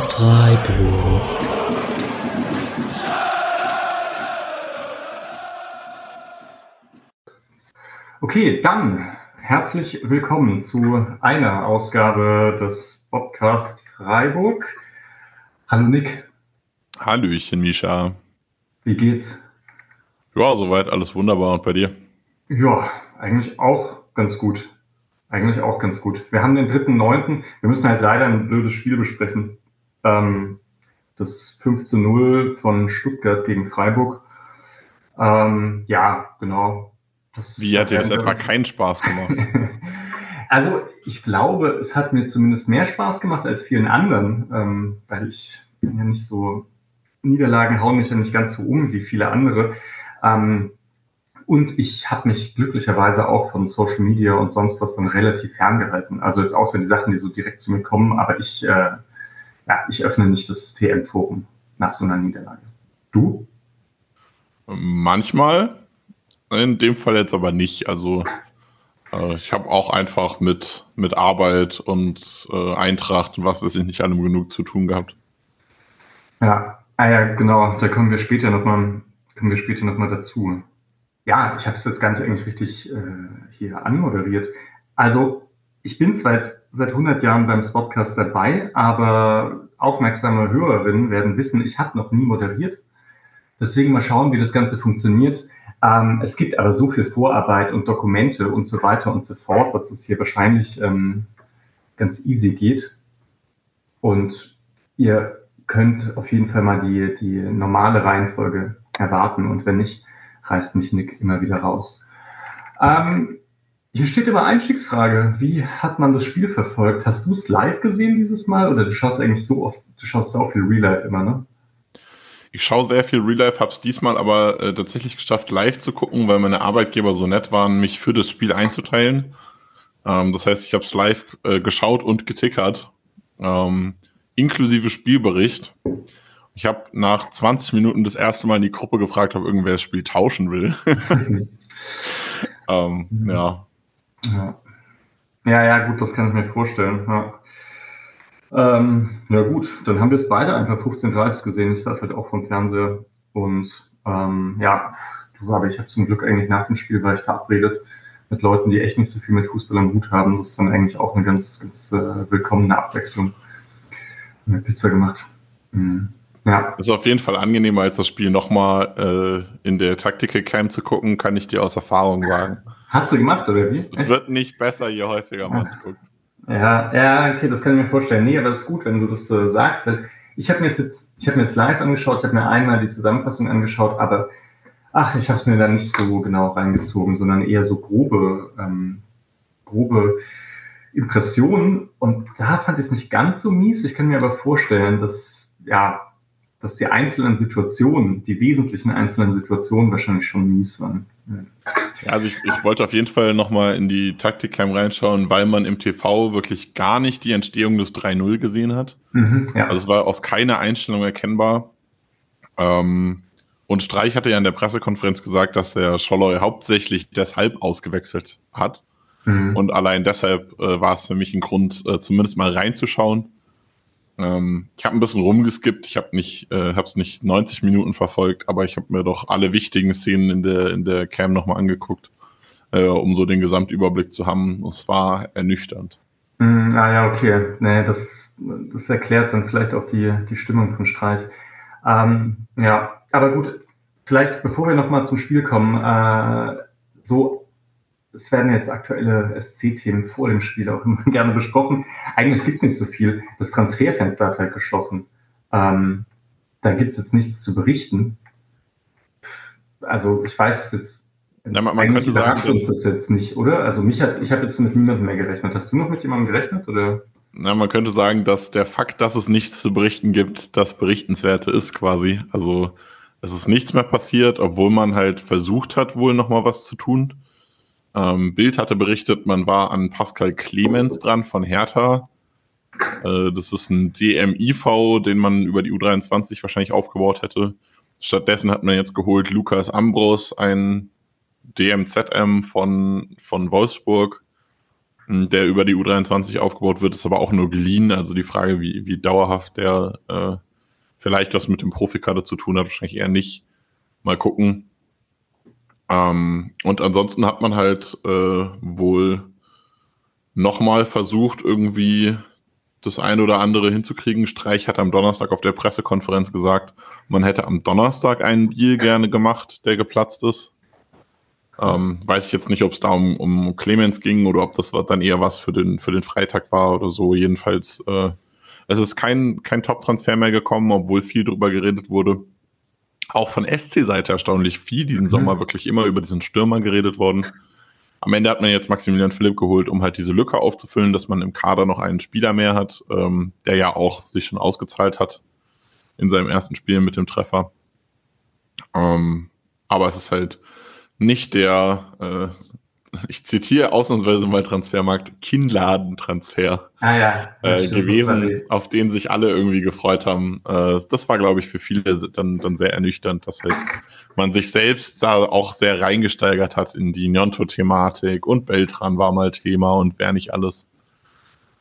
Podcast Freiburg. Okay, dann herzlich willkommen zu einer Ausgabe des Podcast Freiburg. Hallo Nick. Hallöchen, Misha. Wie geht's? Ja, soweit alles wunderbar. Und bei dir? Ja, eigentlich auch ganz gut. Eigentlich auch ganz gut. Wir haben den dritten Neunten. Wir müssen halt leider ein blödes Spiel besprechen. Ähm, das 5 zu 0 von Stuttgart gegen Freiburg. Ähm, ja, genau. Das Wie hat dir das etwa keinen Spaß gemacht? also ich glaube, es hat mir zumindest mehr Spaß gemacht als vielen anderen, ähm, weil ich bin ja nicht so, Niederlagen hauen mich ja nicht ganz so um wie viele andere. Ähm, und ich habe mich glücklicherweise auch von Social Media und sonst was dann relativ ferngehalten. Also jetzt außer die Sachen, die so direkt zu mir kommen, aber ich, äh, ja, ich öffne nicht das TM-Forum nach so einer Niederlage. Du? Manchmal, in dem Fall jetzt aber nicht. Also äh, ich habe auch einfach mit, mit Arbeit und äh, Eintracht und was weiß ich nicht allem genug zu tun gehabt. Ja, ah ja, genau, da kommen wir später nochmal kommen wir später noch mal dazu ja, ich habe es jetzt gar nicht eigentlich richtig äh, hier anmoderiert. Also ich bin zwar jetzt seit 100 Jahren beim Spotcast dabei, aber aufmerksame Hörerinnen werden wissen, ich habe noch nie moderiert. Deswegen mal schauen, wie das Ganze funktioniert. Ähm, es gibt aber so viel Vorarbeit und Dokumente und so weiter und so fort, dass es hier wahrscheinlich ähm, ganz easy geht. Und ihr könnt auf jeden Fall mal die, die normale Reihenfolge erwarten. Und wenn nicht, reißt mich Nick immer wieder raus. Ähm, hier steht immer Einstiegsfrage. Wie hat man das Spiel verfolgt? Hast du es live gesehen dieses Mal oder du schaust eigentlich so oft, du schaust auch viel Real Life immer, ne? Ich schaue sehr viel Real Life, habe es diesmal aber äh, tatsächlich geschafft, live zu gucken, weil meine Arbeitgeber so nett waren, mich für das Spiel einzuteilen. Ähm, das heißt, ich habe es live äh, geschaut und getickert, ähm, inklusive Spielbericht. Ich habe nach 20 Minuten das erste Mal in die Gruppe gefragt, ob irgendwer das Spiel tauschen will. ähm, ja. Ja. Ja, gut, das kann ich mir vorstellen. Ja. Ähm, ja gut, dann haben wir es beide einfach 15.30 gesehen. Ich saß halt auch vom Fernseher. Und ähm, ja, du, aber ich habe zum Glück eigentlich nach dem Spiel, weil ich verabredet mit Leuten, die echt nicht so viel mit Fußball am Hut haben. Das ist dann eigentlich auch eine ganz, ganz äh, willkommene Abwechslung. Eine Pizza gemacht. Mhm. Ja. Das ist auf jeden Fall angenehmer, als das Spiel nochmal äh, in der Taktiker-Cam zu gucken, kann ich dir aus Erfahrung sagen. Hast du gemacht, oder wie? Es wird nicht besser, je häufiger man es guckt. Ja, ja, okay, das kann ich mir vorstellen. Nee, aber das ist gut, wenn du das äh, sagst, weil ich habe mir jetzt, ich habe mir das live angeschaut, ich habe mir einmal die Zusammenfassung angeschaut, aber ach, ich habe es mir da nicht so genau reingezogen, sondern eher so grobe, ähm, grobe Impressionen. Und da fand ich es nicht ganz so mies. Ich kann mir aber vorstellen, dass ja dass die einzelnen Situationen, die wesentlichen einzelnen Situationen wahrscheinlich schon mies waren. Ja, also ich, ich wollte auf jeden Fall nochmal in die Taktikcam reinschauen, weil man im TV wirklich gar nicht die Entstehung des 3-0 gesehen hat. Mhm, ja. Also es war aus keiner Einstellung erkennbar. Ähm, und Streich hatte ja in der Pressekonferenz gesagt, dass der Scholloy hauptsächlich deshalb ausgewechselt hat. Mhm. Und allein deshalb äh, war es für mich ein Grund, äh, zumindest mal reinzuschauen. Ähm, ich habe ein bisschen rumgeskippt, ich habe nicht, äh, habe es nicht 90 Minuten verfolgt, aber ich habe mir doch alle wichtigen Szenen in der in der Cam nochmal angeguckt, äh, um so den Gesamtüberblick zu haben. Es war ernüchternd. Mm, ah ja, okay. Nee, das, das erklärt dann vielleicht auch die, die Stimmung von Streich. Ähm, ja, aber gut, vielleicht bevor wir nochmal zum Spiel kommen, äh, so es werden jetzt aktuelle SC-Themen vor dem Spiel auch immer gerne besprochen. Eigentlich gibt's nicht so viel. Das Transferfenster hat halt geschlossen. Ähm, da gibt's jetzt nichts zu berichten. Also ich weiß jetzt, Na, man, man könnte sagen, uns das jetzt nicht, oder? Also mich hat, ich habe jetzt mit niemandem mehr gerechnet. Hast du noch mit jemandem gerechnet, oder? Na, man könnte sagen, dass der Fakt, dass es nichts zu berichten gibt, das Berichtenswerte ist quasi. Also es ist nichts mehr passiert, obwohl man halt versucht hat, wohl nochmal was zu tun. Ähm, Bild hatte berichtet, man war an Pascal Clemens dran von Hertha. Äh, das ist ein DMIV, den man über die U23 wahrscheinlich aufgebaut hätte. Stattdessen hat man jetzt geholt Lukas Ambros, ein DMZM von, von Wolfsburg. der über die U23 aufgebaut wird, ist aber auch nur geliehen. Also die Frage, wie, wie dauerhaft der äh, vielleicht was mit dem Profikader zu tun hat, wahrscheinlich eher nicht. Mal gucken. Ähm, und ansonsten hat man halt äh, wohl nochmal versucht, irgendwie das eine oder andere hinzukriegen. Streich hat am Donnerstag auf der Pressekonferenz gesagt, man hätte am Donnerstag einen Deal gerne gemacht, der geplatzt ist. Ähm, weiß ich jetzt nicht, ob es da um, um Clemens ging oder ob das dann eher was für den, für den Freitag war oder so. Jedenfalls, äh, es ist kein, kein Top-Transfer mehr gekommen, obwohl viel drüber geredet wurde. Auch von SC-Seite erstaunlich viel diesen mhm. Sommer wirklich immer über diesen Stürmer geredet worden. Am Ende hat man jetzt Maximilian Philipp geholt, um halt diese Lücke aufzufüllen, dass man im Kader noch einen Spieler mehr hat, ähm, der ja auch sich schon ausgezahlt hat in seinem ersten Spiel mit dem Treffer. Ähm, aber es ist halt nicht der, äh, ich zitiere ausnahmsweise mal Transfermarkt, Kinnladentransfer ah, ja. äh, gewesen, auf den sich alle irgendwie gefreut haben. Äh, das war, glaube ich, für viele dann, dann sehr ernüchternd, dass halt man sich selbst da auch sehr reingesteigert hat in die Njonto-Thematik und Beltran war mal Thema und wer nicht alles.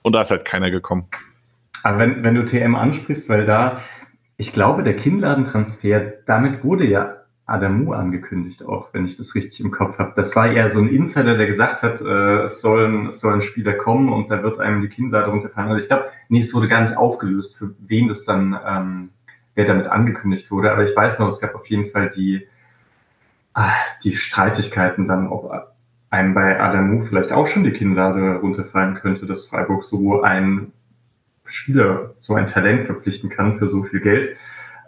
Und da ist halt keiner gekommen. Aber wenn, wenn du TM ansprichst, weil da, ich glaube, der Kinnladentransfer, damit wurde ja Adamu angekündigt, auch wenn ich das richtig im Kopf habe. Das war eher so ein Insider, der gesagt hat, äh, es, sollen, es sollen Spieler kommen und da wird einem die Kinnlade runterfallen. Also ich glaube, nee, es wurde gar nicht aufgelöst, für wen das dann ähm, wer damit angekündigt wurde. Aber ich weiß noch, es gab auf jeden Fall die, ah, die Streitigkeiten dann, ob einem bei Adamu vielleicht auch schon die Kinnlade runterfallen könnte, dass Freiburg so ein Spieler, so ein Talent verpflichten kann für so viel Geld.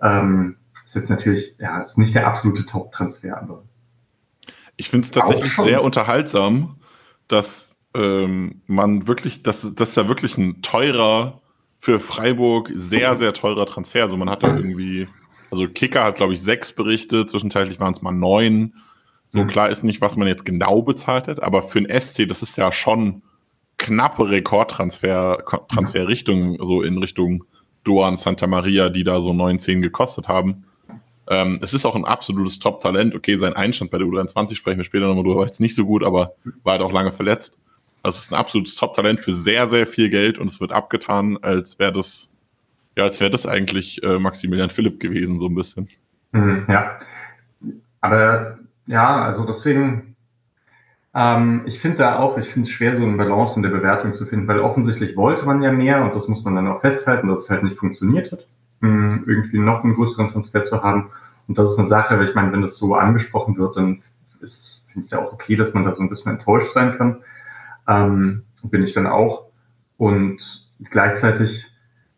Ähm, ist jetzt natürlich, ja, ist nicht der absolute Top-Transfer, aber. Ich finde es tatsächlich sehr unterhaltsam, dass ähm, man wirklich, dass das ja wirklich ein teurer für Freiburg sehr, sehr teurer Transfer. Also man hat da irgendwie, also Kicker hat, glaube ich, sechs Berichte, zwischenzeitlich waren es mal neun. So mhm. klar ist nicht, was man jetzt genau bezahlt hat, aber für ein SC, das ist ja schon knappe Rekordtransfer, Transferrichtung, so in Richtung Doan Santa Maria, die da so neun, zehn gekostet haben. Ähm, es ist auch ein absolutes Top-Talent. Okay, sein Einstand bei der U23 sprechen wir später nochmal drüber, war jetzt nicht so gut, aber war halt auch lange verletzt. Also es ist ein absolutes Top-Talent für sehr, sehr viel Geld und es wird abgetan, als wäre das, ja, als wäre das eigentlich äh, Maximilian Philipp gewesen, so ein bisschen. Mhm, ja. Aber ja, also deswegen, ähm, ich finde da auch, ich finde es schwer, so eine Balance in der Bewertung zu finden, weil offensichtlich wollte man ja mehr und das muss man dann auch festhalten, dass es halt nicht funktioniert hat, mh, irgendwie noch einen größeren Transfer zu haben. Und das ist eine Sache, weil ich meine, wenn das so angesprochen wird, dann ist, finde ich ja auch okay, dass man da so ein bisschen enttäuscht sein kann ähm, bin ich dann auch. Und gleichzeitig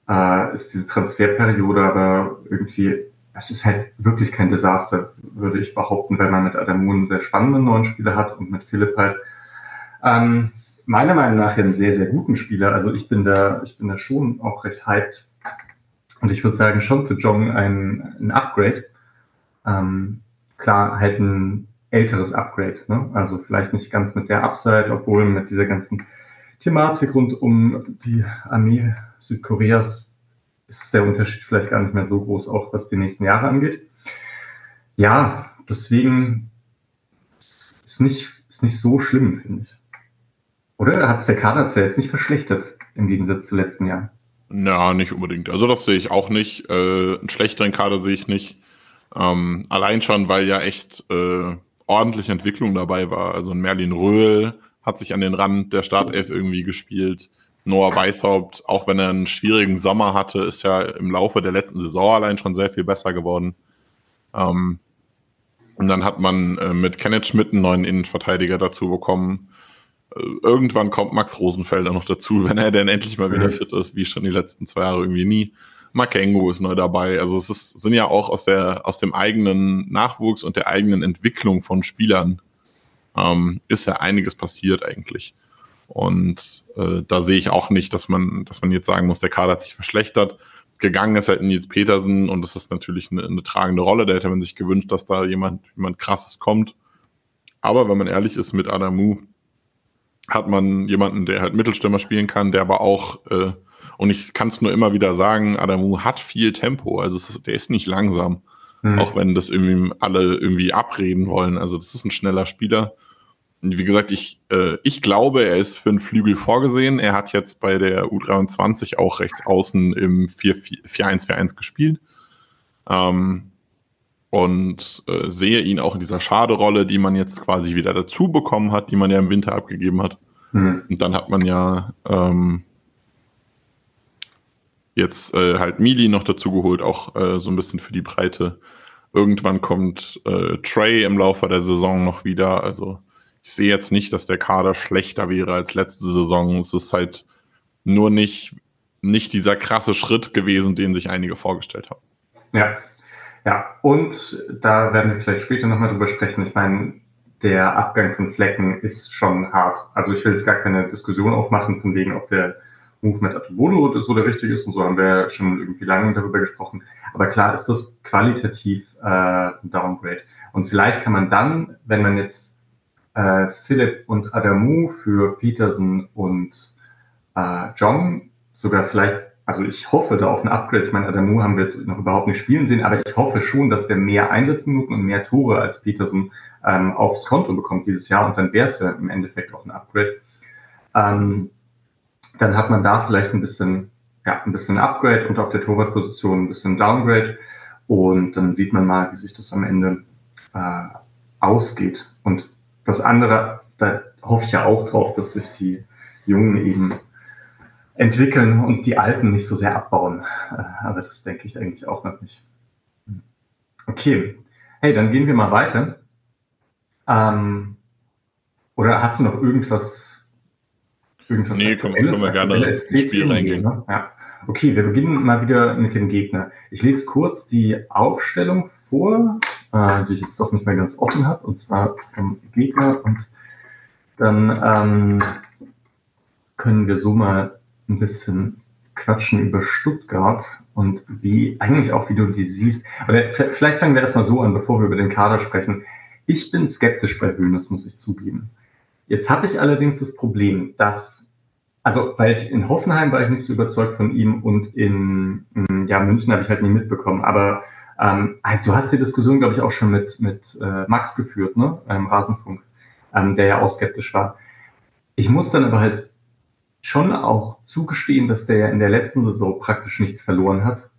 äh, ist diese Transferperiode aber irgendwie, es ist halt wirklich kein Desaster, würde ich behaupten, weil man mit Adamu einen sehr spannenden neuen Spieler hat und mit Philipp halt ähm, meiner Meinung nach einen sehr, sehr guten Spieler. Also ich bin da, ich bin da schon auch recht hyped. Und ich würde sagen, schon zu Jong ein, ein Upgrade. Ähm, klar, halt ein älteres Upgrade. Ne? Also vielleicht nicht ganz mit der Upside, obwohl mit dieser ganzen Thematik rund um die Armee Südkoreas ist der Unterschied vielleicht gar nicht mehr so groß, auch was die nächsten Jahre angeht. Ja, deswegen ist nicht, ist nicht so schlimm, finde ich. Oder hat es der Kader jetzt nicht verschlechtert im Gegensatz zu letzten Jahren? Na, nicht unbedingt. Also das sehe ich auch nicht. Äh, einen schlechteren Kader sehe ich nicht. Ähm, allein schon, weil ja echt äh, ordentliche Entwicklung dabei war. Also ein Merlin Röhl hat sich an den Rand der Startelf irgendwie gespielt. Noah Weishaupt, auch wenn er einen schwierigen Sommer hatte, ist ja im Laufe der letzten Saison allein schon sehr viel besser geworden. Ähm, und dann hat man äh, mit Kenneth Schmidt einen neuen Innenverteidiger dazu bekommen. Irgendwann kommt Max Rosenfelder noch dazu, wenn er denn endlich mal wieder mhm. fit ist, wie schon die letzten zwei Jahre irgendwie nie. Makengo ist neu dabei. Also es ist, sind ja auch aus, der, aus dem eigenen Nachwuchs und der eigenen Entwicklung von Spielern ähm, ist ja einiges passiert eigentlich. Und äh, da sehe ich auch nicht, dass man, dass man jetzt sagen muss, der Kader hat sich verschlechtert. Gegangen ist halt Nils Petersen und das ist natürlich eine, eine tragende Rolle. Da hätte man sich gewünscht, dass da jemand, jemand krasses kommt. Aber wenn man ehrlich ist, mit Adamu hat man jemanden, der halt Mittelstürmer spielen kann, der aber auch äh, und ich kann es nur immer wieder sagen, Adamu hat viel Tempo. Also ist, der ist nicht langsam. Mhm. Auch wenn das irgendwie alle irgendwie abreden wollen. Also das ist ein schneller Spieler. wie gesagt, ich, äh, ich glaube, er ist für einen Flügel vorgesehen. Er hat jetzt bei der U23 auch rechts außen im 4-1-4-1 gespielt. Ähm, und äh, sehe ihn auch in dieser Schade-Rolle, die man jetzt quasi wieder dazu bekommen hat, die man ja im Winter abgegeben hat. Mhm. Und dann hat man ja ähm, jetzt äh, halt Mili noch dazu geholt, auch äh, so ein bisschen für die Breite. Irgendwann kommt äh, Trey im Laufe der Saison noch wieder. Also ich sehe jetzt nicht, dass der Kader schlechter wäre als letzte Saison. Es ist halt nur nicht, nicht dieser krasse Schritt gewesen, den sich einige vorgestellt haben. Ja, ja, und da werden wir vielleicht später nochmal drüber sprechen. Ich meine, der Abgang von Flecken ist schon hart. Also ich will jetzt gar keine Diskussion aufmachen, von wegen, ob der Move mit Atobolo so der richtige ist und so haben wir schon irgendwie lange darüber gesprochen. Aber klar ist das qualitativ äh, ein Downgrade. Und vielleicht kann man dann, wenn man jetzt äh, Philipp und Adamu für Peterson und äh, John sogar vielleicht also ich hoffe da auf ein Upgrade. Ich meine, Adamu haben wir jetzt noch überhaupt nicht spielen sehen, aber ich hoffe schon, dass der mehr Einsatzminuten und mehr Tore als Peterson ähm, aufs Konto bekommt dieses Jahr und dann wäre es ja im Endeffekt auch ein Upgrade. Ähm, dann hat man da vielleicht ein bisschen, ja, ein bisschen Upgrade und auf der Torwartposition ein bisschen Downgrade und dann sieht man mal, wie sich das am Ende äh, ausgeht. Und das andere, da hoffe ich ja auch drauf, dass sich die Jungen eben entwickeln und die alten nicht so sehr abbauen. Äh, aber das denke ich eigentlich auch noch nicht. Okay. Hey, dann gehen wir mal weiter. Ähm, oder hast du noch irgendwas? irgendwas nee, können, können wir gerne ins Spiel reingehen. Ne? Ja. Okay, wir beginnen mal wieder mit dem Gegner. Ich lese kurz die Aufstellung vor, äh, die ich jetzt doch nicht mehr ganz offen habe, und zwar vom Gegner. Und dann ähm, können wir so mal ein bisschen quatschen über Stuttgart und wie, eigentlich auch wie du die siehst. Oder vielleicht fangen wir erstmal so an, bevor wir über den Kader sprechen. Ich bin skeptisch bei Hönes, muss ich zugeben. Jetzt habe ich allerdings das Problem, dass, also weil ich in Hoffenheim war ich nicht so überzeugt von ihm und in, in ja, München habe ich halt nie mitbekommen. Aber ähm, du hast die Diskussion, glaube ich, auch schon mit, mit äh, Max geführt, ne? Im Rasenfunk, ähm, der ja auch skeptisch war. Ich muss dann aber halt schon auch zugestehen, dass der in der letzten Saison praktisch nichts verloren hat.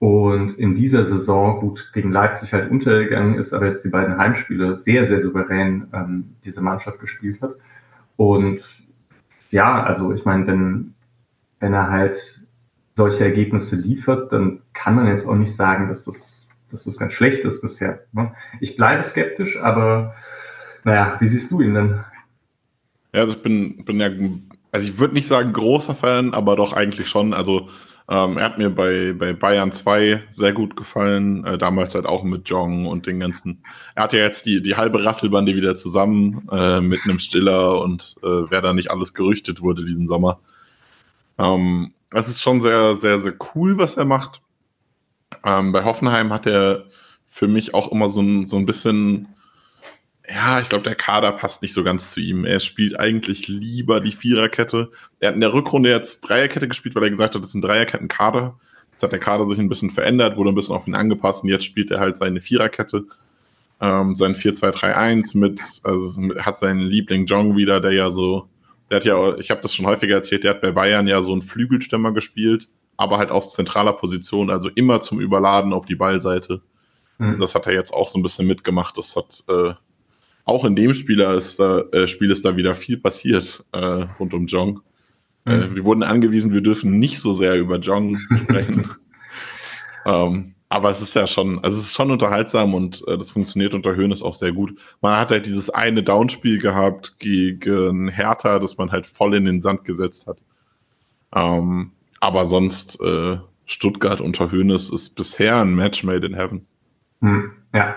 Und in dieser Saison gut gegen Leipzig halt untergegangen ist, aber jetzt die beiden Heimspiele sehr, sehr souverän ähm, diese Mannschaft gespielt hat. Und ja, also ich meine, wenn, wenn er halt solche Ergebnisse liefert, dann kann man jetzt auch nicht sagen, dass das, dass das ganz schlecht ist bisher. Ne? Ich bleibe skeptisch, aber naja, wie siehst du ihn denn? Ja, also ich bin, bin ja also ich würde nicht sagen großer Fan, aber doch eigentlich schon. Also ähm, er hat mir bei, bei Bayern 2 sehr gut gefallen, äh, damals halt auch mit Jong und den ganzen. Er hat ja jetzt die, die halbe Rasselbande wieder zusammen äh, mit einem Stiller und äh, wer da nicht alles gerüchtet wurde diesen Sommer. Ähm, es ist schon sehr, sehr, sehr cool, was er macht. Ähm, bei Hoffenheim hat er für mich auch immer so ein, so ein bisschen ja, ich glaube, der Kader passt nicht so ganz zu ihm. Er spielt eigentlich lieber die Viererkette. Er hat in der Rückrunde jetzt Dreierkette gespielt, weil er gesagt hat, das ist ein Dreierketten-Kader. Jetzt hat der Kader sich ein bisschen verändert, wurde ein bisschen auf ihn angepasst und jetzt spielt er halt seine Viererkette. Ähm, sein 4-2-3-1 mit, also hat seinen Liebling Jong wieder, der ja so, der hat ja, ich habe das schon häufiger erzählt, der hat bei Bayern ja so einen Flügelstämmer gespielt, aber halt aus zentraler Position, also immer zum Überladen auf die Ballseite. Mhm. Das hat er jetzt auch so ein bisschen mitgemacht. Das hat äh, auch in dem Spieler ist, äh, Spiel ist da wieder viel passiert äh, rund um Jong. Äh, mhm. Äh, wir wurden angewiesen, wir dürfen nicht so sehr über Jong sprechen. ähm, aber es ist ja schon, also es ist schon unterhaltsam und äh, das funktioniert unter Höhnes auch sehr gut. Man hat halt dieses eine Downspiel gehabt gegen Hertha, das man halt voll in den Sand gesetzt hat. Ähm, aber sonst äh, Stuttgart unter Höhnes ist bisher ein Match made in heaven. Hm, ja,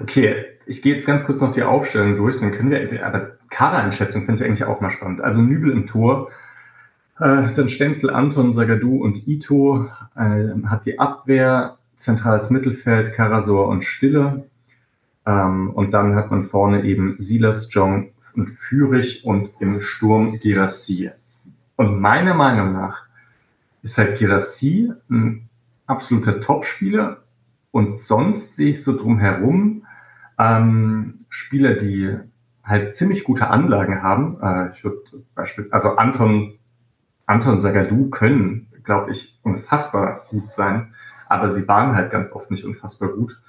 okay ich gehe jetzt ganz kurz noch die Aufstellung durch, dann können wir, aber Kadereinschätzung finde ich eigentlich auch mal spannend. Also Nübel im Tor, äh, dann Stenzel, Anton, Sagadu und Ito äh, hat die Abwehr, zentrales Mittelfeld, Karasor und Stille. Ähm, und dann hat man vorne eben Silas, Jong und Fürich und im Sturm Girassi. Und meiner Meinung nach ist halt Girassi ein absoluter Topspieler und sonst sehe ich so drumherum ähm, Spieler, die halt ziemlich gute Anlagen haben. Äh, ich würde beispielsweise, also Anton, Anton Sagadu können, glaube ich, unfassbar gut sein, aber sie waren halt ganz oft nicht unfassbar gut.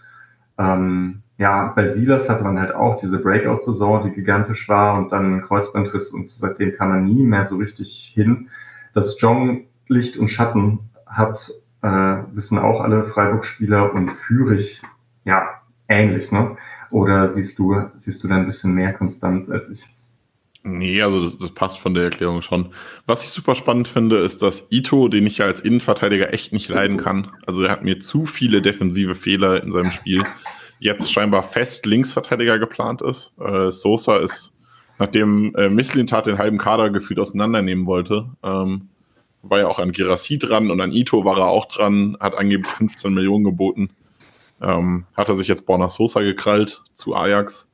Ähm, ja, bei Silas hatte man halt auch diese Breakout-Saison, die gigantisch war und dann Kreuzbandriss und seitdem kam man nie mehr so richtig hin. Das Jong Licht und Schatten hat, äh, wissen auch alle Freiburg-Spieler und Fürich, ja, ähnlich, ne? Oder siehst du, siehst du da ein bisschen mehr Konstanz als ich? Nee, also das, passt von der Erklärung schon. Was ich super spannend finde, ist, dass Ito, den ich ja als Innenverteidiger echt nicht leiden kann, also er hat mir zu viele defensive Fehler in seinem Spiel, jetzt scheinbar fest Linksverteidiger geplant ist. Äh, Sosa ist, nachdem äh, Misslintat den halben Kader gefühlt auseinandernehmen wollte, ähm, war ja auch an Girassi dran und an Ito war er auch dran, hat angeblich 15 Millionen geboten. Ähm, hat er sich jetzt Borna Sosa gekrallt zu Ajax.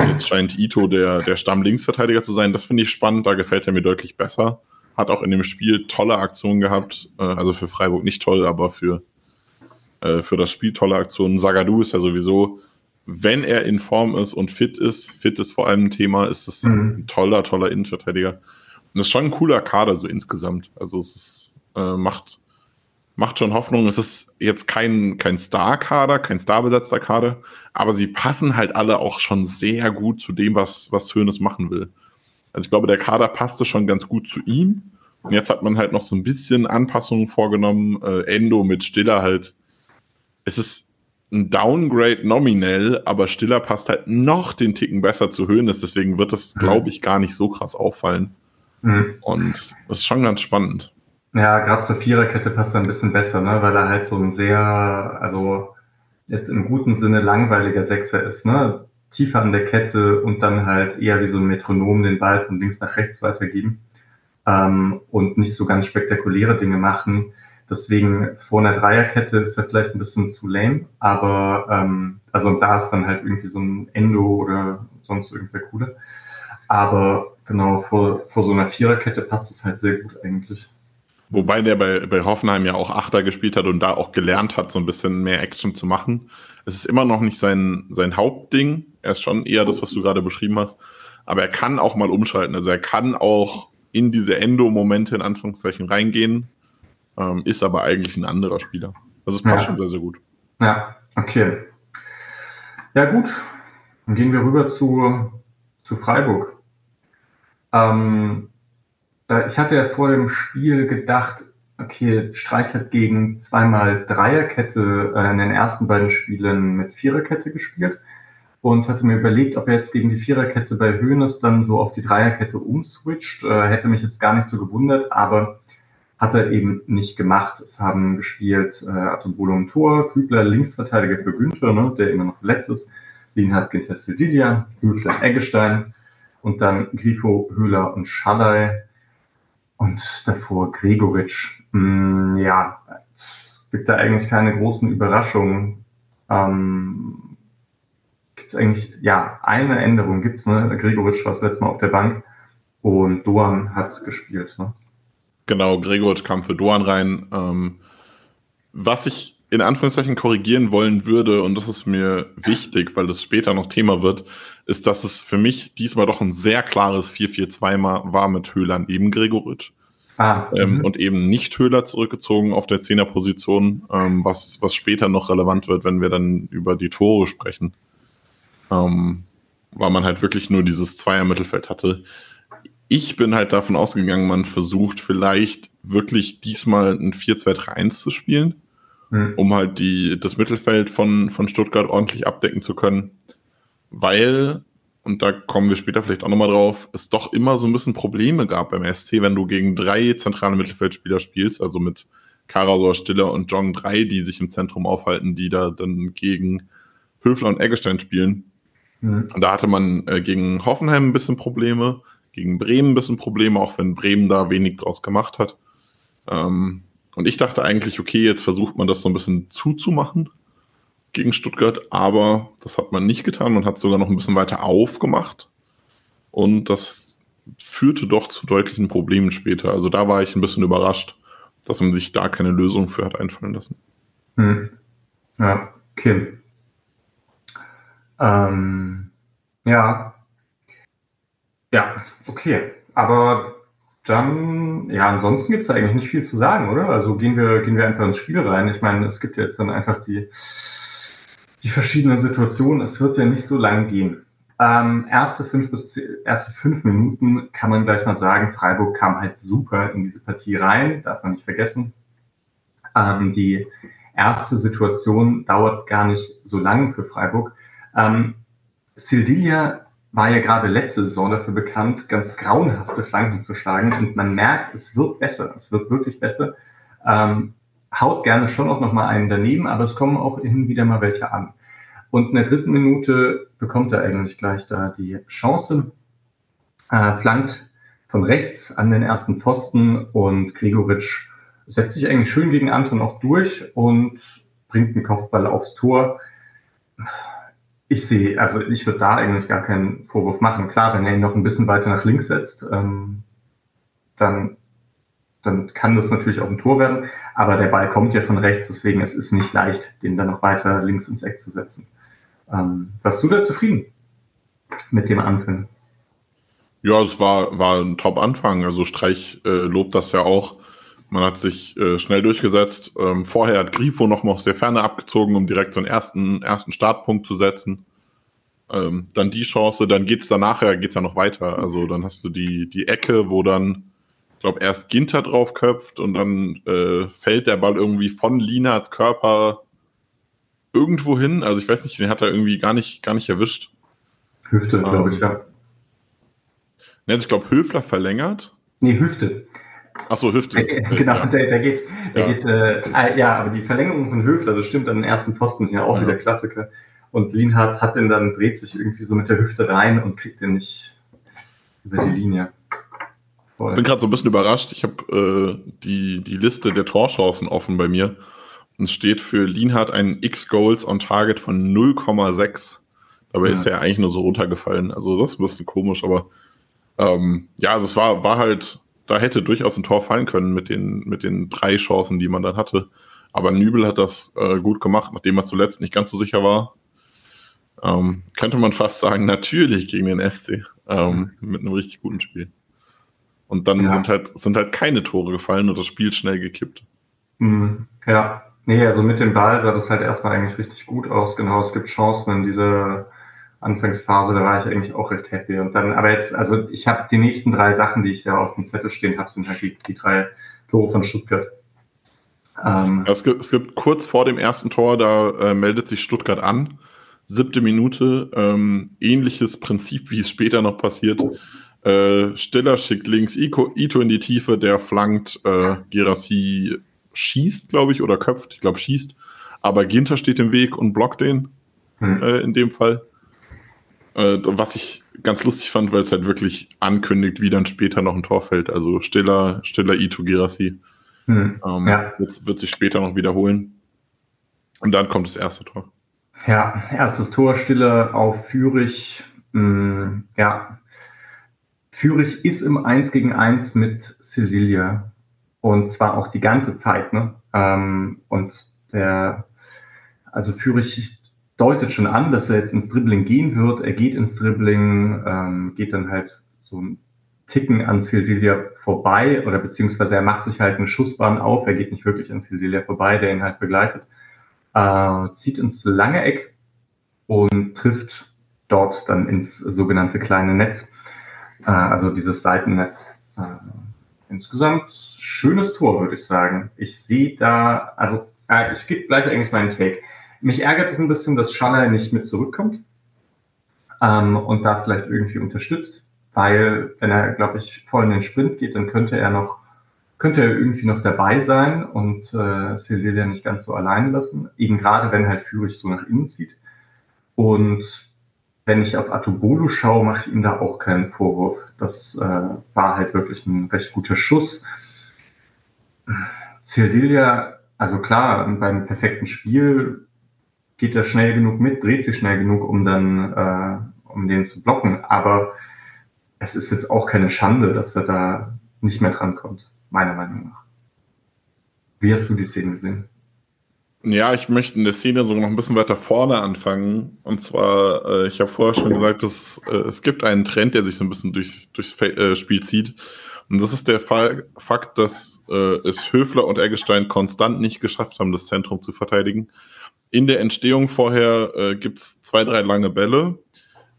Jetzt scheint Ito der, der Stamm-Linksverteidiger zu sein. Das finde ich spannend, da gefällt er mir deutlich besser. Hat auch in dem Spiel tolle Aktionen gehabt. Äh, also für Freiburg nicht toll, aber für, äh, für das Spiel tolle Aktionen. Sagadu ist ja sowieso, wenn er in Form ist und fit ist, fit ist vor allem ein Thema, ist es mhm. ein toller, toller Innenverteidiger. Und das ist schon ein cooler Kader so insgesamt. Also es ist, äh, macht, macht schon Hoffnung. Es ist jetzt kein, kein Star-Kader, kein starbesetzter Kader, aber sie passen halt alle auch schon sehr gut zu dem, was, was Hönes machen will. Also ich glaube, der Kader passte schon ganz gut zu ihm. Und jetzt hat man halt noch so ein bisschen Anpassungen vorgenommen. Äh, Endo mit Stiller halt. Es ist ein Downgrade nominell, aber Stiller passt halt noch den Ticken besser zu Hönes. Deswegen wird das, glaube ich, gar nicht so krass auffallen. Mhm. Und das ist schon ganz spannend. Ja, gerade zur Viererkette passt er ein bisschen besser, ne? weil er halt so ein sehr, also jetzt im guten Sinne langweiliger Sechser ist, ne? Tiefer an der Kette und dann halt eher wie so ein Metronom den Ball von links nach rechts weitergeben ähm, und nicht so ganz spektakuläre Dinge machen. Deswegen vor einer Dreierkette ist er vielleicht ein bisschen zu lame, aber ähm, also da ist dann halt irgendwie so ein Endo oder sonst irgendwer cooler. Aber genau, vor, vor so einer Viererkette passt es halt sehr gut eigentlich. Wobei der bei, bei Hoffenheim ja auch Achter gespielt hat und da auch gelernt hat, so ein bisschen mehr Action zu machen. Es ist immer noch nicht sein, sein Hauptding. Er ist schon eher das, was du gerade beschrieben hast. Aber er kann auch mal umschalten. Also er kann auch in diese Endo-Momente in Anführungszeichen reingehen, ähm, ist aber eigentlich ein anderer Spieler. Also es passt ja. schon sehr, sehr gut. Ja, okay. Ja, gut. Dann gehen wir rüber zu, zu Freiburg. Ähm, äh, ich hatte ja vor dem Spiel gedacht, okay, Streich hat gegen zweimal Dreierkette äh, in den ersten beiden Spielen mit Viererkette gespielt und hatte mir überlegt, ob er jetzt gegen die Viererkette bei Höhnes dann so auf die Dreierkette umswitcht. Äh, hätte mich jetzt gar nicht so gewundert, aber hat er eben nicht gemacht. Es haben gespielt äh, Atobolo im Tor, Kübler Linksverteidiger für Günther, ne, der immer noch verletzt ist, Lienhardt Gintestel Didia, Höfler Eggestein und dann Grifo, Höhler und Schallei und davor Gregoritsch. Mm, ja, es gibt da eigentlich keine großen Überraschungen. Ähm, gibt es eigentlich, ja, eine Änderung gibt's, ne? Gregoritsch war das letzte Mal auf der Bank und Doan hat gespielt, ne? Genau, Gregoritsch kam für Doan rein. Ähm, was ich in Anführungszeichen korrigieren wollen würde, und das ist mir wichtig, weil das später noch Thema wird, ist, dass es für mich diesmal doch ein sehr klares 4-4-2 war mit Höhler neben Gregoritsch. Ah, ähm, mhm. und eben nicht Höhler zurückgezogen auf der Zehnerposition, ähm, was, was später noch relevant wird, wenn wir dann über die Tore sprechen. Ähm, weil man halt wirklich nur dieses Zweier-Mittelfeld hatte. Ich bin halt davon ausgegangen, man versucht vielleicht wirklich diesmal ein 4-2-3-1 zu spielen, mhm. um halt die, das Mittelfeld von, von Stuttgart ordentlich abdecken zu können weil, und da kommen wir später vielleicht auch nochmal drauf, es doch immer so ein bisschen Probleme gab beim ST, wenn du gegen drei zentrale Mittelfeldspieler spielst, also mit Karasor, Stiller und Jong drei, die sich im Zentrum aufhalten, die da dann gegen Höfler und Eggestein spielen. Mhm. Und da hatte man äh, gegen Hoffenheim ein bisschen Probleme, gegen Bremen ein bisschen Probleme, auch wenn Bremen da wenig draus gemacht hat. Ähm, und ich dachte eigentlich, okay, jetzt versucht man das so ein bisschen zuzumachen gegen Stuttgart, aber das hat man nicht getan. Man hat sogar noch ein bisschen weiter aufgemacht und das führte doch zu deutlichen Problemen später. Also da war ich ein bisschen überrascht, dass man sich da keine Lösung für hat einfallen lassen. Hm. Ja, okay. Ähm, ja, Ja, okay. Aber dann, ja, ansonsten gibt es eigentlich nicht viel zu sagen, oder? Also gehen wir, gehen wir einfach ins Spiel rein. Ich meine, es gibt jetzt dann einfach die, die verschiedenen Situationen. Es wird ja nicht so lang gehen. Ähm, erste fünf bis erste fünf Minuten kann man gleich mal sagen, Freiburg kam halt super in diese Partie rein, darf man nicht vergessen. Ähm, die erste Situation dauert gar nicht so lange für Freiburg. Ähm, Sildilia war ja gerade letzte Saison dafür bekannt, ganz grauenhafte Flanken zu schlagen und man merkt, es wird besser, es wird wirklich besser. Ähm, haut gerne schon auch noch mal einen daneben, aber es kommen auch hin wieder mal welche an. Und in der dritten Minute bekommt er eigentlich gleich da die Chance, äh, flankt von rechts an den ersten Posten und Gregoritsch setzt sich eigentlich schön gegen Anton auch durch und bringt den Kopfball aufs Tor ich sehe, also ich würde da eigentlich gar keinen Vorwurf machen. Klar, wenn er ihn noch ein bisschen weiter nach links setzt, ähm, dann, dann kann das natürlich auch ein Tor werden. Aber der Ball kommt ja von rechts, deswegen es ist nicht leicht, den dann noch weiter links ins Eck zu setzen. Ähm, warst du da zufrieden mit dem Anfang? Ja, es war, war ein Top-Anfang. Also Streich äh, lobt das ja auch. Man hat sich äh, schnell durchgesetzt. Ähm, vorher hat Grifo noch mal aus der Ferne abgezogen, um direkt so einen ersten, ersten Startpunkt zu setzen. Ähm, dann die Chance, dann geht's danach ja, geht's ja noch weiter. Also dann hast du die, die Ecke, wo dann, glaube, erst Ginter drauf köpft und dann äh, fällt der Ball irgendwie von Linards Körper irgendwo hin. Also ich weiß nicht, den hat er irgendwie gar nicht, gar nicht erwischt. Hüfte, ähm, glaube ich, ja. Also ich glaube, Höfler verlängert. Nee, Hüfte. Ach so, Hüfte. Der, genau, ja. der, der geht, der ja. geht, äh, ah, ja, aber die Verlängerung von Höfler, das stimmt an den ersten Posten hier auch ja. wieder Klassiker. Und Lienhardt hat den dann, dreht sich irgendwie so mit der Hüfte rein und kriegt den nicht über die Linie. Ich bin gerade so ein bisschen überrascht. Ich habe äh, die, die Liste der Torchancen offen bei mir. Und es steht für Lienhardt ein X-Goals on Target von 0,6. Dabei ja. ist er eigentlich nur so runtergefallen. Also das ist ein bisschen komisch, aber ähm, ja, also es war, war halt da hätte durchaus ein Tor fallen können mit den, mit den drei Chancen, die man dann hatte. Aber Nübel hat das äh, gut gemacht, nachdem er zuletzt nicht ganz so sicher war. Ähm, könnte man fast sagen, natürlich gegen den SC ähm, mit einem richtig guten Spiel. Und dann ja. sind, halt, sind halt keine Tore gefallen und das Spiel schnell gekippt. Mhm. Ja, nee, also mit dem Ball sah das halt erstmal eigentlich richtig gut aus. Genau, es gibt Chancen in dieser Anfangsphase, da war ich eigentlich auch recht happy. Und dann, aber jetzt, also ich habe die nächsten drei Sachen, die ich ja auf dem Zettel stehen habe, sind halt die, die drei Tore von Stuttgart. Ähm, es, gibt, es gibt kurz vor dem ersten Tor, da äh, meldet sich Stuttgart an. Siebte Minute, ähm, ähnliches Prinzip, wie es später noch passiert. Äh, Stiller schickt links Ito, Ito in die Tiefe, der flankt, äh, Gerassi schießt, glaube ich, oder köpft, ich glaube schießt. Aber Ginter steht im Weg und blockt den, hm. äh, in dem Fall. Äh, was ich ganz lustig fand, weil es halt wirklich ankündigt, wie dann später noch ein Tor fällt. Also Stiller, Stiller Ito Girassi. Hm, ähm, ja. wird, wird sich später noch wiederholen. Und dann kommt das erste Tor. Ja, erstes Tor, Stiller auf Fürich. Hm, ja, Fürich ist im 1 gegen 1 mit Sevilla. Und zwar auch die ganze Zeit. Ne? Ähm, und der, also Fürich deutet schon an, dass er jetzt ins Dribbling gehen wird. Er geht ins Dribbling, ähm, geht dann halt so ein Ticken an Sildilia vorbei oder beziehungsweise er macht sich halt eine Schussbahn auf. Er geht nicht wirklich an Sildilia vorbei, der ihn halt begleitet. Äh, zieht ins lange Eck und trifft dort dann ins sogenannte kleine Netz, also dieses Seitennetz. Äh, insgesamt schönes Tor, würde ich sagen. Ich sehe da, also äh, ich gebe gleich eigentlich meinen Take. Mich ärgert es ein bisschen, dass Schaller nicht mit zurückkommt ähm, und da vielleicht irgendwie unterstützt, weil wenn er, glaube ich, voll in den Sprint geht, dann könnte er noch könnte er irgendwie noch dabei sein und äh, Silvia nicht ganz so allein lassen, eben gerade wenn halt Führig so nach innen zieht. Und wenn ich auf Atobolo schaue, mache ich ihm da auch keinen Vorwurf. Das äh, war halt wirklich ein recht guter Schuss. Sildilia, also klar, beim perfekten Spiel geht er schnell genug mit, dreht sich schnell genug, um dann, äh, um den zu blocken. Aber es ist jetzt auch keine Schande, dass er da nicht mehr drankommt, meiner Meinung nach. Wie hast du die Szene gesehen? Ja, ich möchte in der Szene sogar noch ein bisschen weiter vorne anfangen. Und zwar, äh, ich habe vorher schon gesagt, dass äh, es gibt einen Trend, der sich so ein bisschen durch, durchs äh, Spiel zieht. Und das ist der Fall, Fakt, dass äh, es Höfler und Eggestein konstant nicht geschafft haben, das Zentrum zu verteidigen. In der Entstehung vorher äh, gibt es zwei, drei lange Bälle.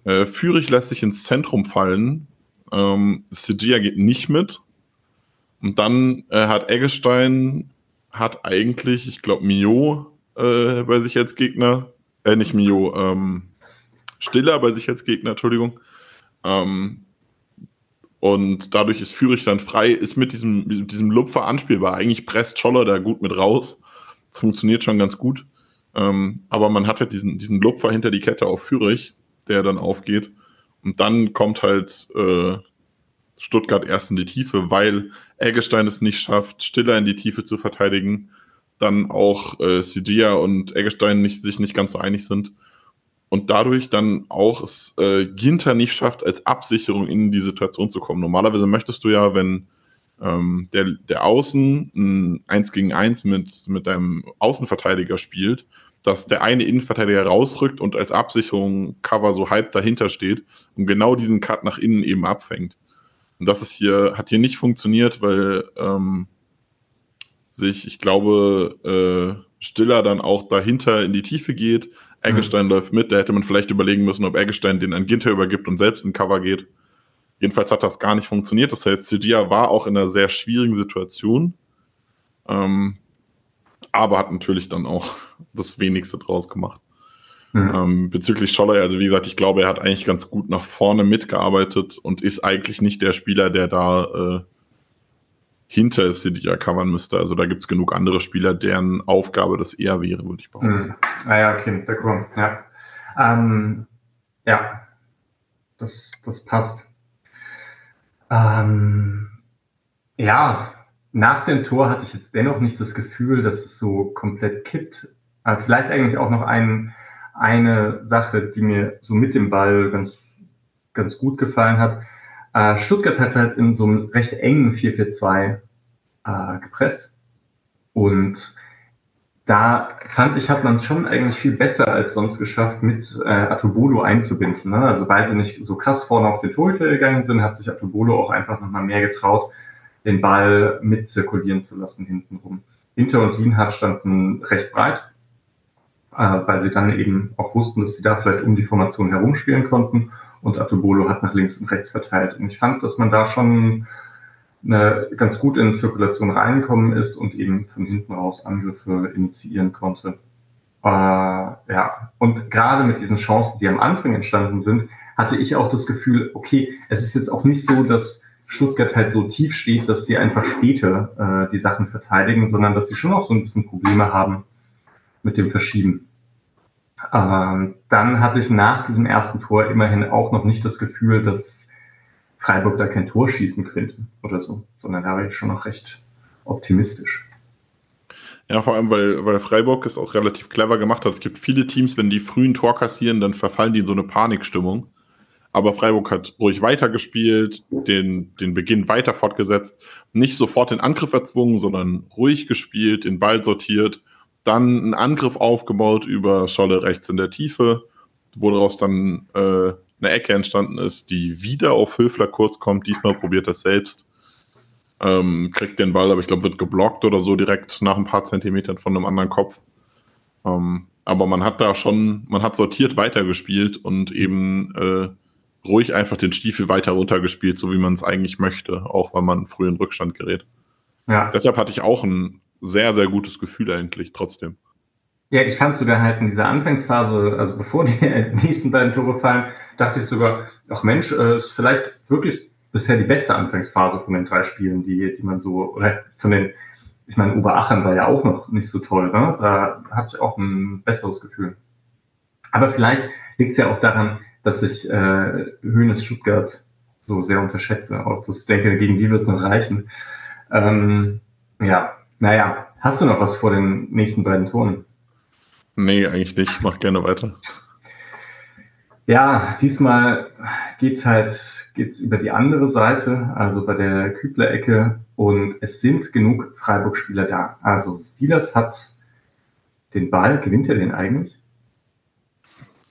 Äh, Führig lässt sich ins Zentrum fallen. Ähm, Sigia geht nicht mit. Und dann äh, hat Eggestein hat eigentlich, ich glaube, Mio äh, bei sich als Gegner. Äh, nicht Mio, ähm, Stiller bei sich als Gegner, Entschuldigung. Ähm, und dadurch ist Führig dann frei, ist mit diesem, mit diesem Lupfer anspielbar. Eigentlich presst Scholler da gut mit raus. Das funktioniert schon ganz gut. Ähm, aber man hat halt diesen, diesen Lupfer hinter die Kette auf Führig, der dann aufgeht. Und dann kommt halt äh, Stuttgart erst in die Tiefe, weil Eggestein es nicht schafft, Stiller in die Tiefe zu verteidigen. Dann auch äh, Sidia und Eggestein nicht, sich nicht ganz so einig sind. Und dadurch dann auch es äh, Ginter nicht schafft, als Absicherung in die Situation zu kommen. Normalerweise möchtest du ja, wenn ähm, der, der Außen ein 1 gegen 1 mit, mit deinem Außenverteidiger spielt, dass der eine Innenverteidiger rausrückt und als Absicherung Cover so halb dahinter steht und genau diesen Cut nach innen eben abfängt. Und das ist hier, hat hier nicht funktioniert, weil ähm, sich, ich glaube, äh, Stiller dann auch dahinter in die Tiefe geht. Eggestein mhm. läuft mit, da hätte man vielleicht überlegen müssen, ob Eggestein den an Ginter übergibt und selbst in Cover geht. Jedenfalls hat das gar nicht funktioniert. Das heißt, Cedia war auch in einer sehr schwierigen Situation, ähm, aber hat natürlich dann auch das Wenigste draus gemacht. Mhm. Ähm, bezüglich Scholler, also wie gesagt, ich glaube, er hat eigentlich ganz gut nach vorne mitgearbeitet und ist eigentlich nicht der Spieler, der da äh, hinter Cydia covern müsste. Also da gibt es genug andere Spieler, deren Aufgabe das eher wäre, würde ich behaupten. Mhm. Ah ja, okay, sehr cool. Ja, ähm, ja. Das, das passt. Ähm, ja, nach dem Tor hatte ich jetzt dennoch nicht das Gefühl, dass es so komplett kippt. Äh, vielleicht eigentlich auch noch ein eine Sache, die mir so mit dem Ball ganz, ganz gut gefallen hat. Äh, Stuttgart hat halt in so einem recht engen 4-4-2 äh, gepresst. Und da fand ich, hat man es schon eigentlich viel besser als sonst geschafft, mit äh, Atobolo einzubinden. Ne? Also weil sie nicht so krass vorne auf den Torhüter gegangen sind, hat sich Atobolo auch einfach nochmal mehr getraut, den Ball mitzirkulieren zu lassen hintenrum. Hinter und Lienhardt standen recht breit weil sie dann eben auch wussten, dass sie da vielleicht um die Formation herumspielen konnten und Atobolo hat nach links und rechts verteilt. Und ich fand, dass man da schon eine, ganz gut in Zirkulation reingekommen ist und eben von hinten raus Angriffe initiieren konnte. Äh, ja, und gerade mit diesen Chancen, die am Anfang entstanden sind, hatte ich auch das Gefühl, okay, es ist jetzt auch nicht so, dass Stuttgart halt so tief steht, dass sie einfach später äh, die Sachen verteidigen, sondern dass sie schon auch so ein bisschen Probleme haben, mit dem Verschieben. Ähm, dann hatte ich nach diesem ersten Tor immerhin auch noch nicht das Gefühl, dass Freiburg da kein Tor schießen könnte oder so, sondern da war ich schon noch recht optimistisch. Ja, vor allem, weil, weil Freiburg es auch relativ clever gemacht hat. Es gibt viele Teams, wenn die frühen Tor kassieren, dann verfallen die in so eine Panikstimmung. Aber Freiburg hat ruhig weitergespielt, den, den Beginn weiter fortgesetzt, nicht sofort den Angriff erzwungen, sondern ruhig gespielt, den Ball sortiert dann ein Angriff aufgebaut über Scholle rechts in der Tiefe, woraus dann äh, eine Ecke entstanden ist, die wieder auf Höfler kurz kommt. Diesmal probiert er selbst. Ähm, kriegt den Ball, aber ich glaube, wird geblockt oder so direkt nach ein paar Zentimetern von einem anderen Kopf. Ähm, aber man hat da schon, man hat sortiert weitergespielt und eben äh, ruhig einfach den Stiefel weiter runtergespielt, so wie man es eigentlich möchte, auch weil man früh in Rückstand gerät. Ja. Deshalb hatte ich auch ein sehr, sehr gutes Gefühl eigentlich trotzdem. Ja, ich fand sogar halt in dieser Anfangsphase, also bevor die nächsten beiden Tore fallen, dachte ich sogar, ach Mensch, äh, ist vielleicht wirklich bisher die beste Anfangsphase von den drei Spielen, die, die man so, oder von den, ich meine, Oberachern war ja auch noch nicht so toll, ne? Da hatte ich auch ein besseres Gefühl. Aber vielleicht liegt es ja auch daran, dass ich äh, Höhnes Stuttgart so sehr unterschätze. Auch das denke, gegen die wird es noch reichen. Ähm, ja, naja, hast du noch was vor den nächsten beiden Toren? Nee, eigentlich nicht. Mach gerne weiter. Ja, diesmal geht's halt geht's über die andere Seite, also bei der Kübler-Ecke. Und es sind genug Freiburg-Spieler da. Also Silas hat den Ball. Gewinnt er den eigentlich?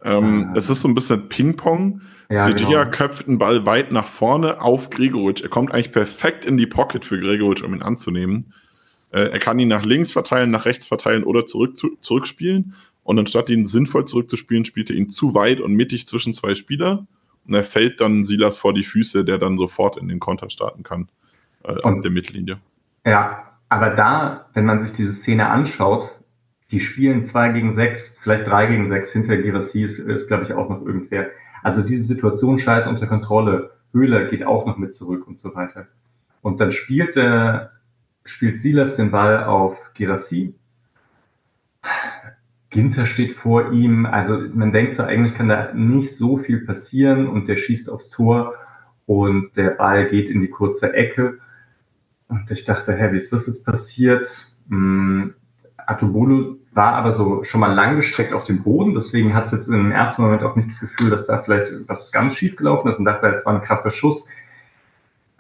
Ähm, äh, es ist so ein bisschen Ping-Pong. Ja, Sidia genau. köpft einen Ball weit nach vorne auf Gregoritsch. Er kommt eigentlich perfekt in die Pocket für Gregoritsch, um ihn anzunehmen. Äh, er kann ihn nach links verteilen, nach rechts verteilen oder zurück, zu, zurückspielen. Und anstatt ihn sinnvoll zurückzuspielen, spielt er ihn zu weit und mittig zwischen zwei Spieler. Und er fällt dann Silas vor die Füße, der dann sofort in den Konter starten kann, äh, ab der Mittellinie. Ja, aber da, wenn man sich diese Szene anschaut, die spielen zwei gegen sechs, vielleicht drei gegen sechs, hinter Girassi ist, ist glaube ich, auch noch irgendwer. Also diese Situation scheint unter Kontrolle. Höhler geht auch noch mit zurück und so weiter. Und dann spielt, äh, spielt Silas den Ball auf Girassi. Ginter steht vor ihm. Also man denkt so, eigentlich kann da nicht so viel passieren und der schießt aufs Tor und der Ball geht in die kurze Ecke. Und ich dachte, hä, wie ist das jetzt passiert? Hm, Atobolo war aber so schon mal langgestreckt auf dem Boden, deswegen hat es jetzt im ersten Moment auch nicht das Gefühl, dass da vielleicht was ganz schief gelaufen ist und dachte, es war ein krasser Schuss.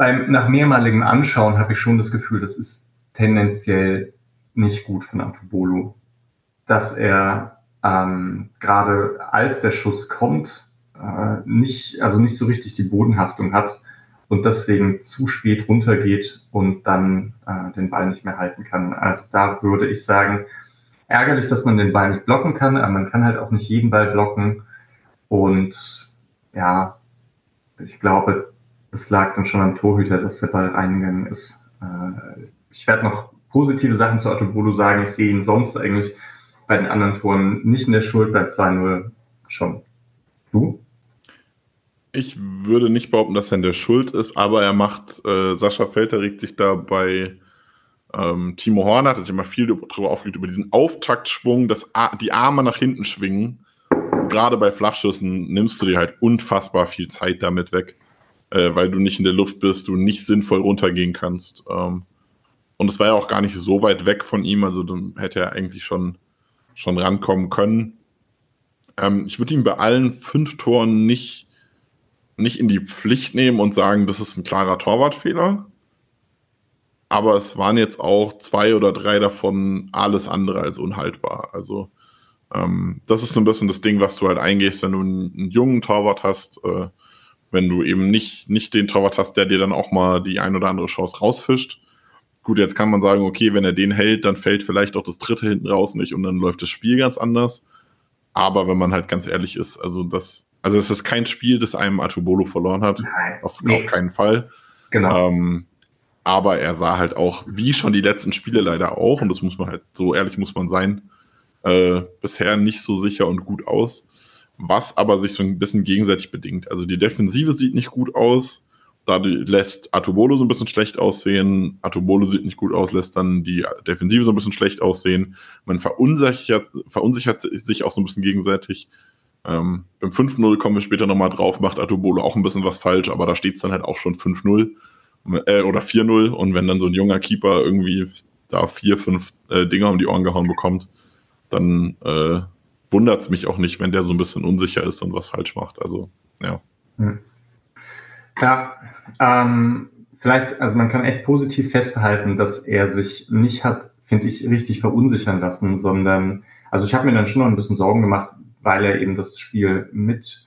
Beim, nach mehrmaligem Anschauen habe ich schon das Gefühl, das ist tendenziell nicht gut von Antobolo, dass er ähm, gerade als der Schuss kommt, äh, nicht, also nicht so richtig die Bodenhaftung hat und deswegen zu spät runtergeht und dann äh, den Ball nicht mehr halten kann. Also da würde ich sagen, ärgerlich, dass man den Ball nicht blocken kann, aber man kann halt auch nicht jeden Ball blocken. Und ja, ich glaube, es lag dann schon am Torhüter, dass der Ball reingegangen ist. Äh, ich werde noch positive Sachen zu Autobolo sagen. Ich sehe ihn sonst eigentlich bei den anderen Toren nicht in der Schuld, bei 2-0 schon. Du? Ich würde nicht behaupten, dass er in der Schuld ist, aber er macht, äh, Sascha Felter regt sich da bei ähm, Timo Horn hat sich immer viel darüber aufgeregt, über diesen Auftaktschwung, dass die Arme nach hinten schwingen. Gerade bei Flachschüssen nimmst du dir halt unfassbar viel Zeit damit weg, äh, weil du nicht in der Luft bist, du nicht sinnvoll runtergehen kannst. Ähm, und es war ja auch gar nicht so weit weg von ihm, also dann hätte er eigentlich schon, schon rankommen können. Ähm, ich würde ihn bei allen fünf Toren nicht nicht in die Pflicht nehmen und sagen, das ist ein klarer Torwartfehler. Aber es waren jetzt auch zwei oder drei davon alles andere als unhaltbar. Also ähm, das ist so ein bisschen das Ding, was du halt eingehst, wenn du einen, einen jungen Torwart hast, äh, wenn du eben nicht, nicht den Torwart hast, der dir dann auch mal die ein oder andere Chance rausfischt. Gut, jetzt kann man sagen, okay, wenn er den hält, dann fällt vielleicht auch das dritte hinten raus nicht und dann läuft das Spiel ganz anders. Aber wenn man halt ganz ehrlich ist, also das, also es ist kein Spiel, das einem Atubolo verloren hat. Nein, auf, nee. auf keinen Fall. Genau. Ähm, aber er sah halt auch, wie schon die letzten Spiele leider auch, und das muss man halt, so ehrlich muss man sein, äh, bisher nicht so sicher und gut aus. Was aber sich so ein bisschen gegenseitig bedingt. Also die Defensive sieht nicht gut aus. Da lässt Atubolo so ein bisschen schlecht aussehen. Atubolo sieht nicht gut aus, lässt dann die Defensive so ein bisschen schlecht aussehen. Man verunsichert, verunsichert sich auch so ein bisschen gegenseitig. Ähm, beim 5-0 kommen wir später nochmal drauf, macht Atubolo auch ein bisschen was falsch, aber da steht es dann halt auch schon 5-0 äh, oder 4-0 und wenn dann so ein junger Keeper irgendwie da vier, fünf äh, Dinger um die Ohren gehauen bekommt, dann äh, wundert es mich auch nicht, wenn der so ein bisschen unsicher ist und was falsch macht. Also, ja. Hm. Ja, ähm, vielleicht, also man kann echt positiv festhalten, dass er sich nicht hat, finde ich, richtig verunsichern lassen, sondern, also ich habe mir dann schon noch ein bisschen Sorgen gemacht, weil er eben das Spiel mit,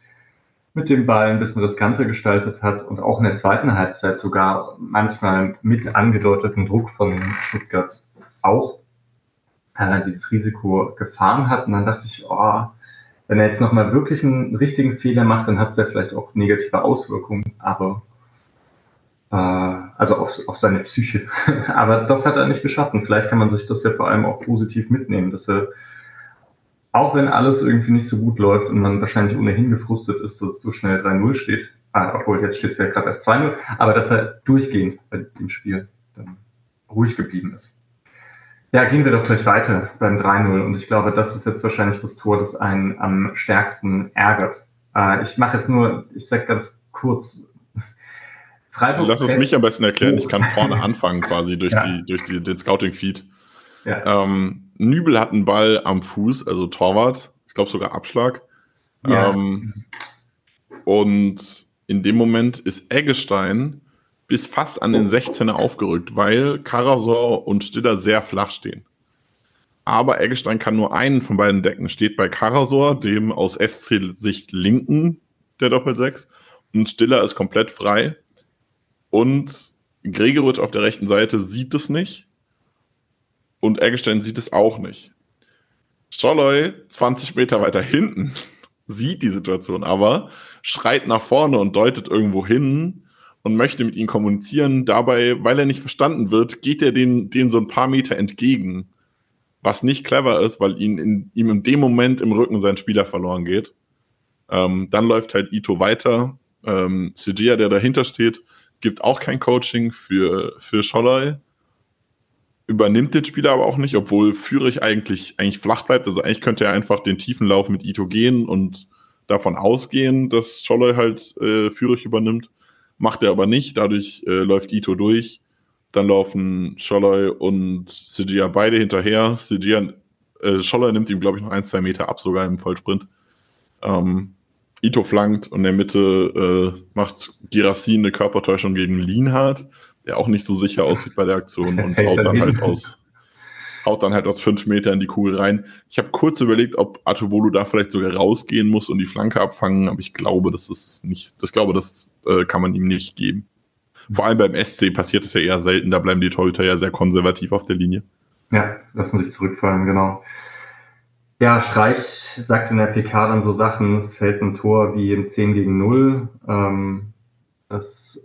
mit dem Ball ein bisschen riskanter gestaltet hat und auch in der zweiten Halbzeit sogar manchmal mit angedeuteten Druck von Stuttgart auch äh, dieses Risiko gefahren hat. Und dann dachte ich, oh, wenn er jetzt nochmal wirklich einen richtigen Fehler macht, dann hat es ja vielleicht auch negative Auswirkungen, aber äh, also auf, auf seine Psyche. aber das hat er nicht geschafft und vielleicht kann man sich das ja vor allem auch positiv mitnehmen, dass er auch wenn alles irgendwie nicht so gut läuft und man wahrscheinlich ohnehin gefrustet ist, dass es so schnell 3-0 steht, ah, obwohl jetzt steht es ja gerade erst 2-0, aber dass er durchgehend bei dem Spiel dann ruhig geblieben ist. Ja, gehen wir doch gleich weiter beim 3-0 und ich glaube, das ist jetzt wahrscheinlich das Tor, das einen am stärksten ärgert. Äh, ich mache jetzt nur, ich sag ganz kurz, Freiburg. Lass es mich am besten erklären, ich kann vorne anfangen quasi durch, ja. die, durch die, den Scouting-Feed. Ja. Ähm, Nübel hat einen Ball am Fuß, also Torwart, ich glaube sogar Abschlag. Ja. Ähm, und in dem Moment ist Eggestein bis fast an den 16er aufgerückt, weil Karasor und Stiller sehr flach stehen. aber Eggestein kann nur einen von beiden decken. Steht bei Karasor, dem aus SC-Sicht linken der Doppelsechs, und Stiller ist komplett frei. Und Gregoritsch auf der rechten Seite sieht es nicht. Und Eggestein sieht es auch nicht. Scholloy, 20 Meter weiter hinten, sieht die Situation aber, schreit nach vorne und deutet irgendwo hin und möchte mit ihnen kommunizieren. Dabei, weil er nicht verstanden wird, geht er den, den so ein paar Meter entgegen. Was nicht clever ist, weil ihn in, ihm in dem Moment im Rücken sein Spieler verloren geht. Ähm, dann läuft halt Ito weiter. Ähm, Sujia, der dahinter steht, gibt auch kein Coaching für, für Scholloy übernimmt den Spieler aber auch nicht, obwohl Führig eigentlich, eigentlich flach bleibt. Also eigentlich könnte er einfach den tiefen Lauf mit Ito gehen und davon ausgehen, dass Scholloy halt äh, Führig übernimmt. Macht er aber nicht, dadurch äh, läuft Ito durch. Dann laufen Scholloy und Sidia beide hinterher. Sidia, äh, Scholloy nimmt ihm, glaube ich, noch ein, zwei Meter ab, sogar im Vollsprint. Ähm, Ito flankt und in der Mitte äh, macht Girassi eine Körpertäuschung gegen Lienhardt der auch nicht so sicher aussieht bei der Aktion und haut dann halt aus, haut dann halt aus fünf Metern in die Kugel rein. Ich habe kurz überlegt, ob Atobolo da vielleicht sogar rausgehen muss und die Flanke abfangen, aber ich glaube, das ist nicht, das glaube, das äh, kann man ihm nicht geben. Vor allem beim SC passiert es ja eher selten, da bleiben die Torhüter ja sehr konservativ auf der Linie. Ja, lassen sich zurückfallen, genau. Ja, Streich sagt in der PK dann so Sachen, es fällt ein Tor wie im 10 gegen 0. Ähm, das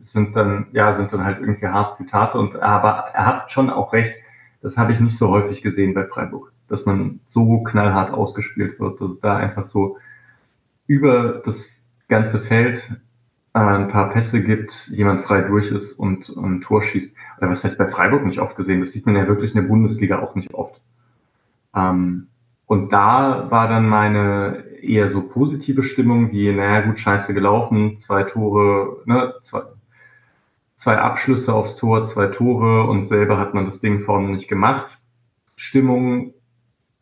sind dann, ja, sind dann halt irgendwie hart Zitate und, aber er hat schon auch recht, das habe ich nicht so häufig gesehen bei Freiburg, dass man so knallhart ausgespielt wird, dass es da einfach so über das ganze Feld äh, ein paar Pässe gibt, jemand frei durch ist und, ein Tor schießt. Oder was heißt bei Freiburg nicht oft gesehen? Das sieht man ja wirklich in der Bundesliga auch nicht oft. Ähm, und da war dann meine eher so positive Stimmung, wie, naja, gut, scheiße gelaufen, zwei Tore, ne, zwei, zwei Abschlüsse aufs Tor, zwei Tore und selber hat man das Ding vorne nicht gemacht. Stimmung,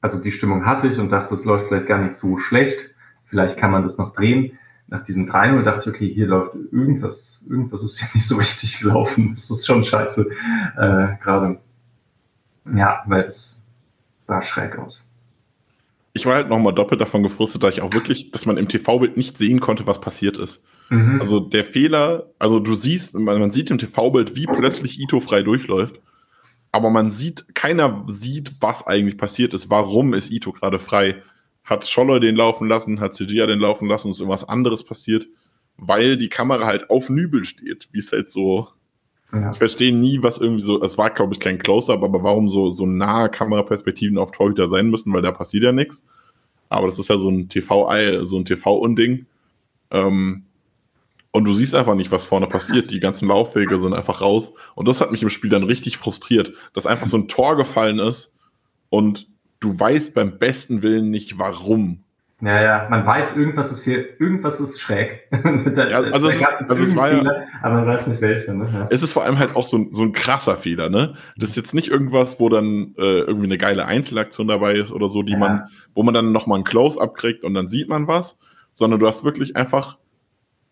also die Stimmung hatte ich und dachte, es läuft vielleicht gar nicht so schlecht. Vielleicht kann man das noch drehen. Nach diesem 3-0 dachte ich, okay, hier läuft irgendwas, irgendwas ist ja nicht so richtig gelaufen. Das ist schon scheiße. Äh, Gerade, ja, weil es sah schräg aus. Ich war halt nochmal doppelt davon gefrustet, da ich auch wirklich, dass man im TV-Bild nicht sehen konnte, was passiert ist. Mhm. Also der Fehler, also du siehst, man, man sieht im TV-Bild, wie plötzlich Ito frei durchläuft, aber man sieht, keiner sieht, was eigentlich passiert ist. Warum ist Ito gerade frei? Hat Scholler den laufen lassen, hat Sejia den laufen lassen, ist irgendwas anderes passiert, weil die Kamera halt auf Nübel steht, wie es halt so. Ja. Ich verstehe nie, was irgendwie so, es war glaube ich kein Close-Up, aber warum so, so nahe Kameraperspektiven auf Torhüter sein müssen, weil da passiert ja nichts. Aber das ist ja so ein TV-Ei, so ein TV-Unding. Ähm, und du siehst einfach nicht, was vorne passiert. Die ganzen Laufwege sind einfach raus. Und das hat mich im Spiel dann richtig frustriert, dass einfach so ein Tor gefallen ist und du weißt beim besten Willen nicht, warum. Ja, ja, man weiß, irgendwas ist hier, irgendwas ist schräg. da, ja, also, es, also es war ja, aber man weiß nicht welcher. Ne? Ja. Es ist vor allem halt auch so, so ein krasser Fehler. Ne? Das ist jetzt nicht irgendwas, wo dann äh, irgendwie eine geile Einzelaktion dabei ist oder so, die ja. man, wo man dann nochmal ein Close-up kriegt und dann sieht man was, sondern du hast wirklich einfach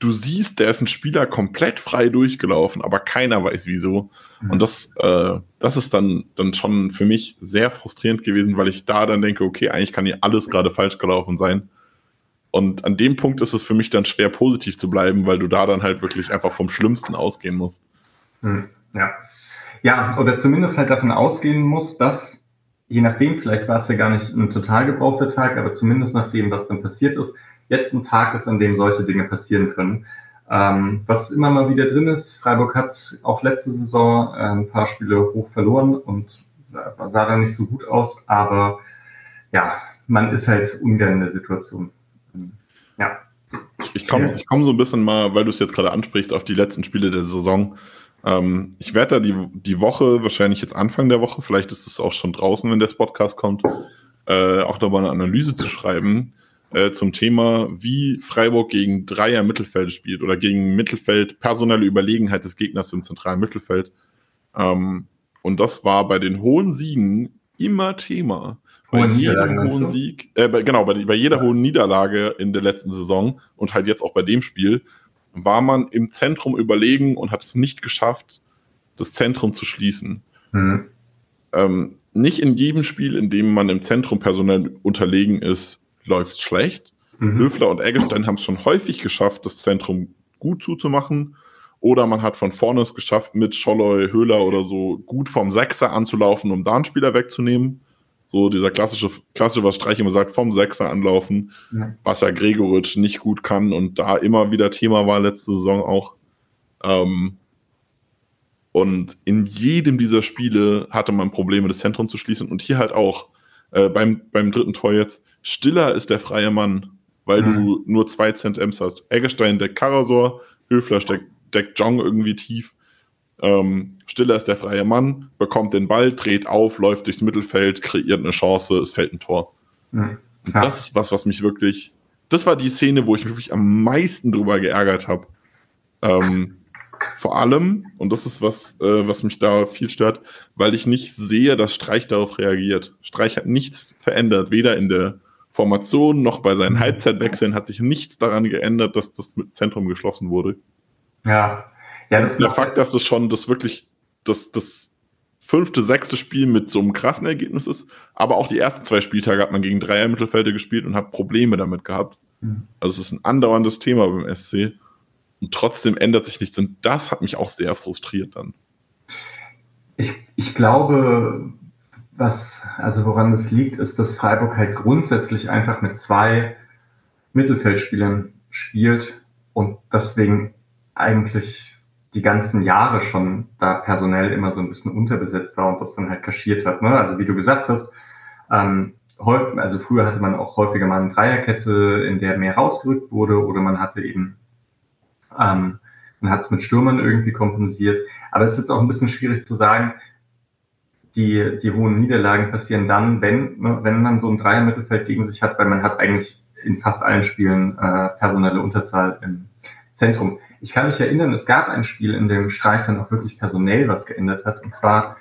du siehst, der ist ein Spieler komplett frei durchgelaufen, aber keiner weiß wieso. Mhm. Und das, äh, das ist dann, dann schon für mich sehr frustrierend gewesen, weil ich da dann denke, okay, eigentlich kann hier alles gerade falsch gelaufen sein. Und an dem Punkt ist es für mich dann schwer, positiv zu bleiben, weil du da dann halt wirklich einfach vom Schlimmsten ausgehen musst. Mhm. Ja. Ja, oder zumindest halt davon ausgehen musst, dass, je nachdem, vielleicht war es ja gar nicht ein total gebrauchter Tag, aber zumindest nach dem, was dann passiert ist, jetzt ein Tag ist, an dem solche Dinge passieren können. Ähm, was immer mal wieder drin ist, Freiburg hat auch letzte Saison äh, ein paar Spiele hoch verloren und sah dann nicht so gut aus, aber ja, man ist halt ungern in der Situation. Ja. Ich komme ich komm so ein bisschen mal, weil du es jetzt gerade ansprichst, auf die letzten Spiele der Saison. Ähm, ich werde da die, die Woche, wahrscheinlich jetzt Anfang der Woche, vielleicht ist es auch schon draußen, wenn der Podcast kommt, äh, auch nochmal eine Analyse zu schreiben äh, zum Thema, wie Freiburg gegen Dreier Mittelfeld spielt oder gegen Mittelfeld, personelle Überlegenheit des Gegners im zentralen Mittelfeld. Ähm, und das war bei den hohen Siegen immer Thema. Bei jedem hohen Sieg, äh, bei, genau, bei, bei jeder ja. hohen Niederlage in der letzten Saison und halt jetzt auch bei dem Spiel, war man im Zentrum überlegen und hat es nicht geschafft, das Zentrum zu schließen. Mhm. Ähm, nicht in jedem Spiel, in dem man im Zentrum personell unterlegen ist, läuft es schlecht. Mhm. Höfler und Eggestein haben es schon häufig geschafft, das Zentrum gut zuzumachen. Oder man hat von vorne es geschafft, mit Scholloy, Höhler oder so gut vom Sechser anzulaufen, um da einen Spieler wegzunehmen. So dieser klassische, klassische, was Streich immer sagt, vom Sechser anlaufen, ja. was ja Gregoritsch nicht gut kann und da immer wieder Thema war letzte Saison auch. Ähm, und in jedem dieser Spiele hatte man Probleme, das Zentrum zu schließen und hier halt auch. Äh, beim, beim dritten Tor jetzt. Stiller ist der freie Mann, weil mhm. du nur zwei Cent-Ms hast. Eggestein deckt Karasor, Höfler steckt deckt Jong irgendwie tief. Ähm, Stiller ist der freie Mann, bekommt den Ball, dreht auf, läuft durchs Mittelfeld, kreiert eine Chance, es fällt ein Tor. Mhm. Und das ist was, was mich wirklich, das war die Szene, wo ich mich wirklich am meisten drüber geärgert habe. Ähm, vor allem, und das ist was, äh, was mich da viel stört, weil ich nicht sehe, dass Streich darauf reagiert. Streich hat nichts verändert, weder in der Formation noch bei seinen mhm. Halbzeitwechseln hat sich nichts daran geändert, dass das Zentrum geschlossen wurde. Ja. ja das der Fakt, dass es schon das wirklich das, das fünfte, sechste Spiel mit so einem krassen Ergebnis ist, aber auch die ersten zwei Spieltage hat man gegen Dreier Mittelfelder gespielt und hat Probleme damit gehabt. Mhm. Also es ist ein andauerndes Thema beim SC und trotzdem ändert sich nichts und das hat mich auch sehr frustriert dann. Ich, ich glaube, was, also woran das liegt, ist, dass Freiburg halt grundsätzlich einfach mit zwei Mittelfeldspielern spielt und deswegen eigentlich die ganzen Jahre schon da personell immer so ein bisschen unterbesetzt war und das dann halt kaschiert hat. Ne? Also wie du gesagt hast, ähm, häufig, also früher hatte man auch häufiger mal eine Dreierkette, in der mehr rausgerückt wurde oder man hatte eben, ähm, man hat es mit Stürmern irgendwie kompensiert. Aber es ist jetzt auch ein bisschen schwierig zu sagen, die, die hohen Niederlagen passieren dann, wenn, wenn man so ein Dreier-Mittelfeld gegen sich hat, weil man hat eigentlich in fast allen Spielen äh, personelle Unterzahl im Zentrum. Ich kann mich erinnern, es gab ein Spiel, in dem Streich dann auch wirklich personell was geändert hat. Und zwar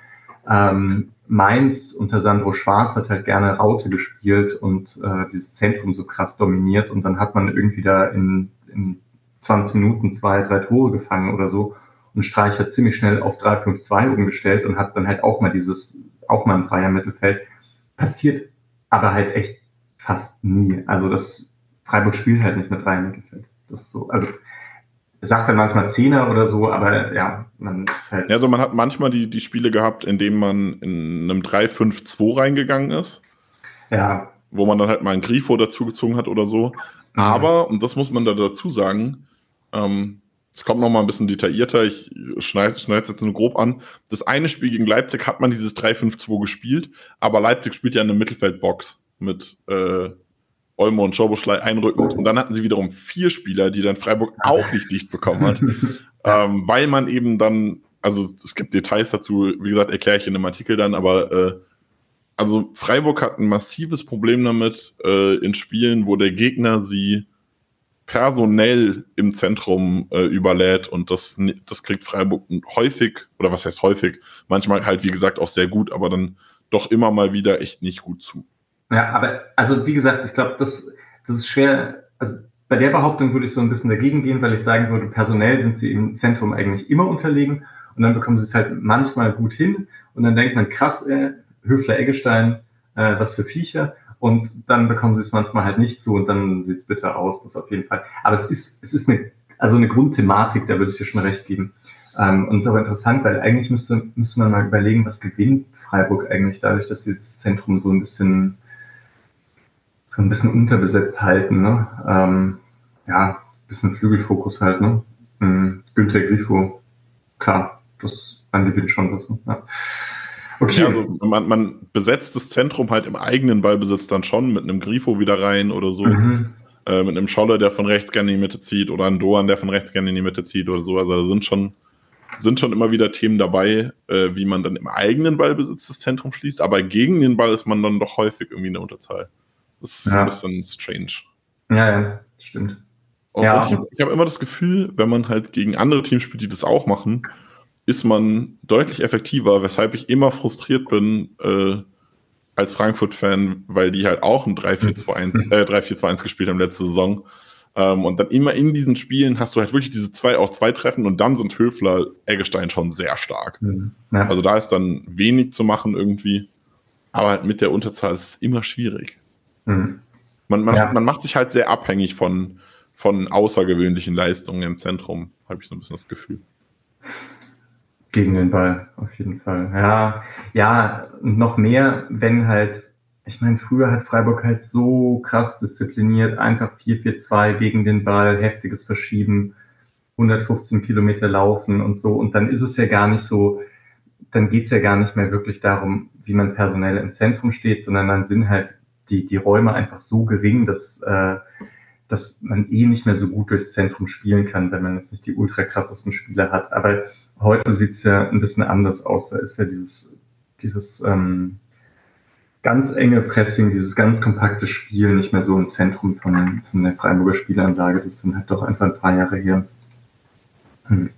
ähm, Mainz unter Sandro Schwarz hat halt gerne Raute gespielt und äh, dieses Zentrum so krass dominiert. Und dann hat man irgendwie da in, in 20 Minuten zwei, drei Tore gefangen oder so. Und Streich hat ziemlich schnell auf 3-5-2 umgestellt und hat dann halt auch mal dieses, auch mal ein Dreier Mittelfeld. Passiert aber halt echt fast nie. Also das Freiburg spielt halt nicht mit Dreier Mittelfeld. Das ist so, also er sagt dann manchmal Zehner oder so, aber ja, man ist halt. Ja, also man hat manchmal die, die Spiele gehabt, in denen man in einem 3-5-2 reingegangen ist. Ja. Wo man dann halt mal einen Grifo dazugezogen hat oder so. Mhm. Aber, und das muss man da dazu sagen, ähm, es kommt nochmal ein bisschen detaillierter, ich schneide es jetzt nur grob an. Das eine Spiel gegen Leipzig hat man dieses 3-5-2 gespielt, aber Leipzig spielt ja eine Mittelfeldbox mit äh, Olmo und Schoboschlei einrückend. Und dann hatten sie wiederum vier Spieler, die dann Freiburg auch nicht dicht bekommen hat. ähm, weil man eben dann, also es gibt Details dazu, wie gesagt, erkläre ich in einem Artikel dann, aber äh, also Freiburg hat ein massives Problem damit äh, in Spielen, wo der Gegner sie personell im Zentrum äh, überlädt und das, das kriegt Freiburg häufig, oder was heißt häufig, manchmal halt wie gesagt auch sehr gut, aber dann doch immer mal wieder echt nicht gut zu. Ja, aber also wie gesagt, ich glaube, das, das ist schwer. Also bei der Behauptung würde ich so ein bisschen dagegen gehen, weil ich sagen würde, personell sind sie im Zentrum eigentlich immer unterlegen und dann bekommen sie es halt manchmal gut hin und dann denkt man, krass, äh, Höfler Eggestein, äh, was für Viecher und dann bekommen sie es manchmal halt nicht so und dann sieht es bitter aus, das auf jeden Fall. Aber es ist, es ist eine, also eine Grundthematik, da würde ich dir schon recht geben. Ähm, und es ist aber interessant, weil eigentlich müsste, müsste man mal überlegen, was gewinnt Freiburg eigentlich dadurch, dass sie das Zentrum so ein bisschen so ein bisschen unterbesetzt halten, ne? Ähm, ja, bisschen Flügelfokus halt, ne? Mhm. Günther Grifo, klar, das man gewinnt schon was. Ne? Ja. Okay. Also man, man besetzt das Zentrum halt im eigenen Ballbesitz dann schon mit einem Grifo wieder rein oder so. Mhm. Äh, mit einem Scholler, der von rechts gerne in die Mitte zieht oder einem Doan, der von rechts gerne in die Mitte zieht oder so. Also da sind schon, sind schon immer wieder Themen dabei, äh, wie man dann im eigenen Ballbesitz das Zentrum schließt, aber gegen den Ball ist man dann doch häufig irgendwie in der Unterzahl. Das ist ja. ein bisschen strange. Ja, ja, stimmt. Und ja. ich habe hab immer das Gefühl, wenn man halt gegen andere Teams spielt, die das auch machen, ist man deutlich effektiver, weshalb ich immer frustriert bin äh, als Frankfurt-Fan, weil die halt auch ein 3-4-2-1 mhm. äh, 3-4-2-1 gespielt haben letzte Saison. Ähm, und dann immer in diesen Spielen hast du halt wirklich diese zwei auch zwei Treffen und dann sind Höfler, Eggestein schon sehr stark. Mhm. Ja. Also da ist dann wenig zu machen irgendwie. aber halt mit der Unterzahl ist es immer schwierig. Mhm. Man, man, ja. man macht sich halt sehr abhängig von, von außergewöhnlichen Leistungen im Zentrum, habe ich so ein bisschen das Gefühl. Gegen den Ball, auf jeden Fall. Ja, ja, noch mehr, wenn halt, ich meine, früher hat Freiburg halt so krass diszipliniert, einfach 4-4-2 gegen den Ball, heftiges Verschieben, 115 Kilometer laufen und so. Und dann ist es ja gar nicht so, dann geht's ja gar nicht mehr wirklich darum, wie man personell im Zentrum steht, sondern dann sind halt die, die Räume einfach so gering, dass, äh, dass man eh nicht mehr so gut durchs Zentrum spielen kann, wenn man jetzt nicht die ultra krassesten Spieler hat. Aber heute sieht's ja ein bisschen anders aus. Da ist ja dieses, dieses ähm, ganz enge Pressing, dieses ganz kompakte Spiel nicht mehr so im Zentrum von, von der Freiburger Spielanlage. Das sind halt doch einfach ein paar Jahre her. Hm.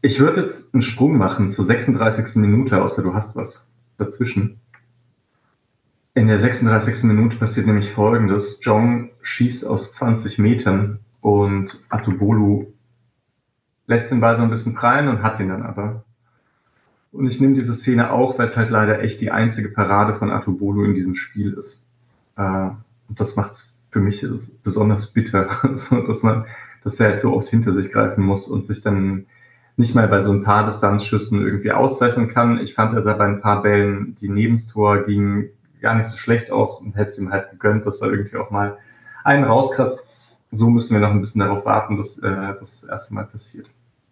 Ich würde jetzt einen Sprung machen zur 36. Minute, außer du hast was dazwischen. In der 36. Minute passiert nämlich Folgendes. Jong schießt aus 20 Metern und Atubolu lässt den Ball so ein bisschen prallen und hat ihn dann aber. Und ich nehme diese Szene auch, weil es halt leider echt die einzige Parade von Atubolu in diesem Spiel ist. Äh, und das macht es für mich besonders bitter, dass man, dass er halt so oft hinter sich greifen muss und sich dann nicht mal bei so ein paar Distanzschüssen irgendwie auszeichnen kann. Ich fand, er bei ein paar Bällen, die nebens Tor gingen, gar nicht so schlecht aus und hätte es ihm halt gegönnt, dass er irgendwie auch mal einen rauskratzt. So müssen wir noch ein bisschen darauf warten, dass äh, das, das erste Mal passiert.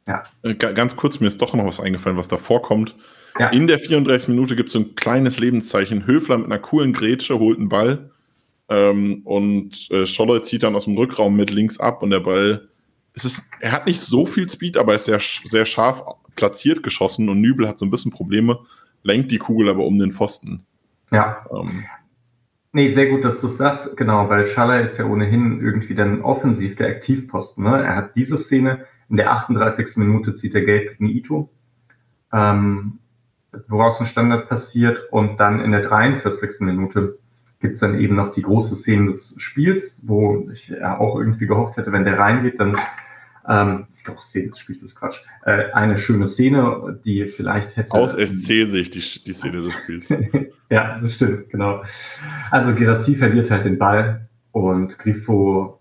Ja. Äh, ganz kurz, mir ist doch noch was eingefallen, was da vorkommt. Ja. In der 34 Minute gibt es so ein kleines Lebenszeichen. Höfler mit einer coolen Grätsche holt einen Ball ähm, und äh, Scholler zieht dann aus dem Rückraum mit links ab und der Ball es ist, er hat nicht so viel Speed, aber er ist sehr, sehr scharf platziert geschossen und Nübel hat so ein bisschen Probleme, lenkt die Kugel aber um den Pfosten. Ja. Ähm. Nee, sehr gut, dass du es sagst, genau, weil Schaller ist ja ohnehin irgendwie dann offensiv der Aktivposten. Ne? Er hat diese Szene, in der 38. Minute zieht er gelb gegen Ito, ähm, woraus ein Standard passiert und dann in der 43. Minute gibt's dann eben noch die große Szene des Spiels, wo ich ja auch irgendwie gehofft hätte, wenn der reingeht, dann ähm, ich glaube, Szene des Spiels ist Quatsch. Äh, eine schöne Szene, die vielleicht hätte. Aus SC-Sicht, die, die Szene des Spiels. ja, das stimmt, genau. Also Gerassi verliert halt den Ball und Grifo,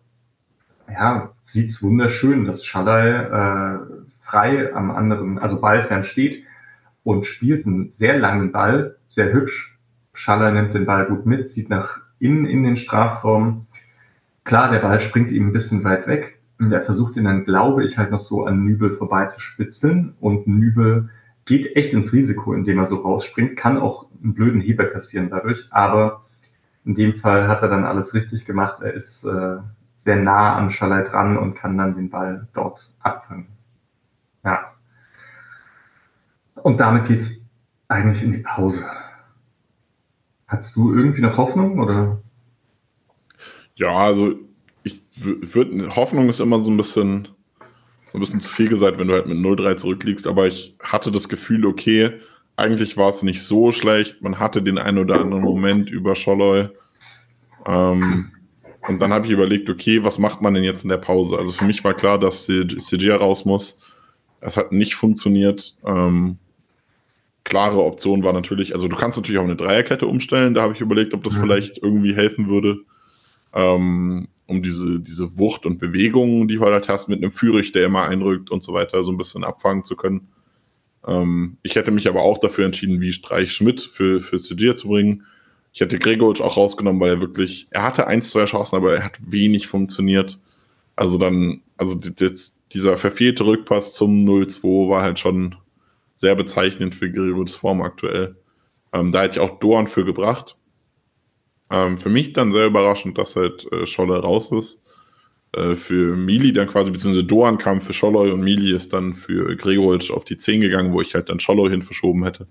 ja, sieht's wunderschön, dass Schalay äh, frei am anderen, also ballfern steht und spielt einen sehr langen Ball, sehr hübsch. Schaller nimmt den Ball gut mit, zieht nach innen in den Strafraum. Klar, der Ball springt ihm ein bisschen weit weg, er versucht ihn dann, glaube ich, halt noch so an Nübel vorbei zu spitzeln. Und Nübel geht echt ins Risiko, indem er so rausspringt, kann auch einen blöden Heber kassieren dadurch. Aber in dem Fall hat er dann alles richtig gemacht. Er ist äh, sehr nah an Schalai dran und kann dann den Ball dort abfangen. Ja. Und damit geht's eigentlich in die Pause. Hast du irgendwie noch Hoffnung oder? Ja, also ich würde, Hoffnung ist immer so ein bisschen, so ein bisschen zu viel gesagt, wenn du halt mit 0-3 zurückliegst, aber ich hatte das Gefühl, okay, eigentlich war es nicht so schlecht. Man hatte den einen oder anderen Moment über Scholloy. Ähm, und dann habe ich überlegt, okay, was macht man denn jetzt in der Pause? Also für mich war klar, dass CG raus muss. Es hat nicht funktioniert. Ähm, klare Option war natürlich, also du kannst natürlich auch eine Dreierkette umstellen. Da habe ich überlegt, ob das mhm. vielleicht irgendwie helfen würde. Ähm, um diese, diese Wucht und Bewegung, die du halt hast, mit einem Führig, der immer einrückt und so weiter, so ein bisschen abfangen zu können. Ähm, ich hätte mich aber auch dafür entschieden, wie Streich Schmidt für, für Studier zu bringen. Ich hätte Gregoric auch rausgenommen, weil er wirklich, er hatte eins, zwei Chancen, aber er hat wenig funktioniert. Also dann, also dieser verfehlte Rückpass zum 0-2 war halt schon sehr bezeichnend für Gregorics Form aktuell. Ähm, da hätte ich auch Dorn für gebracht. Ähm, für mich dann sehr überraschend, dass halt äh, Scholler raus ist. Äh, für Mili dann quasi, beziehungsweise Doan kam für Scholloy und Mili ist dann für Gregoric auf die 10 gegangen, wo ich halt dann Scholloy hin verschoben hätte.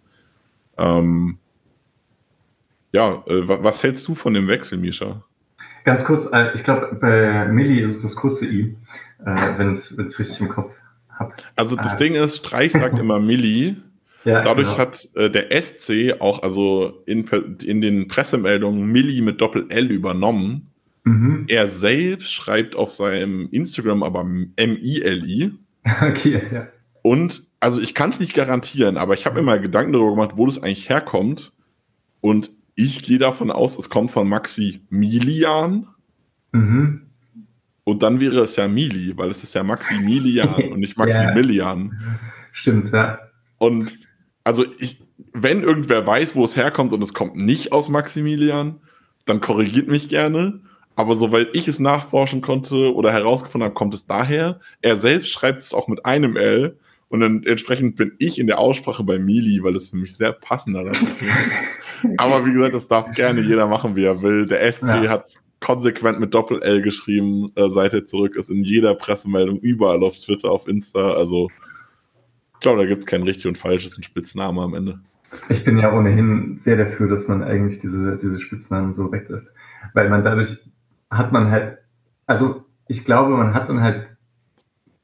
Ähm, ja, äh, was hältst du von dem Wechsel, Misha? Ganz kurz, äh, ich glaube, bei Mili ist es das kurze I, äh, wenn ich es richtig im Kopf habe. Also das Ding ist, Streich sagt immer Mili, ja, Dadurch genau. hat äh, der SC auch also in, in den Pressemeldungen Milli mit Doppel-L übernommen. Mhm. Er selbst schreibt auf seinem Instagram aber M-I-L-I. Okay, ja. Und also ich kann es nicht garantieren, aber ich habe immer Gedanken darüber gemacht, wo das eigentlich herkommt. Und ich gehe davon aus, es kommt von Maximilian. Mhm. Und dann wäre es ja Mili, weil es ist ja Maximilian und nicht Maximilian. Ja. Stimmt, ja. Und also ich, wenn irgendwer weiß, wo es herkommt und es kommt nicht aus Maximilian, dann korrigiert mich gerne. Aber soweit ich es nachforschen konnte oder herausgefunden habe, kommt es daher. Er selbst schreibt es auch mit einem L. Und dann entsprechend bin ich in der Aussprache bei Mili, weil es für mich sehr passender ist. Aber wie gesagt, das darf gerne jeder machen, wie er will. Der SC ja. hat konsequent mit Doppel-L geschrieben, äh, seit er zurück ist, in jeder Pressemeldung, überall auf Twitter, auf Insta. Also, ich glaube, da gibt es kein richtig und falsches ein Spitzname am Ende. Ich bin ja ohnehin sehr dafür, dass man eigentlich diese, diese Spitznamen so weglässt. Weil man dadurch hat man halt, also ich glaube, man hat dann halt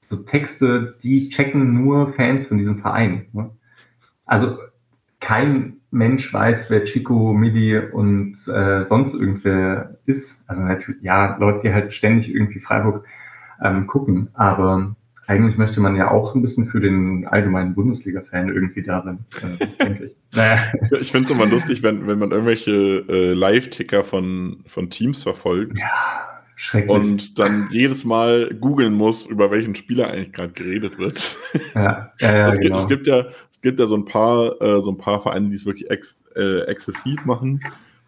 so Texte, die checken nur Fans von diesem Verein. Ne? Also kein Mensch weiß, wer Chico, Midi und äh, sonst irgendwer ist. Also natürlich, ja, Leute, die halt ständig irgendwie Freiburg ähm, gucken, aber eigentlich möchte man ja auch ein bisschen für den allgemeinen Bundesliga-Fan irgendwie da sein, äh, denke ich. Naja. Ich finde es immer lustig, wenn, wenn man irgendwelche äh, Live-Ticker von, von Teams verfolgt. Ja Schrecklich. Und dann jedes Mal googeln muss, über welchen Spieler eigentlich gerade geredet wird. Ja, ja, ja es, gibt, genau. es gibt ja es gibt ja so ein paar äh, so ein paar Vereine, die es wirklich ex, äh, exzessiv machen.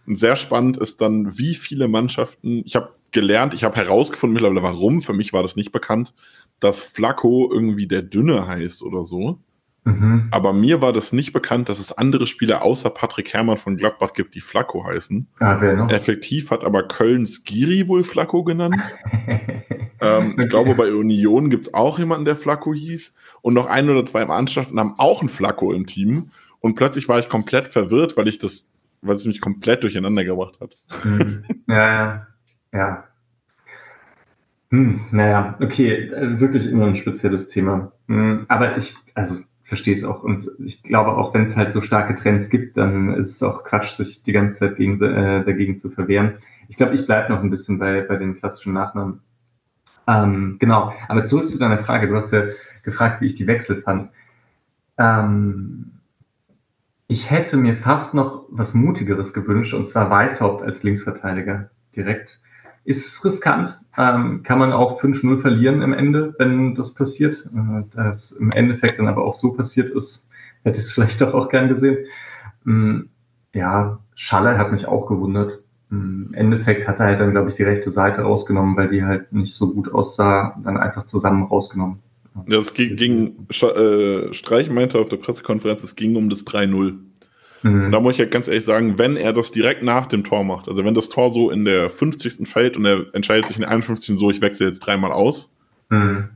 Und sehr spannend ist dann, wie viele Mannschaften. Ich habe gelernt, ich habe herausgefunden mittlerweile, warum. Für mich war das nicht bekannt, dass Flacco irgendwie der Dünne heißt oder so. Mhm. Aber mir war das nicht bekannt, dass es andere Spieler außer Patrick Herrmann von Gladbach gibt, die Flacco heißen. Ah, wer noch? Effektiv hat aber Köln Skiri wohl Flacco genannt. ähm. Ich glaube, bei Union gibt es auch jemanden, der Flacco hieß. Und noch ein oder zwei Mannschaften haben auch einen Flacco im Team. Und plötzlich war ich komplett verwirrt, weil ich das, weil es mich komplett durcheinander gebracht hat. Mhm. Ja, ja, ja. Hm, naja, okay, äh, wirklich immer ein spezielles Thema. Hm, aber ich, also verstehe es auch. Und ich glaube, auch wenn es halt so starke Trends gibt, dann ist es auch Quatsch, sich die ganze Zeit gegen, äh, dagegen zu verwehren. Ich glaube, ich bleibe noch ein bisschen bei, bei den klassischen Nachnamen. Ähm, genau, aber zurück zu deiner Frage. Du hast ja gefragt, wie ich die Wechsel fand. Ähm, ich hätte mir fast noch was Mutigeres gewünscht, und zwar Weißhaupt als Linksverteidiger direkt. Ist riskant, ähm, kann man auch 5-0 verlieren im Ende, wenn das passiert. Äh, das im Endeffekt dann aber auch so passiert ist, hätte ich es vielleicht doch auch gern gesehen. Ähm, ja, Schaller hat mich auch gewundert. Im Endeffekt hat er halt dann, glaube ich, die rechte Seite rausgenommen, weil die halt nicht so gut aussah, dann einfach zusammen rausgenommen. Ja, es ging, ging äh, Streich meinte auf der Pressekonferenz, es ging um das 3-0. Mhm. Und da muss ich ja ganz ehrlich sagen, wenn er das direkt nach dem Tor macht, also wenn das Tor so in der 50. fällt und er entscheidet sich in der 51. so, ich wechsle jetzt dreimal aus, mhm.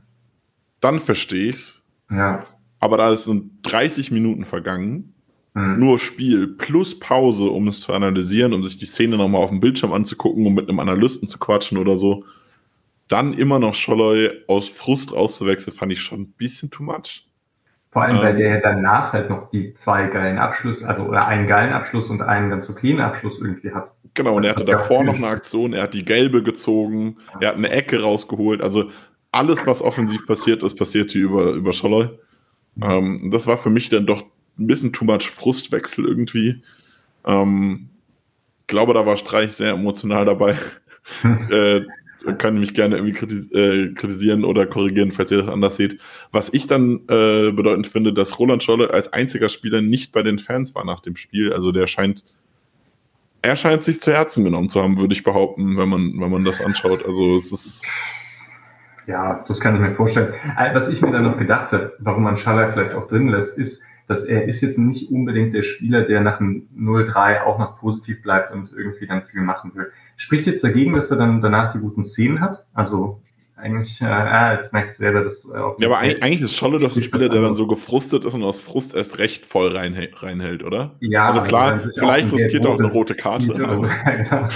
dann verstehe ich's. Ja. Aber da sind 30 Minuten vergangen, mhm. nur Spiel plus Pause, um es zu analysieren, um sich die Szene nochmal auf dem Bildschirm anzugucken, um mit einem Analysten zu quatschen oder so. Dann immer noch Scholloy aus Frust rauszuwechseln, fand ich schon ein bisschen too much. Vor allem, weil der danach halt noch die zwei geilen Abschlüsse, also oder einen geilen Abschluss und einen ganz okayen Abschluss irgendwie hat. Genau, und er hatte davor noch eine Aktion, er hat die gelbe gezogen, er hat eine Ecke rausgeholt. Also alles, was offensiv passiert ist, passiert hier über, über Scholloy. Mhm. Ähm, das war für mich dann doch ein bisschen too much Frustwechsel irgendwie. Ähm, ich glaube, da war Streich sehr emotional dabei. äh, kann mich gerne irgendwie kritis äh, kritisieren oder korrigieren, falls ihr das anders seht. Was ich dann äh, bedeutend finde, dass Roland Scholle als einziger Spieler nicht bei den Fans war nach dem Spiel. Also der scheint, er scheint sich zu Herzen genommen zu haben, würde ich behaupten, wenn man, wenn man das anschaut. Also es ist. Ja, das kann ich mir vorstellen. Äh, was ich mir dann noch gedacht habe, warum man Schaller vielleicht auch drin lässt, ist, dass er ist jetzt nicht unbedingt der Spieler, der nach dem 0-3 auch noch positiv bleibt und irgendwie dann viel machen will. Spricht jetzt dagegen, dass er dann danach die guten Szenen hat? Also eigentlich, äh, ja, jetzt merkst du selber, dass äh, Ja, aber eigentlich, eigentlich ist Scholle doch ein Spieler, der dann so gefrustet ist und aus Frust erst recht voll rein, reinhält, oder? Ja, also klar, vielleicht riskiert er auch eine rote Karte. Also. genau.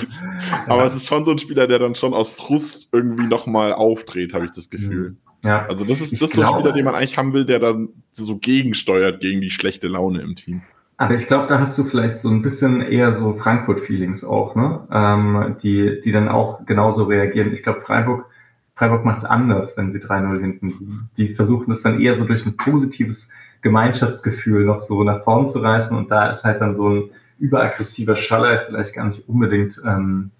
aber es ist schon so ein Spieler, der dann schon aus Frust irgendwie nochmal aufdreht, habe ich das Gefühl. Mhm. Ja. Also das ist, das ist so ein Spieler, den man eigentlich haben will, der dann so gegensteuert gegen die schlechte Laune im Team. Aber ich glaube, da hast du vielleicht so ein bisschen eher so Frankfurt-Feelings auch, ne? Ähm, die, die dann auch genauso reagieren. Ich glaube, Freiburg, Freiburg macht es anders, wenn sie 3-0 hinten sind. Die versuchen es dann eher so durch ein positives Gemeinschaftsgefühl noch so nach vorn zu reißen und da ist halt dann so ein überaggressiver Schaller vielleicht gar nicht unbedingt ähm,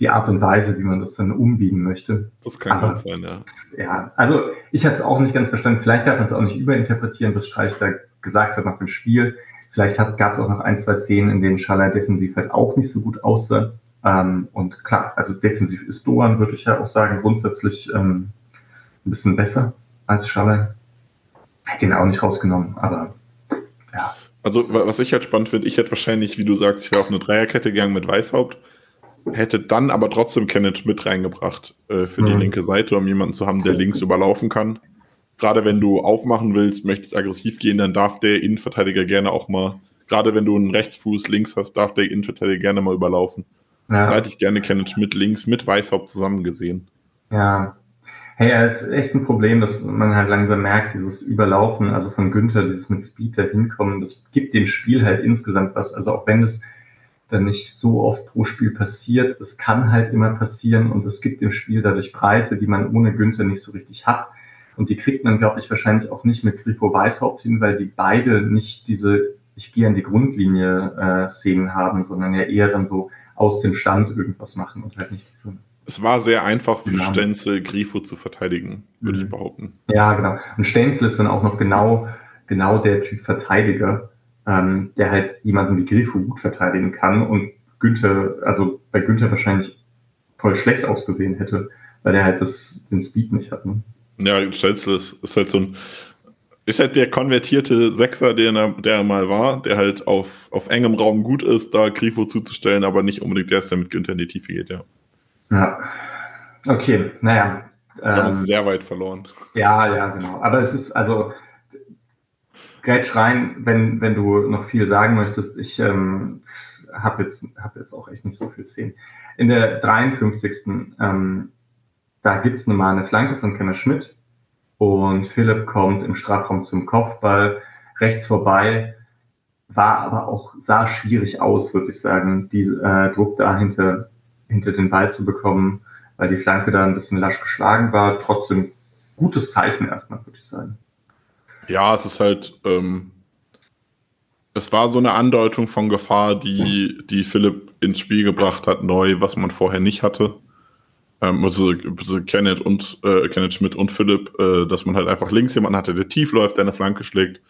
die Art und Weise, wie man das dann umbiegen möchte. Das kann Aber, sein, ja. Ja, also ich hatte es auch nicht ganz verstanden. Vielleicht darf man es auch nicht überinterpretieren, was Streich da gesagt hat nach dem Spiel. Vielleicht gab es auch noch ein, zwei Szenen, in denen Schaller defensiv halt auch nicht so gut aussah. Ähm, und klar, also defensiv ist Doan, würde ich ja auch sagen, grundsätzlich ähm, ein bisschen besser als Schaller. Hätte ihn auch nicht rausgenommen, aber ja. Also was ich halt spannend finde, ich hätte wahrscheinlich, wie du sagst, ich wäre auf eine Dreierkette gegangen mit Weißhaupt, hätte dann aber trotzdem Kenneth Schmidt reingebracht äh, für mhm. die linke Seite, um jemanden zu haben, der links überlaufen kann. Gerade wenn du aufmachen willst, möchtest aggressiv gehen, dann darf der Innenverteidiger gerne auch mal, gerade wenn du einen Rechtsfuß links hast, darf der Innenverteidiger gerne mal überlaufen. Ja. Da hätte ich gerne Kenneth Schmidt links mit Weißhaupt zusammen gesehen. Ja. Hey, es ist echt ein Problem, dass man halt langsam merkt, dieses Überlaufen, also von Günther, dieses mit Speed da hinkommen, das gibt dem Spiel halt insgesamt was. Also auch wenn es dann nicht so oft pro Spiel passiert, es kann halt immer passieren und es gibt dem Spiel dadurch Breite, die man ohne Günther nicht so richtig hat. Und die kriegt man, glaube ich, wahrscheinlich auch nicht mit Grifo Weißhaupt hin, weil die beide nicht diese Ich gehe an die Grundlinie äh, Szenen haben, sondern ja eher dann so aus dem Stand irgendwas machen und halt nicht so. Es war sehr einfach für genau. Stenzel, Grifo zu verteidigen, würde mhm. ich behaupten. Ja, genau. Und Stenzel ist dann auch noch genau, genau der Typ Verteidiger, ähm, der halt jemanden wie Grifo gut verteidigen kann und Günther, also bei Günther wahrscheinlich voll schlecht ausgesehen hätte, weil er halt das, den Speed nicht hat. Ne? Ja, Stenzel ist, ist halt so ein, ist halt der konvertierte Sechser, der, der mal war, der halt auf, auf engem Raum gut ist, da Grifo zuzustellen, aber nicht unbedingt der ist, der mit Günther in die Tiefe geht, ja. Ja. Okay, naja. Wir ähm, haben uns sehr weit verloren. Ja, ja, genau. Aber es ist, also, grätsch rein, wenn, wenn du noch viel sagen möchtest. Ich ähm, habe jetzt, hab jetzt auch echt nicht so viel Szenen. In der 53. Ähm, da gibt's nochmal eine Flanke von Kenner Schmidt und Philipp kommt im Strafraum zum Kopfball rechts vorbei, war aber auch, sah schwierig aus, würde ich sagen, die äh, Druck da hinter, hinter den Ball zu bekommen, weil die Flanke da ein bisschen lasch geschlagen war. Trotzdem gutes Zeichen erstmal, würde ich sagen. Ja, es ist halt, ähm, es war so eine Andeutung von Gefahr, die, die Philipp ins Spiel gebracht hat, neu, was man vorher nicht hatte ähm, also, also Kenneth und äh, Kenneth Schmidt und Philipp, äh, dass man halt einfach links jemanden hatte, der tief läuft, der eine Flanke schlägt,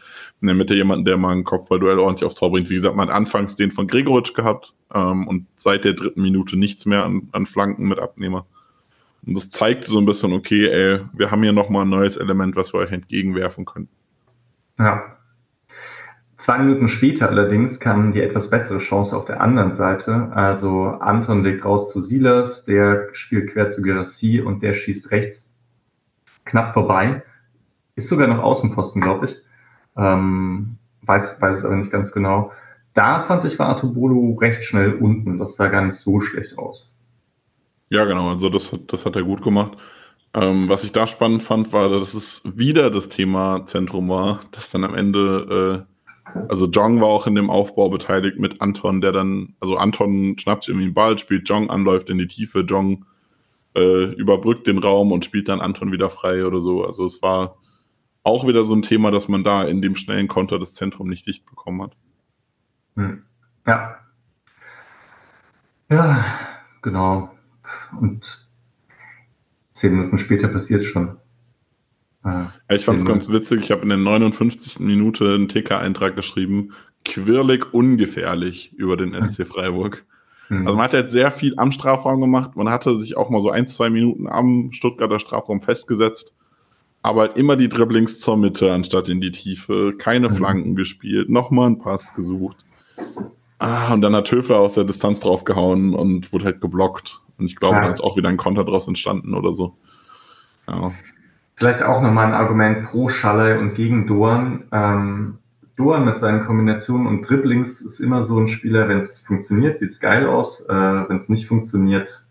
in der Mitte jemanden, der mal ein Kopfballduell ordentlich aufs Tor bringt. Wie gesagt, man hat anfangs den von Gregoritsch gehabt ähm, und seit der dritten Minute nichts mehr an, an Flanken mit Abnehmer. Und das zeigt so ein bisschen, okay, ey, wir haben hier nochmal ein neues Element, was wir euch entgegenwerfen können. Ja, Zwei Minuten später allerdings kam die etwas bessere Chance auf der anderen Seite. Also Anton legt raus zu Silas, der spielt quer zu Gerassi und der schießt rechts knapp vorbei. Ist sogar noch Außenposten, glaube ich. Ähm, weiß, weiß es aber nicht ganz genau. Da fand ich, war Atobolo recht schnell unten. Das sah gar nicht so schlecht aus. Ja, genau. Also das, das hat er gut gemacht. Ähm, was ich da spannend fand, war, dass es wieder das Thema Zentrum war, das dann am Ende äh, also Jong war auch in dem Aufbau beteiligt mit Anton, der dann, also Anton schnappt irgendwie den Ball, spielt Jong an, läuft in die Tiefe, Jong äh, überbrückt den Raum und spielt dann Anton wieder frei oder so. Also es war auch wieder so ein Thema, dass man da in dem schnellen Konter das Zentrum nicht dicht bekommen hat. Hm. Ja. Ja, genau. Und zehn Minuten später passiert schon. Ja, ich fand es ganz witzig. Ich habe in der 59. Minute einen TK-Eintrag geschrieben. Quirlig ungefährlich über den SC Freiburg. Mhm. Also man hat jetzt sehr viel am Strafraum gemacht. Man hatte sich auch mal so ein, zwei Minuten am Stuttgarter Strafraum festgesetzt. Aber halt immer die Dribblings zur Mitte anstatt in die Tiefe. Keine mhm. Flanken gespielt. Nochmal einen Pass gesucht. Ah, und dann hat Höfler aus der Distanz draufgehauen und wurde halt geblockt. Und ich glaube, ja. da ist auch wieder ein Konter draus entstanden oder so. Ja. Vielleicht auch nochmal ein Argument pro Schalle und gegen Dorn. Ähm, Dorn mit seinen Kombinationen und Dribblings ist immer so ein Spieler, wenn es funktioniert, sieht es geil aus. Äh, wenn es nicht funktioniert,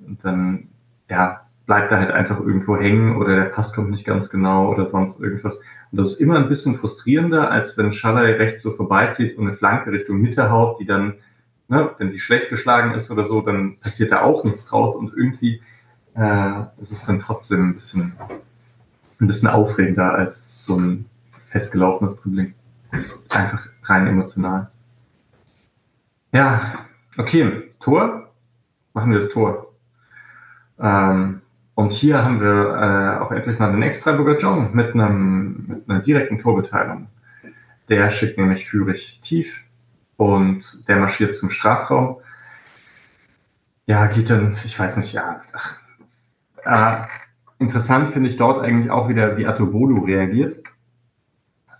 dann ja, bleibt er halt einfach irgendwo hängen oder der Pass kommt nicht ganz genau oder sonst irgendwas. Und das ist immer ein bisschen frustrierender, als wenn Schaller rechts so vorbeizieht und eine Flanke Richtung Mitte haut, die dann, ne, wenn die schlecht geschlagen ist oder so, dann passiert da auch nichts draus und irgendwie äh, ist es dann trotzdem ein bisschen ein bisschen aufregender als so ein festgelaufenes Dribbling. Einfach rein emotional. Ja, okay. Tor. Machen wir das Tor. Ähm, und hier haben wir äh, auch endlich mal den Ex-Freiburger John mit, einem, mit einer direkten Torbeteiligung. Der schickt nämlich Führig tief und der marschiert zum Strafraum. Ja, geht dann, ich weiß nicht, ja. Ach, äh, interessant finde ich dort eigentlich auch wieder, wie Atobolu reagiert.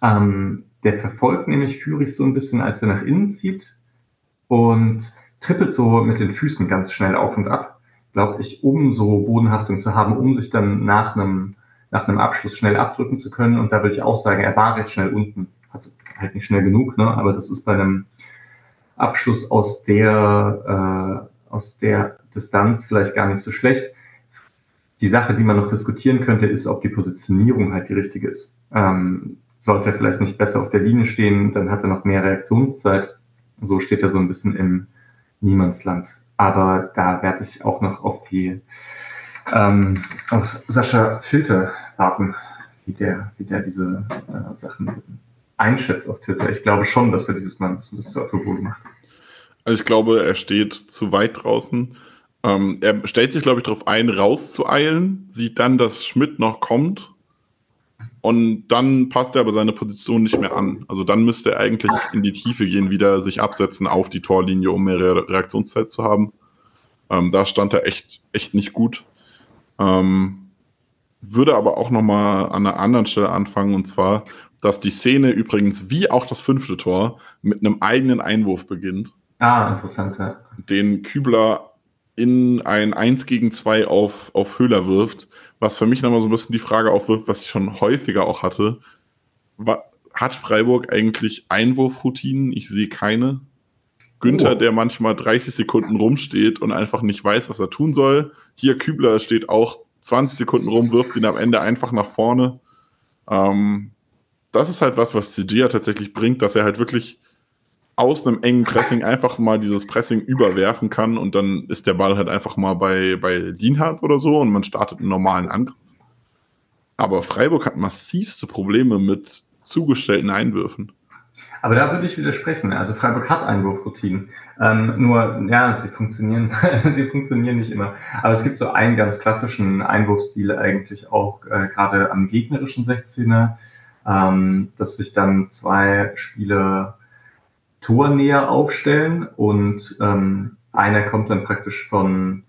Ähm, der verfolgt nämlich Führig so ein bisschen, als er nach innen zieht und trippelt so mit den Füßen ganz schnell auf und ab, glaube ich, um so Bodenhaftung zu haben, um sich dann nach einem, nach einem Abschluss schnell abdrücken zu können. Und da würde ich auch sagen, er war recht schnell unten. Hat halt nicht schnell genug, ne? aber das ist bei einem Abschluss aus der, äh, aus der Distanz vielleicht gar nicht so schlecht. Die Sache, die man noch diskutieren könnte, ist, ob die Positionierung halt die richtige ist. Ähm, sollte er vielleicht nicht besser auf der Linie stehen, dann hat er noch mehr Reaktionszeit. So steht er so ein bisschen im Niemandsland. Aber da werde ich auch noch auf die ähm, auf Sascha Filter warten, wie der, wie der diese äh, Sachen einschätzt auf Twitter. Ich glaube schon, dass er dieses Mal ein bisschen das zu Autobol macht. Also ich glaube, er steht zu weit draußen. Ähm, er stellt sich, glaube ich, darauf ein, rauszueilen, sieht dann, dass Schmidt noch kommt und dann passt er aber seine Position nicht mehr an. Also dann müsste er eigentlich in die Tiefe gehen, wieder sich absetzen auf die Torlinie, um mehr Reaktionszeit zu haben. Ähm, da stand er echt, echt nicht gut. Ähm, würde aber auch nochmal an einer anderen Stelle anfangen, und zwar, dass die Szene übrigens, wie auch das fünfte Tor, mit einem eigenen Einwurf beginnt. Ah, interessant, ja. Den Kübler in ein 1 gegen 2 auf, auf Höhler wirft was für mich nochmal so ein bisschen die Frage aufwirft, was ich schon häufiger auch hatte. Hat Freiburg eigentlich Einwurfroutinen? Ich sehe keine. Günther, oh. der manchmal 30 Sekunden rumsteht und einfach nicht weiß, was er tun soll. Hier Kübler steht auch 20 Sekunden rum, wirft ihn am Ende einfach nach vorne. Ähm, das ist halt was, was CG tatsächlich bringt, dass er halt wirklich aus einem engen Pressing einfach mal dieses Pressing überwerfen kann und dann ist der Ball halt einfach mal bei, bei Lienhardt oder so und man startet einen normalen Angriff. Aber Freiburg hat massivste Probleme mit zugestellten Einwürfen. Aber da würde ich widersprechen. Also Freiburg hat Einwurfroutinen. Ähm, nur, ja, sie funktionieren, sie funktionieren nicht immer. Aber es gibt so einen ganz klassischen Einwurfstil eigentlich auch äh, gerade am gegnerischen 16er, ähm, dass sich dann zwei Spieler Tornäher aufstellen und ähm, einer kommt dann praktisch von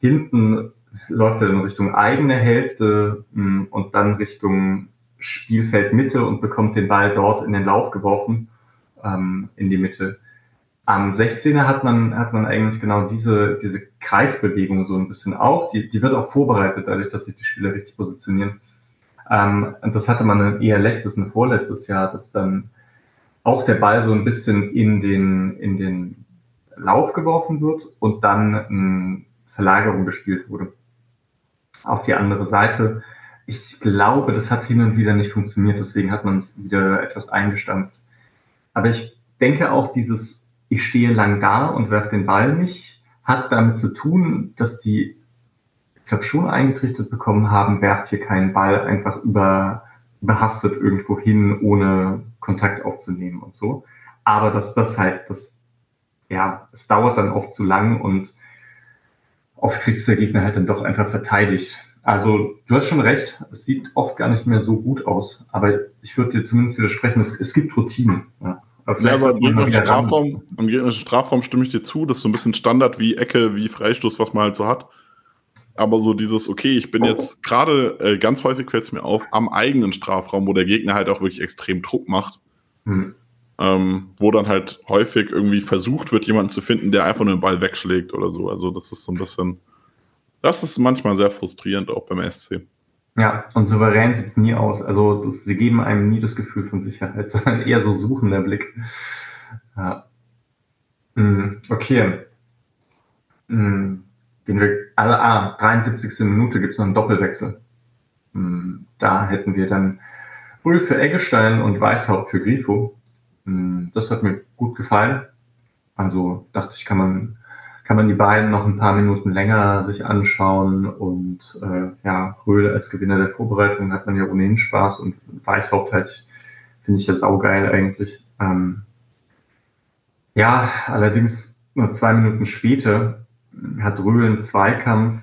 hinten, läuft in Richtung eigene Hälfte mh, hm, und dann Richtung Spielfeldmitte und bekommt den Ball dort in den Lauf geworfen, ähm, in die Mitte. Am 16er hat man, hat man eigentlich genau diese, diese Kreisbewegung so ein bisschen auch. Die, die wird auch vorbereitet, dadurch, dass sich die Spieler richtig positionieren. Ähm, und das hatte man eher letztes und vorletztes Jahr, dass dann auch der Ball so ein bisschen in den, in den Lauf geworfen wird und dann eine Verlagerung gespielt wurde. Auf die andere Seite. Ich glaube, das hat hin und wieder nicht funktioniert, deswegen hat man es wieder etwas eingestampft. Aber ich denke auch, dieses ich stehe lang da und werfe den Ball nicht, hat damit zu tun, dass die, ich glaube, schon eingetrichtert bekommen haben, werft hier keinen Ball einfach über, überhastet irgendwo hin, ohne Kontakt aufzunehmen und so. Aber dass das halt, das, ja, es dauert dann oft zu lang und oft kriegt der Gegner halt dann doch einfach verteidigt. Also du hast schon recht, es sieht oft gar nicht mehr so gut aus, aber ich würde dir zumindest widersprechen, es, es gibt Routinen. Ja. Aber, ja, aber im Strafraum, im gegnerischen Strafraum stimme ich dir zu, das ist so ein bisschen Standard wie Ecke, wie Freistoß, was man halt so hat. Aber so dieses, okay, ich bin jetzt gerade, äh, ganz häufig fällt es mir auf, am eigenen Strafraum, wo der Gegner halt auch wirklich extrem Druck macht. Mhm. Ähm, wo dann halt häufig irgendwie versucht wird, jemanden zu finden, der einfach nur den Ball wegschlägt oder so. Also das ist so ein bisschen, das ist manchmal sehr frustrierend auch beim SC. Ja, und souverän sieht es nie aus. Also das, sie geben einem nie das Gefühl von Sicherheit, sondern eher so suchender Blick. Ja. Mhm, okay. Mhm. Gehen wir, also, ah, 73. Minute gibt es noch einen Doppelwechsel. Mhm. Da hätten wir dann Bull für Eggestein und Weißhaupt für Grifo. Hm, das hat mir gut gefallen. Also dachte ich, kann man, kann man die beiden noch ein paar Minuten länger sich anschauen und äh, ja, Röhl als Gewinner der Vorbereitung hat man ja ohnehin Spaß und Weißhaupt halt finde ich ja saugeil eigentlich. Ähm, Ja, allerdings nur zwei Minuten später hat Röhl einen Zweikampf,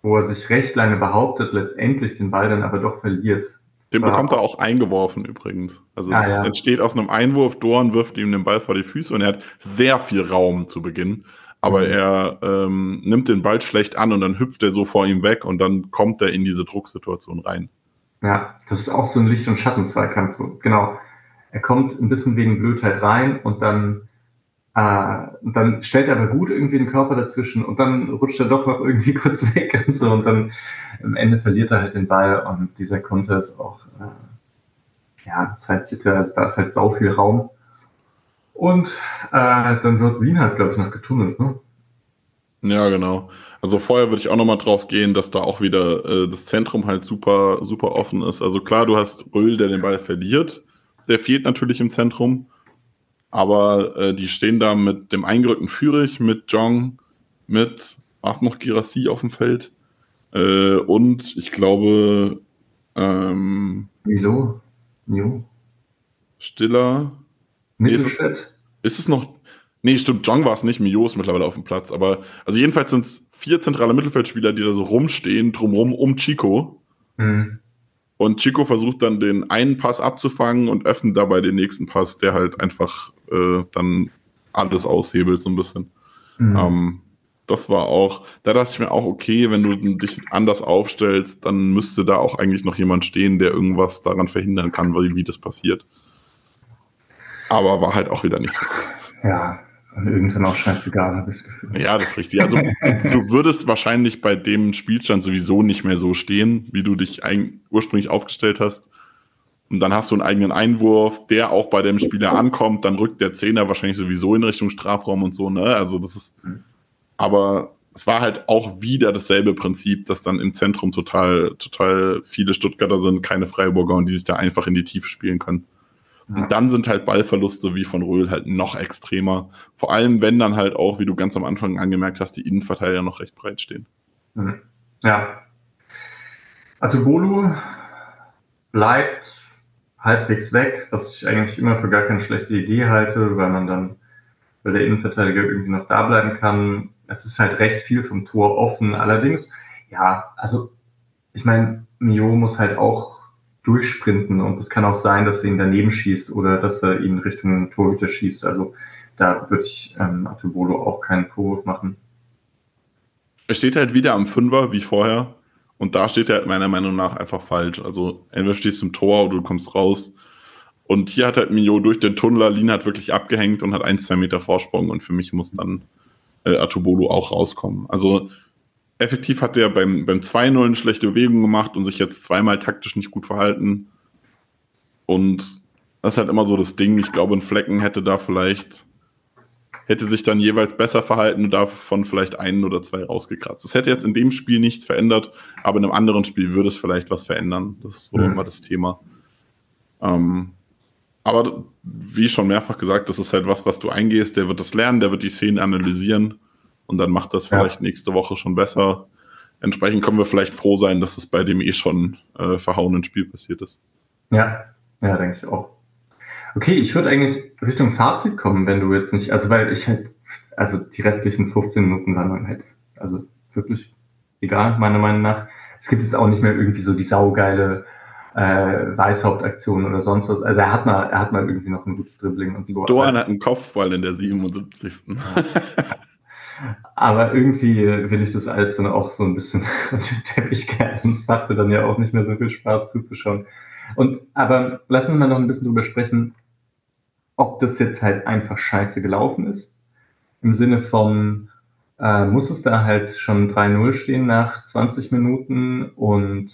wo er sich recht lange behauptet, letztendlich den Ball dann aber doch verliert. Den bekommt er auch eingeworfen übrigens. Also ah, es ja. entsteht aus einem Einwurf, Dorn wirft ihm den Ball vor die Füße und er hat sehr viel Raum zu Beginn. Aber mhm. er ähm, nimmt den Ball schlecht an und dann hüpft er so vor ihm weg und dann kommt er in diese Drucksituation rein. Ja, das ist auch so ein Licht- und Schattenzweikampf. Genau. Er kommt ein bisschen wegen Blödheit rein und dann äh, und dann stellt er aber gut irgendwie den Körper dazwischen und dann rutscht er doch noch irgendwie kurz weg und so und dann am Ende verliert er halt den Ball und dieser Konter ist auch, äh, ja, ist halt, da ist halt sau viel Raum. Und äh, dann wird Wien halt, glaube ich, noch getunnelt, ne? Ja, genau. Also vorher würde ich auch nochmal drauf gehen, dass da auch wieder äh, das Zentrum halt super, super offen ist. Also klar, du hast Röhl, der den Ball verliert. Der fehlt natürlich im Zentrum. Aber äh, die stehen da mit dem eingerückten Führig, mit Jong, mit, war es noch Girassi auf dem Feld? Äh, und ich glaube, ähm, Milo, Mio. Stiller. Mittelstädt. Ist, ist es noch, nee, stimmt, Jong war es nicht, Mio ist mittlerweile auf dem Platz, aber, also jedenfalls sind es vier zentrale Mittelfeldspieler, die da so rumstehen, drumrum um Chico. Mhm. Und Chico versucht dann den einen Pass abzufangen und öffnet dabei den nächsten Pass, der halt einfach äh, dann alles aushebelt so ein bisschen. Mhm. Ähm, das war auch, da dachte ich mir auch, okay, wenn du dich anders aufstellst, dann müsste da auch eigentlich noch jemand stehen, der irgendwas daran verhindern kann, wie, wie das passiert. Aber war halt auch wieder nicht so. Ja, und irgendwann auch scheißegal, habe ich das Gefühl. Ja, das ist richtig. Also du würdest wahrscheinlich bei dem Spielstand sowieso nicht mehr so stehen, wie du dich ursprünglich aufgestellt hast. Und dann hast du einen eigenen Einwurf, der auch bei dem Spieler ankommt, dann rückt der Zehner wahrscheinlich sowieso in Richtung Strafraum und so, ne? Also das ist, aber es war halt auch wieder dasselbe Prinzip, dass dann im Zentrum total, total viele Stuttgarter sind, keine Freiburger und die sich da einfach in die Tiefe spielen können. Und dann sind halt Ballverluste wie von Röhl halt noch extremer. Vor allem, wenn dann halt auch, wie du ganz am Anfang angemerkt hast, die Innenverteidiger noch recht breit stehen. Mhm. Ja. Atubolu bleibt halbwegs weg, was ich eigentlich immer für gar keine schlechte Idee halte, weil man dann, weil der Innenverteidiger irgendwie noch da bleiben kann. Es ist halt recht viel vom Tor offen. Allerdings, ja, also ich meine, Mio muss halt auch durchsprinten und es kann auch sein, dass er ihn daneben schießt oder dass er ihn Richtung Torhüter schießt. Also da würde ich ähm, Atubolo auch keinen Vorwurf machen. Er steht halt wieder am Fünfer wie vorher und da steht er halt meiner Meinung nach einfach falsch. Also entweder stehst du im Tor oder du kommst raus. Und hier hat halt Mio durch den Tunneler Lina hat wirklich abgehängt und hat ein, zwei Meter Vorsprung und für mich muss dann äh, Atubolo auch rauskommen. Also effektiv hat er beim, beim 2-0 eine schlechte Bewegung gemacht und sich jetzt zweimal taktisch nicht gut verhalten. Und das ist halt immer so das Ding. Ich glaube, ein Flecken hätte da vielleicht, hätte sich dann jeweils besser verhalten und davon vielleicht einen oder zwei rausgekratzt. Das hätte jetzt in dem Spiel nichts verändert, aber in einem anderen Spiel würde es vielleicht was verändern. Das ist so mhm. immer das Thema. Ähm, aber wie schon mehrfach gesagt, das ist halt was, was du eingehst. Der wird das lernen, der wird die Szenen analysieren und dann macht das vielleicht ja. nächste Woche schon besser. Entsprechend können wir vielleicht froh sein, dass es bei dem eh schon äh, verhauenen Spiel passiert ist. Ja, ja, denke ich auch. Okay, ich würde eigentlich Richtung Fazit kommen, wenn du jetzt nicht, also weil ich halt, also die restlichen 15 Minuten waren halt, also wirklich egal, meiner Meinung nach. Es gibt jetzt auch nicht mehr irgendwie so die saugeile äh, Weißhauptaktion oder sonst was. Also er hat mal, er hat mal irgendwie noch ein gutes Dribbling und so. Dorn hat einen Kopfball in der 77. Aber irgendwie will ich das alles dann auch so ein bisschen unter den Teppich kehren. Es machte dann ja auch nicht mehr so viel Spaß zuzuschauen. Und, aber lassen wir mal noch ein bisschen drüber sprechen, ob das jetzt halt einfach scheiße gelaufen ist. Im Sinne von, äh, muss es da halt schon 3-0 stehen nach 20 Minuten und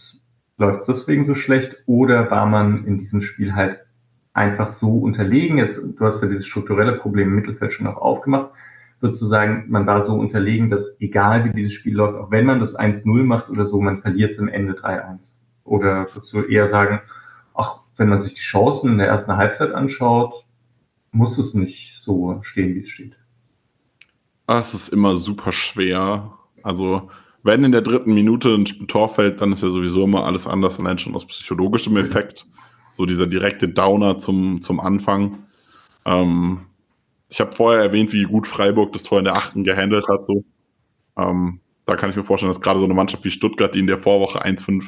läuft es deswegen so schlecht? Oder war man in diesem Spiel halt einfach so unterlegen? Jetzt, du hast ja dieses strukturelle Problem im Mittelfeld schon auch aufgemacht sozusagen, man war so unterlegen, dass egal wie dieses Spiel läuft, auch wenn man das 1-0 macht oder so, man verliert es im Ende 3-1. Oder du eher sagen, ach, wenn man sich die Chancen in der ersten Halbzeit anschaut, muss es nicht so stehen, wie es steht? Ah, es ist immer super schwer. Also, wenn in der dritten Minute ein Tor fällt, dann ist ja sowieso immer alles anders, allein schon aus psychologischem Effekt. So dieser direkte Downer zum, zum Anfang. Ähm, ich habe vorher erwähnt, wie gut Freiburg das Tor in der achten gehandelt hat. So. Ähm, da kann ich mir vorstellen, dass gerade so eine Mannschaft wie Stuttgart, die in der Vorwoche 1-5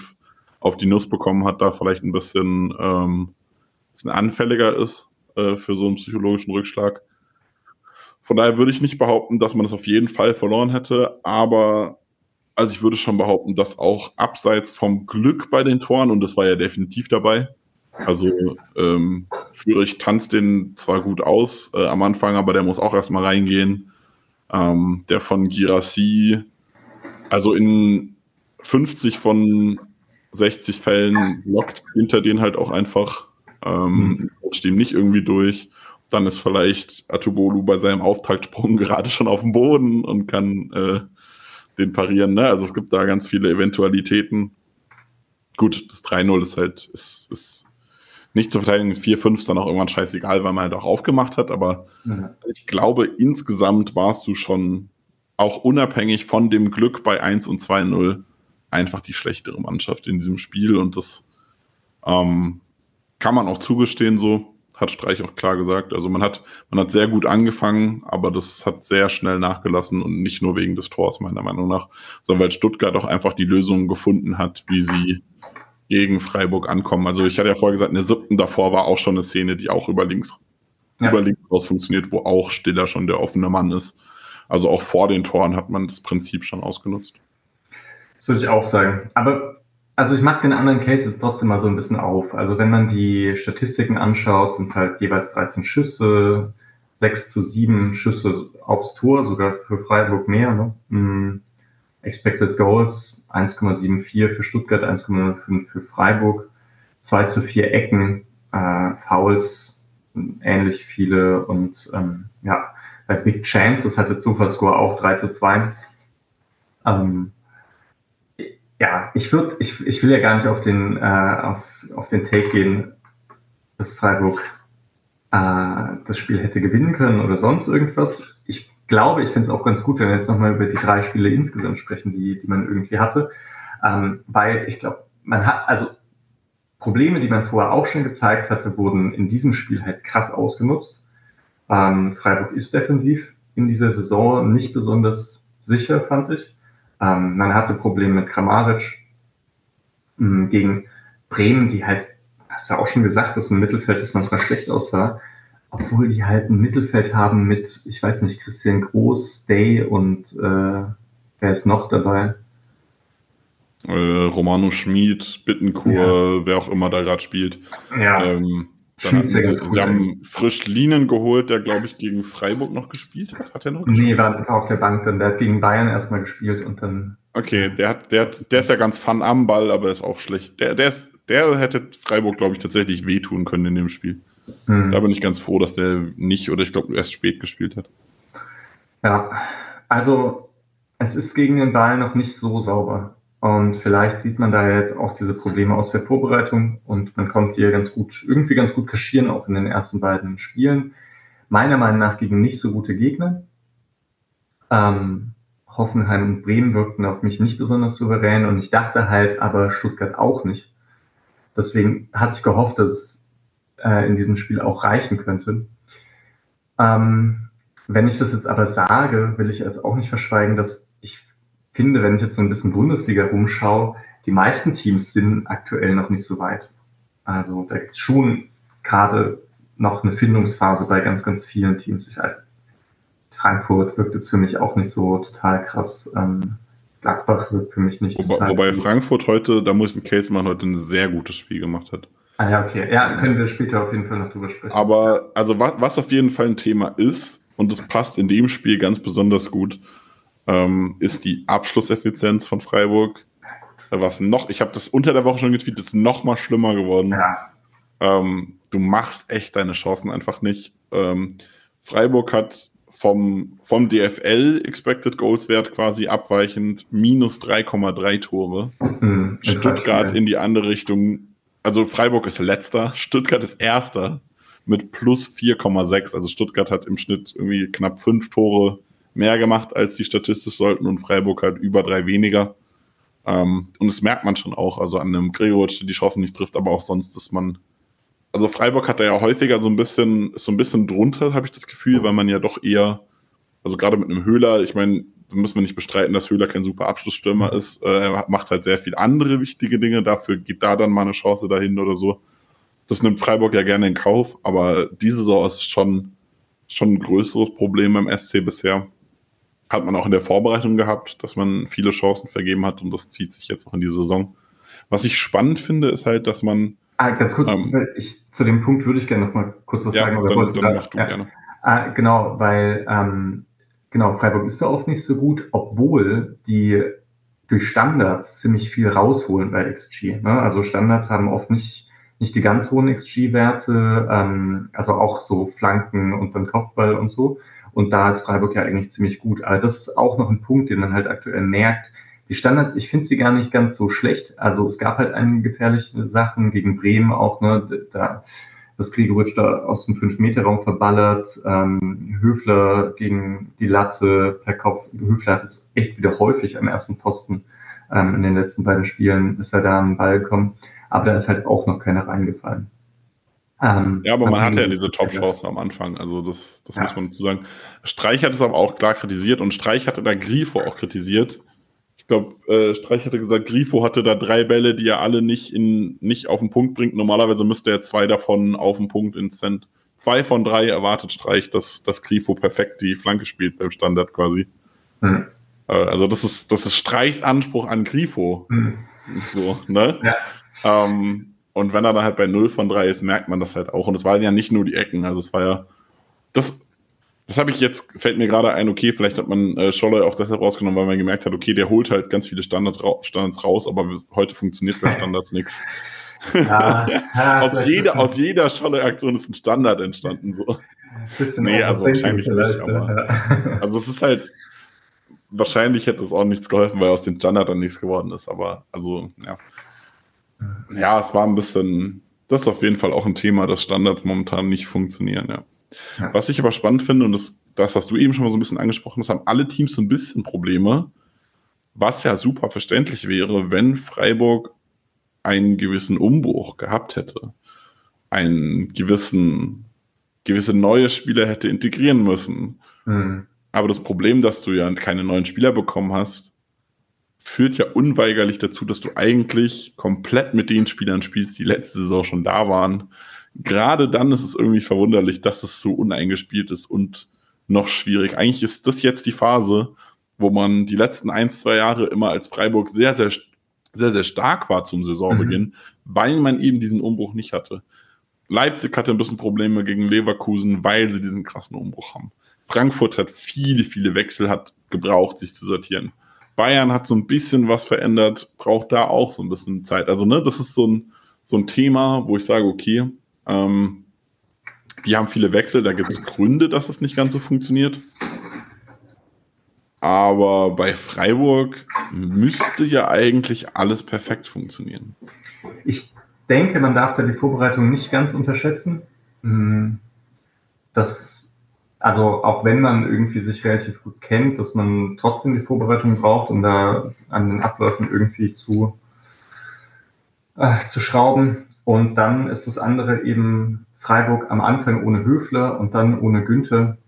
auf die Nuss bekommen hat, da vielleicht ein bisschen, ähm, bisschen anfälliger ist äh, für so einen psychologischen Rückschlag. Von daher würde ich nicht behaupten, dass man das auf jeden Fall verloren hätte, aber also ich würde schon behaupten, dass auch abseits vom Glück bei den Toren, und das war ja definitiv dabei, also ähm, Führich tanzt den zwar gut aus äh, am Anfang, aber der muss auch erstmal reingehen. Ähm, der von Girassi, also in 50 von 60 Fällen lockt hinter den halt auch einfach, ähm, rutscht ihm nicht irgendwie durch. Dann ist vielleicht Atubolu bei seinem Auftaktsprung gerade schon auf dem Boden und kann äh, den parieren. Ne? Also es gibt da ganz viele Eventualitäten. Gut, das 3-0 ist halt, ist, ist nicht zu verteidigen, ist 4-5 ist dann auch irgendwann scheißegal, weil man halt auch aufgemacht hat. Aber mhm. ich glaube, insgesamt warst du schon auch unabhängig von dem Glück bei 1 und 2-0 einfach die schlechtere Mannschaft in diesem Spiel. Und das ähm, kann man auch zugestehen so hat Streich auch klar gesagt. Also man hat, man hat sehr gut angefangen, aber das hat sehr schnell nachgelassen und nicht nur wegen des Tors, meiner Meinung nach, sondern weil Stuttgart auch einfach die Lösungen gefunden hat, wie sie gegen Freiburg ankommen. Also ich hatte ja vorher gesagt, in der siebten davor war auch schon eine Szene, die auch über links, ja. über links raus funktioniert, wo auch Stiller schon der offene Mann ist. Also auch vor den Toren hat man das Prinzip schon ausgenutzt. Das würde ich auch sagen. Aber also ich mache den anderen Case jetzt trotzdem mal so ein bisschen auf. Also wenn man die Statistiken anschaut, sind es halt jeweils 13 Schüsse, 6 zu 7 Schüsse aufs Tor, sogar für Freiburg mehr. Ne? Mm, Expected Goals 1,74 für Stuttgart, 1,05 für Freiburg, 2 zu 4 Ecken, äh, Fouls ähnlich viele und ähm, ja, bei Big Chances hatte Zufallscore auch 3 zu 2. Ähm, ja, ich würde, ich, ich will ja gar nicht auf den, äh, auf, auf den Take gehen, dass Freiburg äh, das Spiel hätte gewinnen können oder sonst irgendwas. Ich glaube, ich finde es auch ganz gut, wenn wir jetzt nochmal über die drei Spiele insgesamt sprechen, die, die man irgendwie hatte. Ähm, weil ich glaube, man hat, also Probleme, die man vorher auch schon gezeigt hatte, wurden in diesem Spiel halt krass ausgenutzt. Ähm, Freiburg ist defensiv in dieser Saison nicht besonders sicher, fand ich. Ähm, man hatte Probleme mit Kramaric ähm, gegen Bremen, die halt, hast du ja auch schon gesagt, dass ein Mittelfeld das manchmal schlecht aussah, obwohl die halt ein Mittelfeld haben mit, ich weiß nicht, Christian Groß, Day und äh, wer ist noch dabei? Äh, Romano Schmid, Bittenkur, ja. wer auch immer da gerade spielt. Ja. Ähm, dann sie, sie haben frisch Linen geholt, der, glaube ich, gegen Freiburg noch gespielt hat. Hat er noch gespielt? Nee, war auf der Bank dann. Der hat gegen Bayern erstmal gespielt und dann. Okay, der hat, der hat, der ist ja ganz fun am Ball, aber ist auch schlecht. Der, der ist, der hätte Freiburg, glaube ich, tatsächlich wehtun können in dem Spiel. Hm. Da bin ich ganz froh, dass der nicht oder ich glaube erst spät gespielt hat. Ja, also es ist gegen den Ball noch nicht so sauber. Und vielleicht sieht man da jetzt auch diese Probleme aus der Vorbereitung und man kommt hier ganz gut, irgendwie ganz gut kaschieren, auch in den ersten beiden Spielen. Meiner Meinung nach gegen nicht so gute Gegner. Ähm, Hoffenheim und Bremen wirkten auf mich nicht besonders souverän und ich dachte halt, aber Stuttgart auch nicht. Deswegen hatte ich gehofft, dass es äh, in diesem Spiel auch reichen könnte. Ähm, wenn ich das jetzt aber sage, will ich jetzt auch nicht verschweigen, dass finde, wenn ich jetzt so ein bisschen Bundesliga rumschaue, die meisten Teams sind aktuell noch nicht so weit. Also da gibt es schon gerade noch eine Findungsphase bei ganz, ganz vielen Teams. Ich weiß, Frankfurt wirkt jetzt für mich auch nicht so total krass. Ähm, Gladbach wirkt für mich nicht Wobei, wobei Frankfurt heute, da muss ich einen Case machen, heute ein sehr gutes Spiel gemacht hat. Ah ja, okay. Ja, können wir später auf jeden Fall noch drüber sprechen. Aber also was, was auf jeden Fall ein Thema ist, und das passt in dem Spiel ganz besonders gut, ähm, ist die Abschlusseffizienz von Freiburg. Was noch, ich habe das unter der Woche schon getweetet, ist noch mal schlimmer geworden. Ja. Ähm, du machst echt deine Chancen einfach nicht. Ähm, Freiburg hat vom, vom DFL Expected Goals Wert quasi abweichend minus 3,3 Tore. Mhm, Stuttgart in die andere Richtung. Also Freiburg ist letzter, Stuttgart ist erster mit plus 4,6. Also Stuttgart hat im Schnitt irgendwie knapp fünf Tore mehr gemacht, als die statistisch sollten und Freiburg halt über drei weniger. Ähm, und das merkt man schon auch, also an einem Gregoritsch, der die Chancen nicht trifft, aber auch sonst, dass man also Freiburg hat da ja häufiger so ein bisschen, so ein bisschen drunter, habe ich das Gefühl, weil man ja doch eher, also gerade mit einem Höhler, ich meine, müssen wir nicht bestreiten, dass Höhler kein super Abschlussstürmer ist. Äh, er macht halt sehr viel andere wichtige Dinge. Dafür geht da dann mal eine Chance dahin oder so. Das nimmt Freiburg ja gerne in Kauf, aber diese Saison ist schon, schon ein größeres Problem beim SC bisher. Hat man auch in der Vorbereitung gehabt, dass man viele Chancen vergeben hat und das zieht sich jetzt auch in die Saison. Was ich spannend finde, ist halt, dass man. Ah, ganz kurz, ähm, ich, zu dem Punkt würde ich gerne noch mal kurz was ja, sagen. Dann, dann, dann du ja. gerne. Ah, genau, weil ähm, genau, Freiburg ist da oft nicht so gut, obwohl die durch Standards ziemlich viel rausholen bei XG. Ne? Also Standards haben oft nicht, nicht die ganz hohen XG-Werte, ähm, also auch so Flanken und dann Kopfball und so. Und da ist Freiburg ja eigentlich ziemlich gut. Aber das ist auch noch ein Punkt, den man halt aktuell merkt. Die Standards, ich finde sie gar nicht ganz so schlecht. Also es gab halt einige gefährliche Sachen gegen Bremen auch, ne, da dass Gregoritsch da aus dem 5-Meter-Raum verballert, ähm, Höfler gegen die Latte per Kopf. Höfler hat jetzt echt wieder häufig am ersten Posten ähm, in den letzten beiden Spielen ist er da am Ball gekommen. Aber da ist halt auch noch keiner reingefallen. Ähm, ja, aber man hatte ja diese Top-Chancen am Anfang, also das, das ja. muss man dazu sagen. Streich hat es aber auch klar kritisiert und Streich hatte da Grifo auch kritisiert, ich glaube, äh, Streich hatte gesagt, Grifo hatte da drei Bälle, die er alle nicht, in, nicht auf den Punkt bringt. Normalerweise müsste er zwei davon auf den Punkt ins Cent. Zwei von drei erwartet Streich, dass, dass Grifo perfekt die Flanke spielt beim Standard quasi. Mhm. Also das ist, das ist Streichs Anspruch an Grifo. Mhm. So, ne? Ja. Ähm, und wenn er dann halt bei 0 von 3 ist, merkt man das halt auch. Und es waren ja nicht nur die Ecken, also es war ja, das, das habe ich jetzt, fällt mir gerade ein, okay, vielleicht hat man äh, Scholler auch deshalb rausgenommen, weil man gemerkt hat, okay, der holt halt ganz viele Standard, Standards raus, aber heute funktioniert bei Standards nichts. Ja, ja, aus, jeder, aus jeder Scholler-Aktion ist ein Standard entstanden. So. Nee, also wahrscheinlich nicht, aber. Ja. Also es ist halt, wahrscheinlich hätte es auch nichts geholfen, weil aus dem Standard dann nichts geworden ist, aber also, ja. Ja, es war ein bisschen, das ist auf jeden Fall auch ein Thema, dass Standards momentan nicht funktionieren, ja. Ja. Was ich aber spannend finde, und das, das hast du eben schon mal so ein bisschen angesprochen, das haben alle Teams so ein bisschen Probleme, was ja super verständlich wäre, wenn Freiburg einen gewissen Umbruch gehabt hätte, einen gewissen, gewisse neue Spieler hätte integrieren müssen. Mhm. Aber das Problem, dass du ja keine neuen Spieler bekommen hast, führt ja unweigerlich dazu, dass du eigentlich komplett mit den Spielern spielst, die letzte Saison schon da waren gerade dann ist es irgendwie verwunderlich, dass es so uneingespielt ist und noch schwierig. Eigentlich ist das jetzt die Phase, wo man die letzten ein, zwei Jahre immer als Freiburg sehr, sehr, sehr, sehr stark war zum Saisonbeginn, mhm. weil man eben diesen Umbruch nicht hatte. Leipzig hatte ein bisschen Probleme gegen Leverkusen, weil sie diesen krassen Umbruch haben. Frankfurt hat viele, viele Wechsel hat gebraucht, sich zu sortieren. Bayern hat so ein bisschen was verändert, braucht da auch so ein bisschen Zeit. Also, ne, das ist so ein, so ein Thema, wo ich sage, okay, ähm, die haben viele Wechsel, da gibt es Gründe, dass es nicht ganz so funktioniert. Aber bei Freiburg müsste ja eigentlich alles perfekt funktionieren. Ich denke, man darf da die Vorbereitung nicht ganz unterschätzen. Hm, das, also auch wenn man irgendwie sich relativ gut kennt, dass man trotzdem die Vorbereitung braucht, um da an den Abläufen irgendwie zu, äh, zu schrauben. Und dann ist das andere eben Freiburg am Anfang ohne Höfler und dann ohne Günther.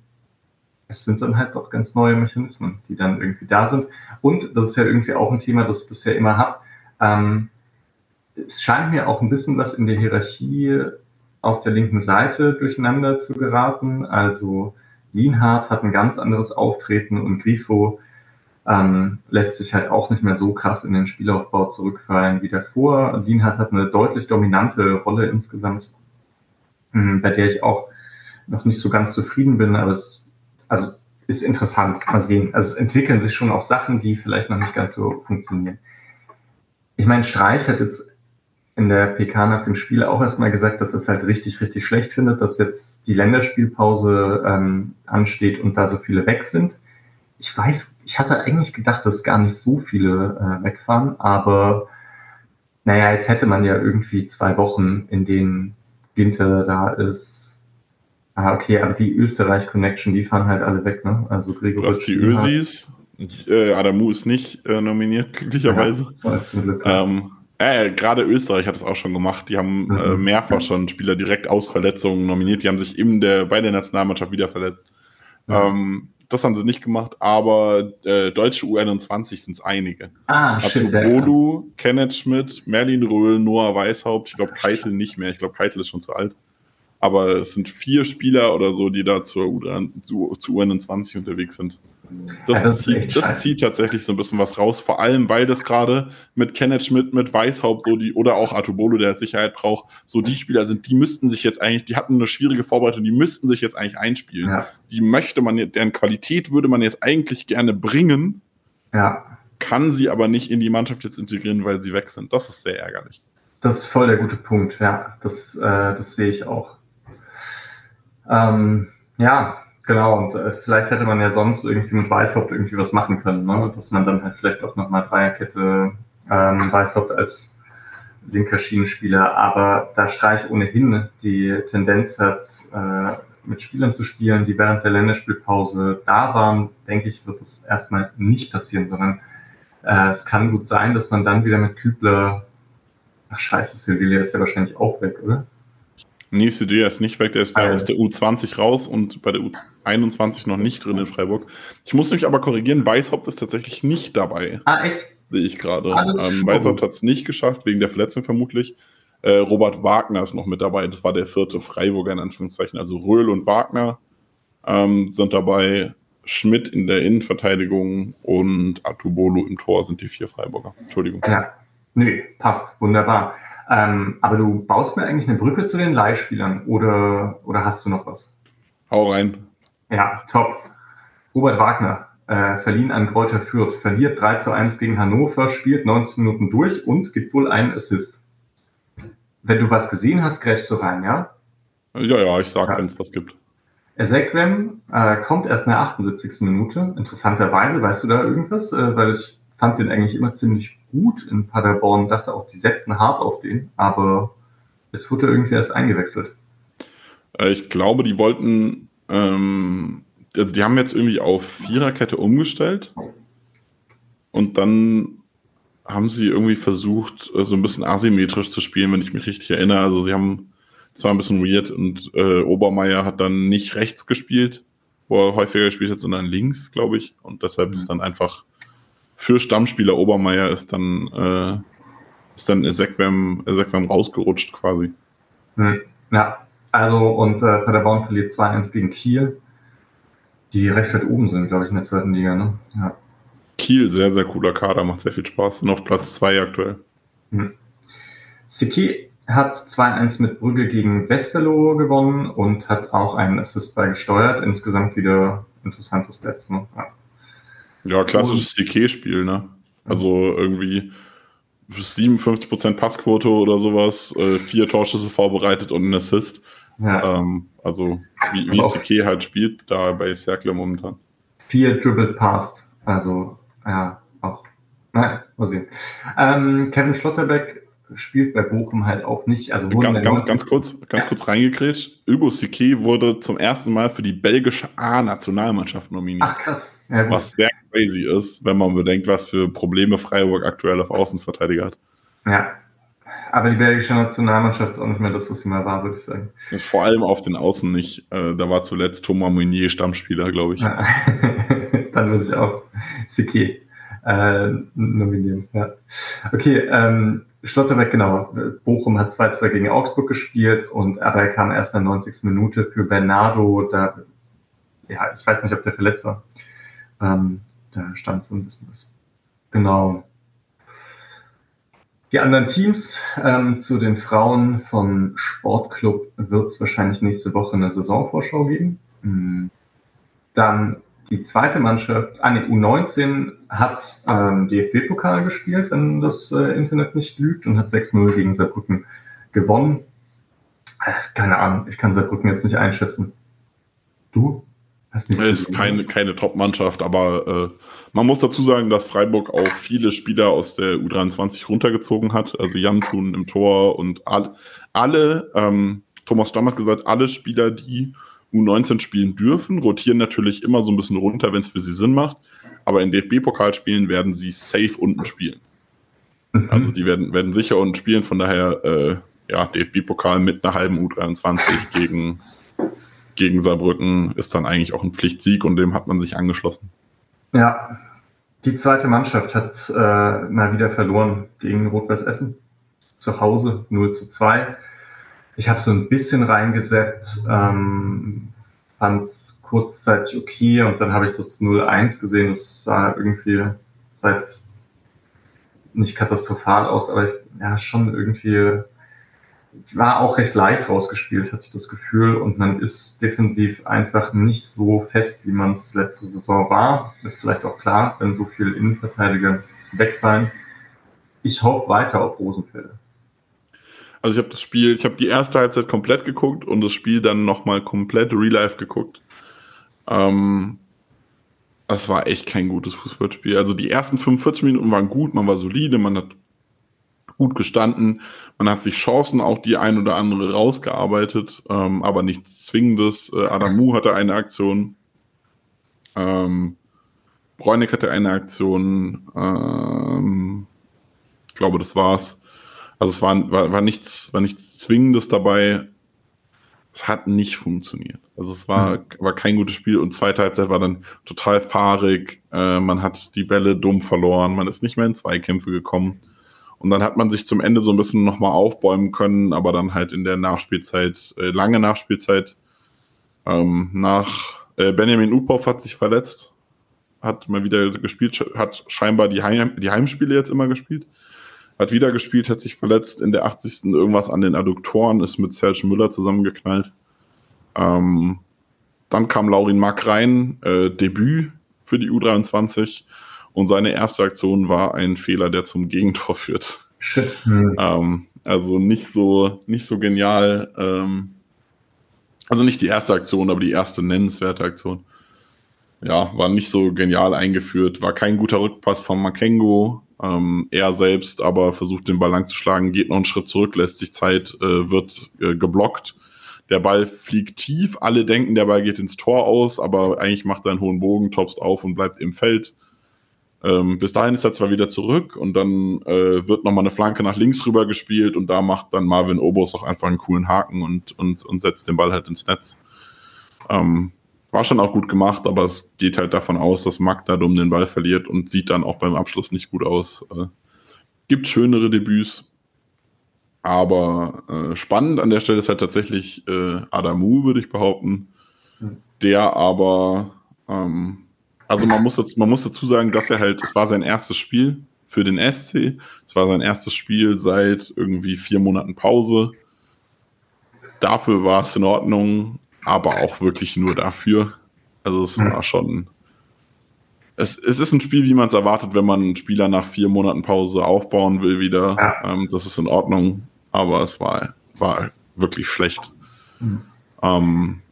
Es sind dann halt doch ganz neue Mechanismen, die dann irgendwie da sind. Und das ist ja irgendwie auch ein Thema, das ich bisher immer habe. Ähm, es scheint mir auch ein bisschen was in der Hierarchie auf der linken Seite durcheinander zu geraten. Also Lienhardt hat ein ganz anderes Auftreten und Grifo ähm, lässt sich halt auch nicht mehr so krass in den Spielaufbau zurückfallen wie davor. Lienhardt hat eine deutlich dominante Rolle insgesamt, ähm, bei der ich auch noch nicht so ganz zufrieden bin, aber es also ist interessant. Mal sehen. Also es entwickeln sich schon auch Sachen, die vielleicht noch nicht ganz so funktionieren. Ich meine, Streich hat jetzt in der PK nach dem Spiel auch erstmal gesagt, dass es halt richtig, richtig schlecht findet, dass jetzt die Länderspielpause ähm, ansteht und da so viele weg sind ich weiß, ich hatte eigentlich gedacht, dass gar nicht so viele äh, wegfahren, aber naja, jetzt hätte man ja irgendwie zwei Wochen, in denen Ginter da ist. Ah, okay, aber die Österreich-Connection, die fahren halt alle weg, ne? Also Gregor. Du hast die Ösis, äh, Adamu ist nicht äh, nominiert, glücklicherweise. Ja, zum Glück. Ähm, Äh, gerade Österreich hat es auch schon gemacht. Die haben mhm. äh, mehrfach schon Spieler direkt aus Verletzungen nominiert. Die haben sich in der, bei der Nationalmannschaft wieder verletzt. Mhm. Ähm, das haben sie nicht gemacht, aber äh, deutsche U21 sind es einige. Ah, stimmt. Bolu, ja. Kenneth Schmidt, Merlin Röhl, Noah Weishaupt, ich glaube Keitel nicht mehr. Ich glaube, Keitel ist schon zu alt aber es sind vier Spieler oder so, die da zur U, zu, zu U21 unterwegs sind. Das, das, zieht, das zieht, tatsächlich so ein bisschen was raus, vor allem weil das gerade mit Kenneth Schmidt, mit Weishaupt so die, oder auch Atubolo, der Sicherheit braucht, so die Spieler sind, die müssten sich jetzt eigentlich, die hatten eine schwierige Vorbereitung, die müssten sich jetzt eigentlich einspielen. Ja. Die möchte man, deren Qualität würde man jetzt eigentlich gerne bringen, ja. kann sie aber nicht in die Mannschaft jetzt integrieren, weil sie weg sind. Das ist sehr ärgerlich. Das ist voll der gute Punkt, ja. Das, äh, das sehe ich auch. Ähm, ja, genau. Und äh, vielleicht hätte man ja sonst irgendwie mit Weißhaupt irgendwie was machen können, ne? dass man dann halt vielleicht auch nochmal Dreierkette ähm, Weißhaupt als linker Schienenspieler, aber da Streich ohnehin die Tendenz hat, äh, mit Spielern zu spielen, die während der Länderspielpause da waren, denke ich, wird das erstmal nicht passieren, sondern äh, es kann gut sein, dass man dann wieder mit Kübler, ach scheiße, Silvia ist ja wahrscheinlich auch weg, oder? Nee, CD ist nicht weg, der ist da aus der U20 raus und bei der U21 noch nicht drin in Freiburg. Ich muss mich aber korrigieren, Weishaupt ist tatsächlich nicht dabei. Ah, echt? Sehe ich gerade. Ähm, Weishaupt hat es nicht geschafft, wegen der Verletzung vermutlich. Äh, Robert Wagner ist noch mit dabei, das war der vierte Freiburger in Anführungszeichen. Also Röhl und Wagner ähm, sind dabei. Schmidt in der Innenverteidigung und Atubolo im Tor sind die vier Freiburger. Entschuldigung. Ja, nö, passt. Wunderbar. Ähm, aber du baust mir eigentlich eine Brücke zu den Leihspielern oder, oder hast du noch was? Hau rein. Ja, top. Robert Wagner, äh, verliehen an Kräuter Fürth, verliert 3 zu 1 gegen Hannover, spielt 90 Minuten durch und gibt wohl einen Assist. Wenn du was gesehen hast, grätschst du rein, ja? Ja, ja, ich sag, ja. wenn es was gibt. Ezequem äh, kommt erst in der 78. Minute. Interessanterweise, weißt du da irgendwas? Äh, weil ich fand den eigentlich immer ziemlich gut in Paderborn, dachte auch, die setzen hart auf den, aber jetzt wurde er irgendwie erst eingewechselt. Äh, ich glaube, die wollten, ähm, also die haben jetzt irgendwie auf Viererkette umgestellt und dann haben sie irgendwie versucht, äh, so ein bisschen asymmetrisch zu spielen, wenn ich mich richtig erinnere. Also sie haben zwar ein bisschen weird und äh, Obermeier hat dann nicht rechts gespielt, wo er häufiger gespielt hat, sondern links, glaube ich. Und deshalb mhm. ist dann einfach für Stammspieler Obermeier ist dann, äh, ist dann Ezequem, Ezequem rausgerutscht quasi. Hm. Ja, also und äh, Paderborn verliert 2-1 gegen Kiel, die recht weit oben sind, glaube ich, in der zweiten Liga. Ne? Ja. Kiel, sehr, sehr cooler Kader, macht sehr viel Spaß. Sind auf Platz 2 aktuell. Hm. Siki hat 2-1 mit Brügge gegen Westerlo gewonnen und hat auch einen Assist beigesteuert. Insgesamt wieder interessantes Stats. Ne? Ja. Ja, klassisches CK-Spiel, ne? Also irgendwie 57% Passquote oder sowas, äh, vier Torschüsse vorbereitet und ein Assist. Ja. Ähm, also wie, wie CK halt spielt, da bei Cercle momentan. Vier Dribbled Passed, also ja, auch. Nein, mal sehen. Ähm, Kevin Schlotterbeck spielt bei Bochum halt auch nicht. Also ganz, ganz, ganz kurz, ganz ja. kurz reingekrätscht. Hugo Sique wurde zum ersten Mal für die belgische A-Nationalmannschaft nominiert. Ach krass. Ja, was sehr crazy ist, wenn man bedenkt, was für Probleme Freiburg aktuell auf Außenverteidiger hat. Ja. Aber die belgische Nationalmannschaft ist auch nicht mehr das, was sie mal war, würde ich sagen. Vor allem auf den Außen nicht. Äh, da war zuletzt Thomas Meunier Stammspieler, glaube ich. Ja. Dann würde ich auch Sique äh, nominieren. Ja. Okay, ähm, Schlotterbeck, genau. Bochum hat 2-2 gegen Augsburg gespielt und aber er kam erst in der 90. Minute für Bernardo. Da, ja, ich weiß nicht, ob der verletzt war. Ähm, da stand so ein bisschen was. Genau. Die anderen Teams ähm, zu den Frauen von Sportclub wird es wahrscheinlich nächste Woche eine Saisonvorschau geben. Mhm. Dann die zweite Mannschaft, ah nee, U19 hat ähm, DFB-Pokal gespielt, wenn das äh, Internet nicht lügt, und hat 6-0 gegen Saarbrücken gewonnen. Äh, keine Ahnung, ich kann Saarbrücken jetzt nicht einschätzen. Du? Es ist keine, keine Top-Mannschaft, aber äh, man muss dazu sagen, dass Freiburg auch viele Spieler aus der U23 runtergezogen hat. Also Jan Thun im Tor und all, alle, ähm, Thomas Stamm hat gesagt, alle Spieler, die U19 spielen dürfen, rotieren natürlich immer so ein bisschen runter, wenn es für sie Sinn macht. Aber in DFB-Pokalspielen werden sie safe unten spielen. Mhm. Also die werden, werden sicher unten spielen, von daher, äh, ja, DFB-Pokal mit einer halben U23 gegen, gegen Saarbrücken ist dann eigentlich auch ein Pflichtsieg und dem hat man sich angeschlossen. Ja, die zweite Mannschaft hat äh, mal wieder verloren gegen Rot-Weiß Essen. Zu Hause 0 zu 2. Ich habe so ein bisschen reingesetzt, ähm, fand es kurzzeitig okay und dann habe ich das 0-1 gesehen. Das sah irgendwie seit nicht katastrophal aus, aber ich, ja, schon irgendwie war auch recht leicht rausgespielt, hatte ich das Gefühl. Und man ist defensiv einfach nicht so fest, wie man es letzte Saison war. Ist vielleicht auch klar, wenn so viele Innenverteidiger wegfallen. Ich hoffe weiter auf Rosenfelde. Also ich habe das Spiel, ich habe die erste Halbzeit komplett geguckt und das Spiel dann nochmal komplett real life geguckt. Ähm, es war echt kein gutes Fußballspiel. Also die ersten 45 Minuten waren gut, man war solide, man hat gut gestanden, man hat sich Chancen auch die ein oder andere rausgearbeitet, ähm, aber nichts Zwingendes. Äh, Adamu hatte eine Aktion, ähm, Bräunig hatte eine Aktion, ähm, ich glaube, das war's. Also es war, war, war, nichts, war nichts Zwingendes dabei. Es hat nicht funktioniert. Also es war, mhm. war kein gutes Spiel und zweite Halbzeit war dann total fahrig. Äh, man hat die Bälle dumm verloren, man ist nicht mehr in Zweikämpfe gekommen. Und dann hat man sich zum Ende so ein bisschen nochmal aufbäumen können, aber dann halt in der Nachspielzeit, äh, lange Nachspielzeit, ähm, nach äh, Benjamin Uphoff hat sich verletzt, hat mal wieder gespielt, hat scheinbar die, Heim, die Heimspiele jetzt immer gespielt hat wieder gespielt, hat sich verletzt, in der 80. irgendwas an den Adduktoren, ist mit Serge Müller zusammengeknallt. Ähm, dann kam Laurin Mack rein, äh, Debüt für die U23 und seine erste Aktion war ein Fehler, der zum Gegentor führt. Shit. Hm. Ähm, also nicht so, nicht so genial. Ähm, also nicht die erste Aktion, aber die erste nennenswerte Aktion. Ja, war nicht so genial eingeführt, war kein guter Rückpass von Makengo. Ähm, er selbst aber versucht den Ball lang zu schlagen, geht noch einen Schritt zurück, lässt sich Zeit, äh, wird äh, geblockt. Der Ball fliegt tief, alle denken, der Ball geht ins Tor aus, aber eigentlich macht er einen hohen Bogen, topst auf und bleibt im Feld. Ähm, bis dahin ist er zwar wieder zurück und dann äh, wird nochmal eine Flanke nach links rüber gespielt und da macht dann Marvin Obos auch einfach einen coolen Haken und, und, und setzt den Ball halt ins Netz. Ähm, war schon auch gut gemacht, aber es geht halt davon aus, dass Magda dumm den Ball verliert und sieht dann auch beim Abschluss nicht gut aus. Äh, gibt schönere Debüts, aber äh, spannend an der Stelle ist halt tatsächlich äh, Adamu, würde ich behaupten, hm. der aber, ähm, also man muss, jetzt, man muss dazu sagen, dass er halt, es war sein erstes Spiel für den SC, es war sein erstes Spiel seit irgendwie vier Monaten Pause. Dafür war es in Ordnung aber auch wirklich nur dafür. Also es war schon. Es, es ist ein Spiel, wie man es erwartet, wenn man einen Spieler nach vier Monaten Pause aufbauen will wieder. Ja. Ähm, das ist in Ordnung, aber es war, war wirklich schlecht. Mhm. Ähm,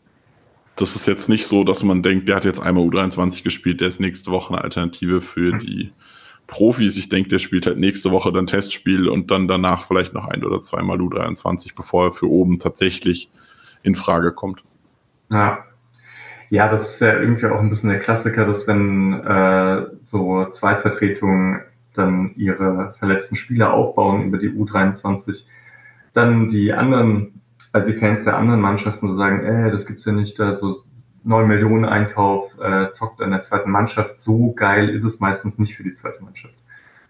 das ist jetzt nicht so, dass man denkt, der hat jetzt einmal U23 gespielt, der ist nächste Woche eine Alternative für die Profis. Ich denke, der spielt halt nächste Woche dann Testspiel und dann danach vielleicht noch ein oder zweimal U23, bevor er für oben tatsächlich in Frage kommt. Ja. Ja, das ist ja irgendwie auch ein bisschen der Klassiker, dass wenn äh, so Zweitvertretungen dann ihre verletzten Spieler aufbauen über die U23, dann die anderen, also die Fans der anderen Mannschaften so sagen, ey, das gibt's ja nicht, da so 9 Millionen Einkauf, äh, zockt in der zweiten Mannschaft, so geil ist es meistens nicht für die zweite Mannschaft.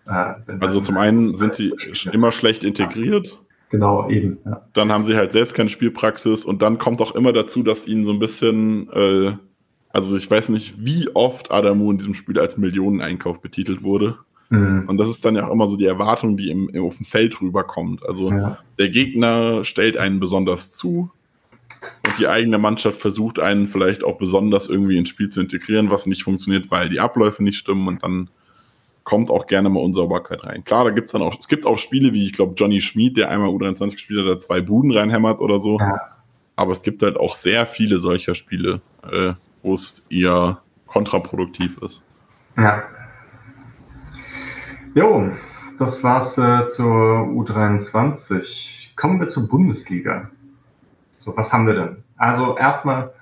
Äh, also zum einen sind die immer schlecht integriert. Genau, eben. Ja. Dann haben sie halt selbst keine Spielpraxis und dann kommt auch immer dazu, dass ihnen so ein bisschen, äh, also ich weiß nicht, wie oft Adamu in diesem Spiel als Millioneneinkauf betitelt wurde. Mhm. Und das ist dann ja auch immer so die Erwartung, die im, im auf dem Feld rüberkommt. Also ja. der Gegner stellt einen besonders zu und die eigene Mannschaft versucht einen vielleicht auch besonders irgendwie ins Spiel zu integrieren, was nicht funktioniert, weil die Abläufe nicht stimmen und dann kommt auch gerne mal Unsauberkeit rein. Klar, da gibt's dann auch, es gibt auch Spiele wie, ich glaube, Johnny Schmid, der einmal U23 gespielt hat, der zwei Buden reinhämmert oder so. Ja. Aber es gibt halt auch sehr viele solcher Spiele, äh, wo es eher kontraproduktiv ist. Ja. Jo, das war's äh, zur U23. Kommen wir zur Bundesliga. So, was haben wir denn? Also erstmal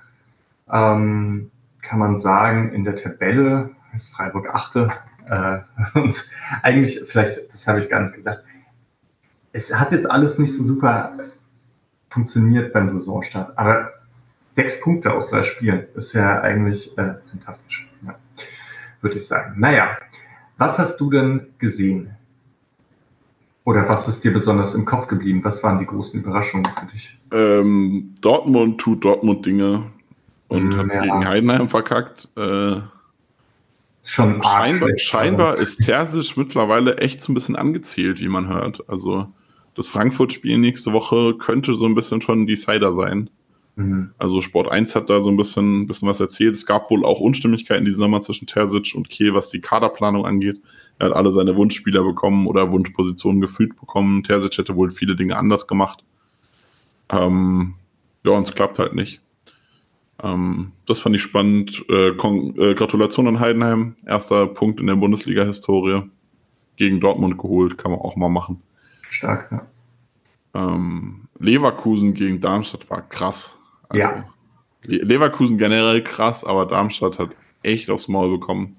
ähm, kann man sagen, in der Tabelle ist Freiburg achte Äh, und eigentlich, vielleicht, das habe ich gar nicht gesagt, es hat jetzt alles nicht so super funktioniert beim Saisonstart, aber sechs Punkte aus drei Spielen ist ja eigentlich äh, fantastisch, ja, würde ich sagen. Naja, was hast du denn gesehen? Oder was ist dir besonders im Kopf geblieben? Was waren die großen Überraschungen für dich? Ähm, Dortmund tut Dortmund-Dinge und mm, hat ja. gegen Heidenheim verkackt. Äh, Schon scheinbar, scheinbar ist Terzic mittlerweile echt so ein bisschen angezielt, wie man hört. Also das Frankfurt-Spiel nächste Woche könnte so ein bisschen schon ein Decider sein. Mhm. Also Sport 1 hat da so ein bisschen, bisschen was erzählt. Es gab wohl auch Unstimmigkeiten diesen Sommer zwischen Terzic und Kiel, was die Kaderplanung angeht. Er hat alle seine Wunschspieler bekommen oder Wunschpositionen gefühlt bekommen. Terzic hätte wohl viele Dinge anders gemacht. Ähm, ja, und es klappt halt nicht. Ähm, das fand ich spannend. Äh, äh, Gratulation an Heidenheim. Erster Punkt in der Bundesliga-Historie. Gegen Dortmund geholt, kann man auch mal machen. Stark, ja. Ähm, Leverkusen gegen Darmstadt war krass. Also, ja. Leverkusen generell krass, aber Darmstadt hat echt aufs Maul bekommen.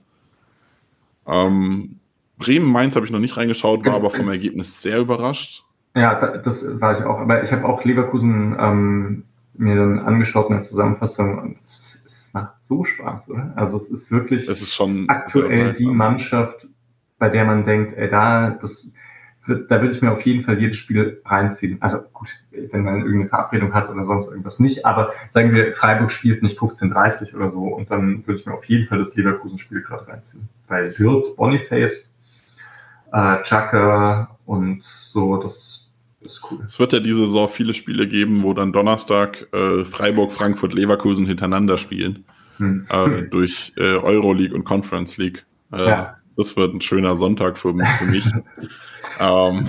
Ähm, Bremen-Mainz habe ich noch nicht reingeschaut, war aber vom Ergebnis sehr überrascht. Ja, das war ich auch. Aber ich habe auch Leverkusen ähm, mir dann angeschaut in der Zusammenfassung und es, es, macht so Spaß, oder? Also es ist wirklich es ist schon aktuell die Mannschaft, bei der man denkt, ey, da, das, da würde ich mir auf jeden Fall jedes Spiel reinziehen. Also gut, wenn man irgendeine Verabredung hat oder sonst irgendwas nicht, aber sagen wir, Freiburg spielt nicht 15:30 oder so und dann würde ich mir auf jeden Fall das Leverkusen-Spiel gerade reinziehen. Weil Wirtz, Boniface, äh, Chaka und so, das ist cool. Es wird ja diese Saison viele Spiele geben, wo dann Donnerstag äh, Freiburg, Frankfurt, Leverkusen hintereinander spielen. Hm. Äh, durch äh, Euroleague und Conference League. Äh, ja. Das wird ein schöner Sonntag für, für mich. ähm,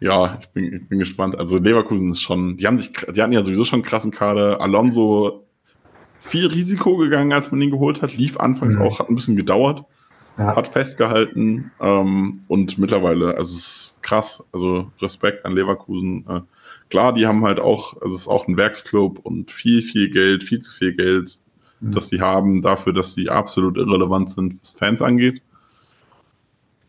ja, ich bin, ich bin gespannt. Also Leverkusen ist schon, die haben sich, die hatten ja sowieso schon einen krassen Kader. Alonso viel Risiko gegangen, als man ihn geholt hat. Lief anfangs mhm. auch, hat ein bisschen gedauert ja. hat festgehalten ähm, und mittlerweile, also es ist krass, also Respekt an Leverkusen. Äh, klar, die haben halt auch, also es ist auch ein Werksclub und viel, viel Geld, viel zu viel Geld, mhm. das sie haben dafür, dass sie absolut irrelevant sind, was Fans angeht.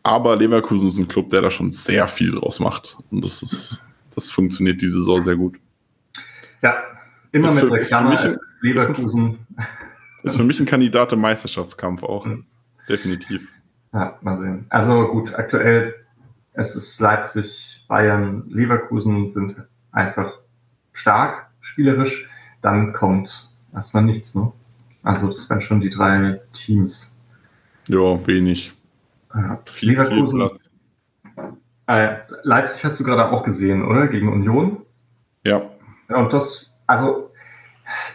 Aber Leverkusen ist ein Club, der da schon sehr viel draus macht. Und das ist, das funktioniert diese Saison sehr gut. Ja, immer ist mit für, der Klammer, Leverkusen. Ist für mich ein Kandidat im Meisterschaftskampf auch. Mhm definitiv. Ja, mal sehen. Also gut, aktuell es ist Leipzig, Bayern, Leverkusen sind einfach stark spielerisch. Dann kommt erstmal nichts, ne? Also das wären schon die drei Teams. Ja, wenig. Ja, viel, Leverkusen. Viel äh, Leipzig hast du gerade auch gesehen, oder? Gegen Union? Ja. ja. Und das, also,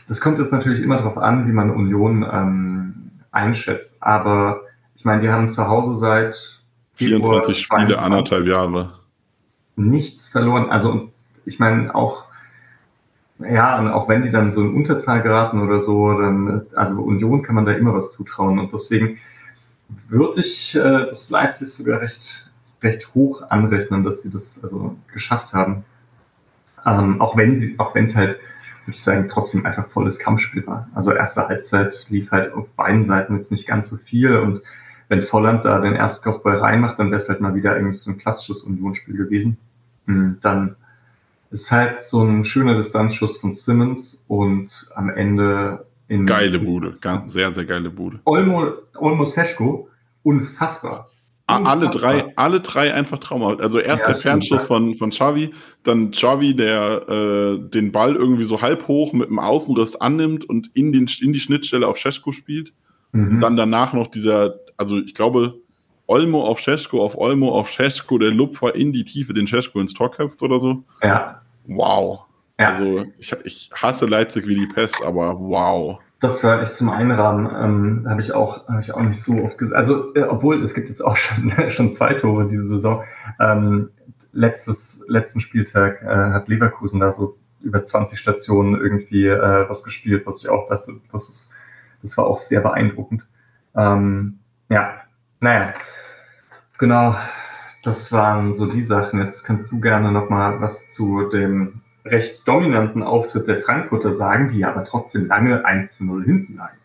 das kommt jetzt natürlich immer darauf an, wie man Union ähm, einschätzt. Aber ich meine, die haben zu Hause seit 24 Spiele, anderthalb Jahre. Nichts verloren. Also ich meine auch, ja, und auch wenn die dann so in Unterzahl geraten oder so, dann, also Union kann man da immer was zutrauen. Und deswegen würde ich äh, das Leipzig sogar recht, recht hoch anrechnen, dass sie das also geschafft haben. Ähm, auch wenn sie, auch wenn es halt, würde ich sagen, trotzdem einfach volles Kampfspiel war. Also erste Halbzeit lief halt auf beiden Seiten jetzt nicht ganz so viel und wenn Volland da den ersten Kopfball reinmacht, dann wäre es halt mal wieder irgendwie so ein klassisches Unionsspiel gewesen. Hm, dann ist halt so ein schöner Distanzschuss von Simmons und am Ende in geile Bude, ganz, sehr sehr geile Bude. Olmo, Olmo Seschko, unfassbar. Alle drei, alle drei einfach traumhaft. Also erst ja, der Fernschuss von, von Xavi, dann Xavi, der äh, den Ball irgendwie so halb hoch mit dem Außenriss annimmt und in, den, in die Schnittstelle auf Scheschko spielt. Mhm. Dann danach noch dieser also ich glaube, Olmo auf Scheschko, auf Olmo auf Scheschko, der Lupfer in die Tiefe, den Scheschko ins Tor köpft oder so. Ja. Wow. Ja. Also ich, ich hasse Leipzig wie die Pest, aber wow. Das war echt zum Einrahmen, ähm, habe ich auch habe ich auch nicht so oft gesehen. Also äh, obwohl es gibt jetzt auch schon schon zwei Tore diese Saison. Ähm, letztes letzten Spieltag äh, hat Leverkusen da so über 20 Stationen irgendwie äh, was gespielt, was ich auch dachte, das ist das war auch sehr beeindruckend. Ähm, ja, naja, genau, das waren so die Sachen. Jetzt kannst du gerne nochmal was zu dem recht dominanten Auftritt der Frankfurter sagen, die aber trotzdem lange 1 zu 0 hinten lagen.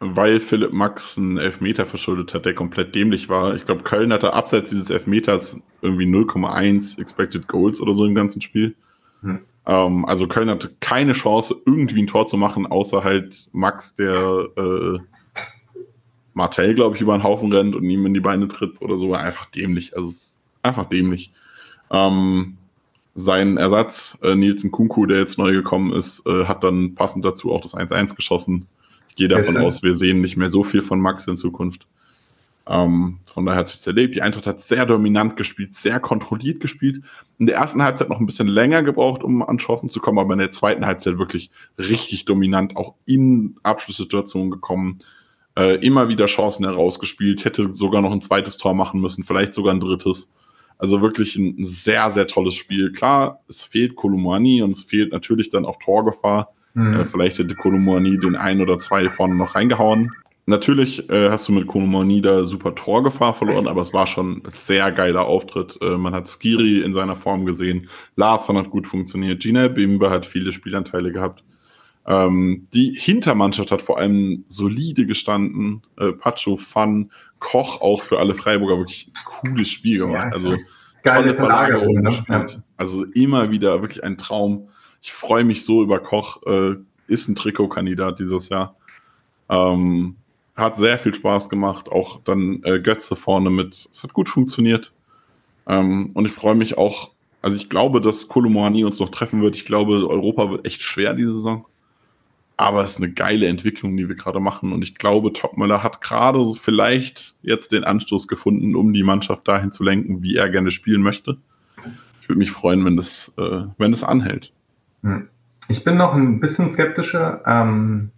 weil Philipp Max einen Elfmeter verschuldet hat, der komplett dämlich war. Ich glaube, Köln hatte abseits dieses Elfmeters irgendwie 0,1 Expected Goals oder so im ganzen Spiel. Hm. Ähm, also Köln hatte keine Chance, irgendwie ein Tor zu machen, außer halt Max, der äh, Martell, glaube ich, über den Haufen rennt und ihm in die Beine tritt oder so. Einfach dämlich. Also einfach dämlich. Ähm, sein Ersatz, äh, Nielsen Kunku, der jetzt neu gekommen ist, äh, hat dann passend dazu auch das 1-1 geschossen. Ich gehe davon aus, wir sehen nicht mehr so viel von Max in Zukunft. Ähm, von daher hat sich erlebt. Die Eintracht hat sehr dominant gespielt, sehr kontrolliert gespielt. In der ersten Halbzeit noch ein bisschen länger gebraucht, um an Chancen zu kommen, aber in der zweiten Halbzeit wirklich richtig dominant, auch in Abschlusssituationen gekommen. Äh, immer wieder Chancen herausgespielt, hätte sogar noch ein zweites Tor machen müssen, vielleicht sogar ein drittes. Also wirklich ein sehr, sehr tolles Spiel. Klar, es fehlt Kolumani und es fehlt natürlich dann auch Torgefahr. Mhm. Äh, vielleicht hätte Kolumani den ein oder zwei vorne noch reingehauen. Natürlich äh, hast du mit Kolumani da super Torgefahr verloren, aber es war schon ein sehr geiler Auftritt. Äh, man hat Skiri in seiner Form gesehen. Larsson hat gut funktioniert. Gina Bimber hat viele Spielanteile gehabt. Ähm, die Hintermannschaft hat vor allem solide gestanden. Äh, Pacho, Fun, Koch auch für alle Freiburger wirklich ein cooles Spiel gemacht. Ja, also tolle Verlagerung ne? gespielt. Also immer wieder wirklich ein Traum. Ich freue mich so über Koch. Äh, ist ein Trikotkandidat dieses Jahr. Ähm, hat sehr viel Spaß gemacht. Auch dann äh, Götze vorne mit. Es hat gut funktioniert. Ähm, und ich freue mich auch. Also ich glaube, dass Kolomani uns noch treffen wird. Ich glaube, Europa wird echt schwer diese Saison. Aber es ist eine geile Entwicklung, die wir gerade machen. Und ich glaube, Topmöller hat gerade so vielleicht jetzt den Anstoß gefunden, um die Mannschaft dahin zu lenken, wie er gerne spielen möchte. Ich würde mich freuen, wenn das, äh, wenn das anhält. Hm. Ich bin noch ein bisschen skeptischer, ähm,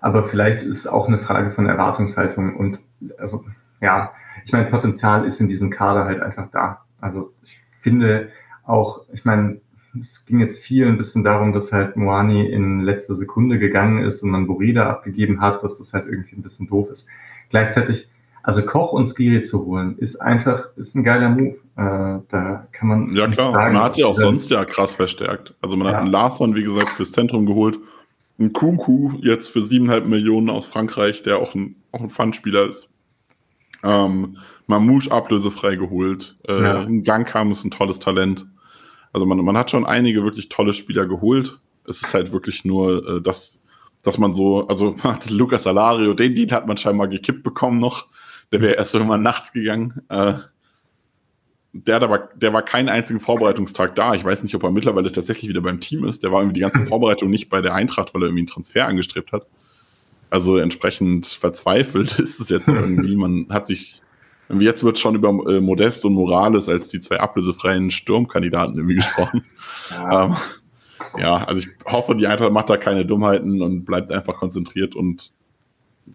aber vielleicht ist es auch eine Frage von Erwartungshaltung. Und also, ja, ich meine, Potenzial ist in diesem Kader halt einfach da. Also ich finde auch, ich meine, es ging jetzt viel ein bisschen darum, dass halt Moani in letzter Sekunde gegangen ist und man Borida abgegeben hat, dass das halt irgendwie ein bisschen doof ist. Gleichzeitig, also Koch und Skiri zu holen, ist einfach, ist ein geiler Move. Äh, da kann man. Ja klar, sagen, man hat sie auch äh, sonst ja krass verstärkt. Also man ja. hat einen Larsson, wie gesagt, fürs Zentrum geholt. Ein Kunku jetzt für siebeneinhalb Millionen aus Frankreich, der auch ein, auch ein Fun-Spieler ist. Ähm, Mamouche ablösefrei geholt. Äh, ja. Ein Gang kam, ist ein tolles Talent. Also man, man hat schon einige wirklich tolle Spieler geholt. Es ist halt wirklich nur, äh, dass, dass man so, also Lukas Salario, den Deal hat man scheinbar gekippt bekommen noch. Der wäre erst irgendwann nachts gegangen. Äh, der, war, der war keinen einzigen Vorbereitungstag da. Ich weiß nicht, ob er mittlerweile tatsächlich wieder beim Team ist. Der war irgendwie die ganze Vorbereitung nicht bei der Eintracht, weil er irgendwie einen Transfer angestrebt hat. Also entsprechend verzweifelt ist es jetzt irgendwie. Man hat sich Jetzt wird schon über äh, Modest und Morales als die zwei ablösefreien Sturmkandidaten irgendwie gesprochen. Ja. Ähm, ja, also ich hoffe, die Eintracht macht da keine Dummheiten und bleibt einfach konzentriert und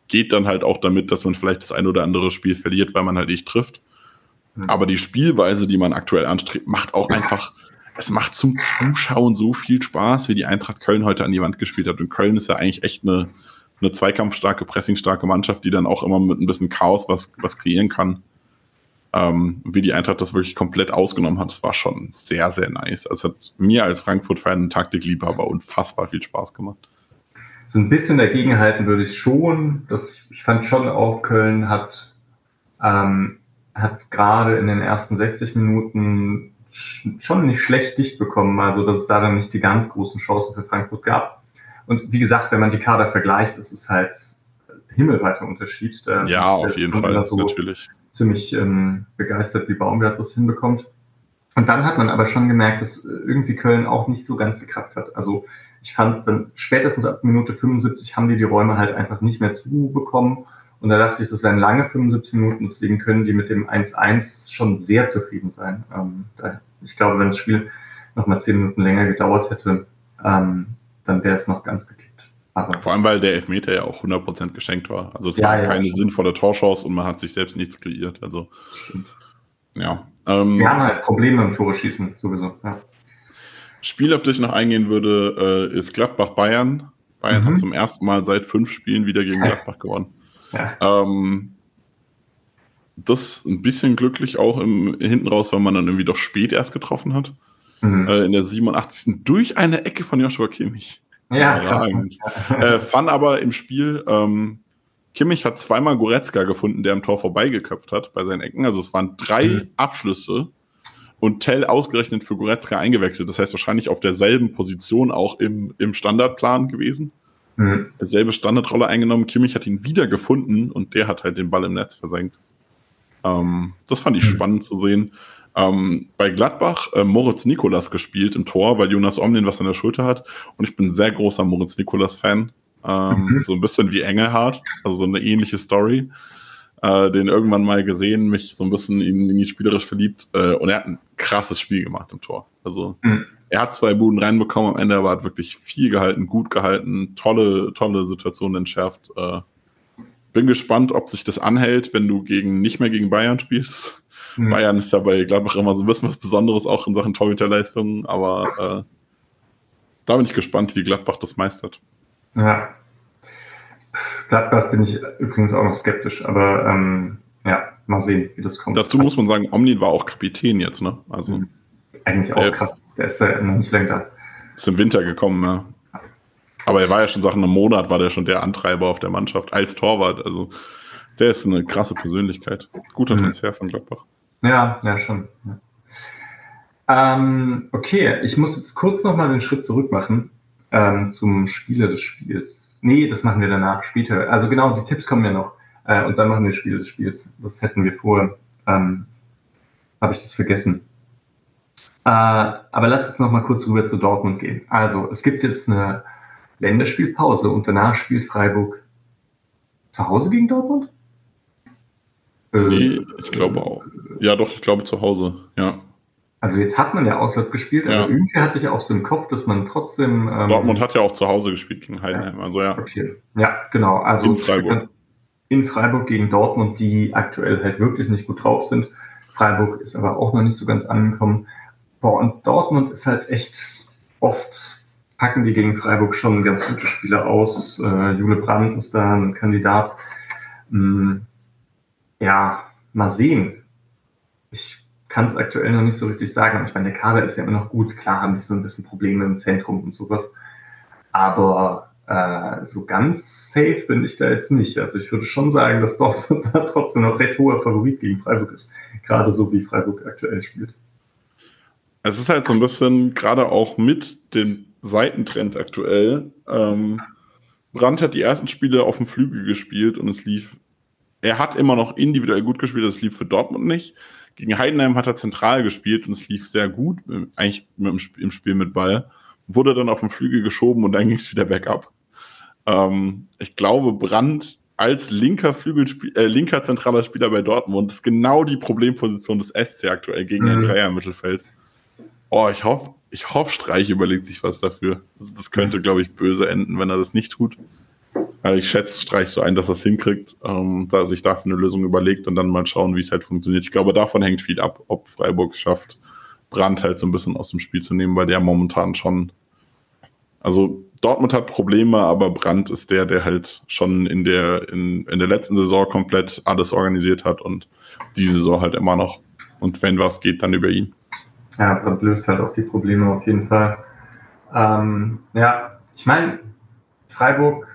geht dann halt auch damit, dass man vielleicht das ein oder andere Spiel verliert, weil man halt nicht trifft. Mhm. Aber die Spielweise, die man aktuell anstrebt, macht auch einfach, es macht zum Zuschauen so viel Spaß, wie die Eintracht Köln heute an die Wand gespielt hat. Und Köln ist ja eigentlich echt eine, eine zweikampfstarke, pressingstarke Mannschaft, die dann auch immer mit ein bisschen Chaos was, was kreieren kann. Ähm, wie die Eintracht das wirklich komplett ausgenommen hat, das war schon sehr, sehr nice. Also hat mir als Frankfurt-Fan Taktikliebhaber unfassbar viel Spaß gemacht. So ein bisschen dagegenhalten würde ich schon. Das, ich fand schon auch, Köln hat ähm, hat gerade in den ersten 60 Minuten schon nicht schlecht dicht bekommen, also dass es da dann nicht die ganz großen Chancen für Frankfurt gab. Und wie gesagt, wenn man die Kader vergleicht, ist es halt himmelweiter Unterschied. Da ja, auf jeden Fall, so natürlich. Ziemlich ähm, begeistert, wie Baumgart das hinbekommt. Und dann hat man aber schon gemerkt, dass irgendwie Köln auch nicht so ganz die Kraft hat. Also ich fand dann spätestens ab Minute 75 haben die die Räume halt einfach nicht mehr zubekommen. Und da dachte ich, das wären lange 75 Minuten, deswegen können die mit dem 1-1 schon sehr zufrieden sein. Ähm, ich glaube, wenn das Spiel nochmal 10 Minuten länger gedauert hätte, ähm, dann wäre es noch ganz gekippt. Aber Vor allem, weil der Elfmeter ja auch 100% geschenkt war. Also es ja, war ja, keine stimmt. sinnvolle Torchance und man hat sich selbst nichts kreiert. Also stimmt. ja. Ähm, Wir haben halt Probleme im Tore schießen, sowieso. Ja. Spiel, auf das ich noch eingehen würde, äh, ist Gladbach-Bayern. Bayern mhm. hat zum ersten Mal seit fünf Spielen wieder gegen Gladbach gewonnen. Ja. Ähm, das ein bisschen glücklich auch im, hinten raus, weil man dann irgendwie doch spät erst getroffen hat. Mhm. Äh, in der 87. durch eine Ecke von Joshua Kimmich. Ja, äh, fand aber im Spiel, ähm, Kimmich hat zweimal Goretzka gefunden, der am Tor vorbeigeköpft hat bei seinen Ecken. Also es waren drei mhm. Abschlüsse und Tell ausgerechnet für Goretzka eingewechselt. Das heißt wahrscheinlich auf derselben Position auch im, im Standardplan gewesen. Mhm. Derselbe Standardrolle eingenommen. Kimmich hat ihn wieder gefunden und der hat halt den Ball im Netz versenkt. Ähm, das fand ich mhm. spannend zu sehen. Ähm, bei Gladbach äh, Moritz Nikolas gespielt im Tor, weil Jonas Omlin was an der Schulter hat. Und ich bin sehr großer Moritz Nikolas-Fan. Ähm, mhm. So ein bisschen wie Engelhardt, also so eine ähnliche Story. Äh, den irgendwann mal gesehen, mich so ein bisschen in, in ihn spielerisch verliebt. Äh, und er hat ein krasses Spiel gemacht im Tor. Also mhm. er hat zwei Buden reinbekommen am Ende, aber hat wirklich viel gehalten, gut gehalten, tolle, tolle Situationen entschärft. Äh, bin gespannt, ob sich das anhält, wenn du gegen nicht mehr gegen Bayern spielst. Mhm. Bayern ist ja bei Gladbach immer so ein bisschen was Besonderes, auch in Sachen Torhüterleistungen, aber äh, da bin ich gespannt, wie Gladbach das meistert. Ja. Gladbach bin ich übrigens auch noch skeptisch, aber ähm, ja, mal sehen, wie das kommt. Dazu muss man sagen, Omnin war auch Kapitän jetzt, ne? Also mhm. eigentlich auch krass. Der ist ja noch nicht länger. Ist im Winter gekommen, ja. Aber er war ja schon seit einem Monat, war der schon der Antreiber auf der Mannschaft als Torwart. Also der ist eine krasse Persönlichkeit. Guter mhm. Transfer von Gladbach. Ja, ja, schon. Ja. Ähm, okay, ich muss jetzt kurz nochmal den Schritt zurück machen ähm, zum Spieler des Spiels. Nee, das machen wir danach, später. Also genau, die Tipps kommen ja noch. Äh, und dann machen wir Spieler des Spiels. Das hätten wir vorher. Ähm, Habe ich das vergessen. Äh, aber lass uns nochmal kurz rüber zu Dortmund gehen. Also, es gibt jetzt eine Länderspielpause und danach spielt Freiburg zu Hause gegen Dortmund? Nee, ich glaube auch. Ja, doch, ich glaube zu Hause, ja. Also jetzt hat man ja auswärts gespielt, aber ja. irgendwie hatte ich auch so im Kopf, dass man trotzdem. Ähm, Dortmund hat ja auch zu Hause gespielt gegen Heidenheim, ja. also ja. Okay. Ja, genau. Also in Freiburg. in Freiburg gegen Dortmund, die aktuell halt wirklich nicht gut drauf sind. Freiburg ist aber auch noch nicht so ganz angekommen. Boah, und Dortmund ist halt echt oft packen die gegen Freiburg schon ganz gute Spieler aus. Äh, Jule Brandt ist da ein Kandidat. Hm, ja, mal sehen. Ich kann es aktuell noch nicht so richtig sagen. Ich meine, der Kader ist ja immer noch gut. Klar haben die so ein bisschen Probleme im Zentrum und sowas. Aber äh, so ganz safe bin ich da jetzt nicht. Also ich würde schon sagen, dass Dortmund da trotzdem noch recht hoher Favorit gegen Freiburg ist. Gerade so wie Freiburg aktuell spielt. Es ist halt so ein bisschen, gerade auch mit dem Seitentrend aktuell. Ähm, Brandt hat die ersten Spiele auf dem Flügel gespielt und es lief er hat immer noch individuell gut gespielt, das lief für Dortmund nicht. Gegen Heidenheim hat er zentral gespielt und es lief sehr gut, eigentlich im Spiel mit Ball. Wurde dann auf den Flügel geschoben und dann ging es wieder bergab. Ähm, ich glaube, Brandt als linker Flügelspiel, äh, linker zentraler Spieler bei Dortmund ist genau die Problemposition des SC aktuell gegen mhm. ein Dreier-Mittelfeld. Oh, ich hoffe, ich hoffe, Streich überlegt sich was dafür. Das, das könnte, glaube ich, böse enden, wenn er das nicht tut. Also ich schätze Streich so ein, dass er es hinkriegt, ähm, da sich dafür eine Lösung überlegt und dann mal schauen, wie es halt funktioniert. Ich glaube, davon hängt viel ab, ob Freiburg schafft, Brand halt so ein bisschen aus dem Spiel zu nehmen, weil der momentan schon, also Dortmund hat Probleme, aber Brand ist der, der halt schon in der, in, in der letzten Saison komplett alles organisiert hat und diese Saison halt immer noch. Und wenn was geht, dann über ihn. Ja, Brand löst halt auch die Probleme auf jeden Fall. Ähm, ja, ich meine, Freiburg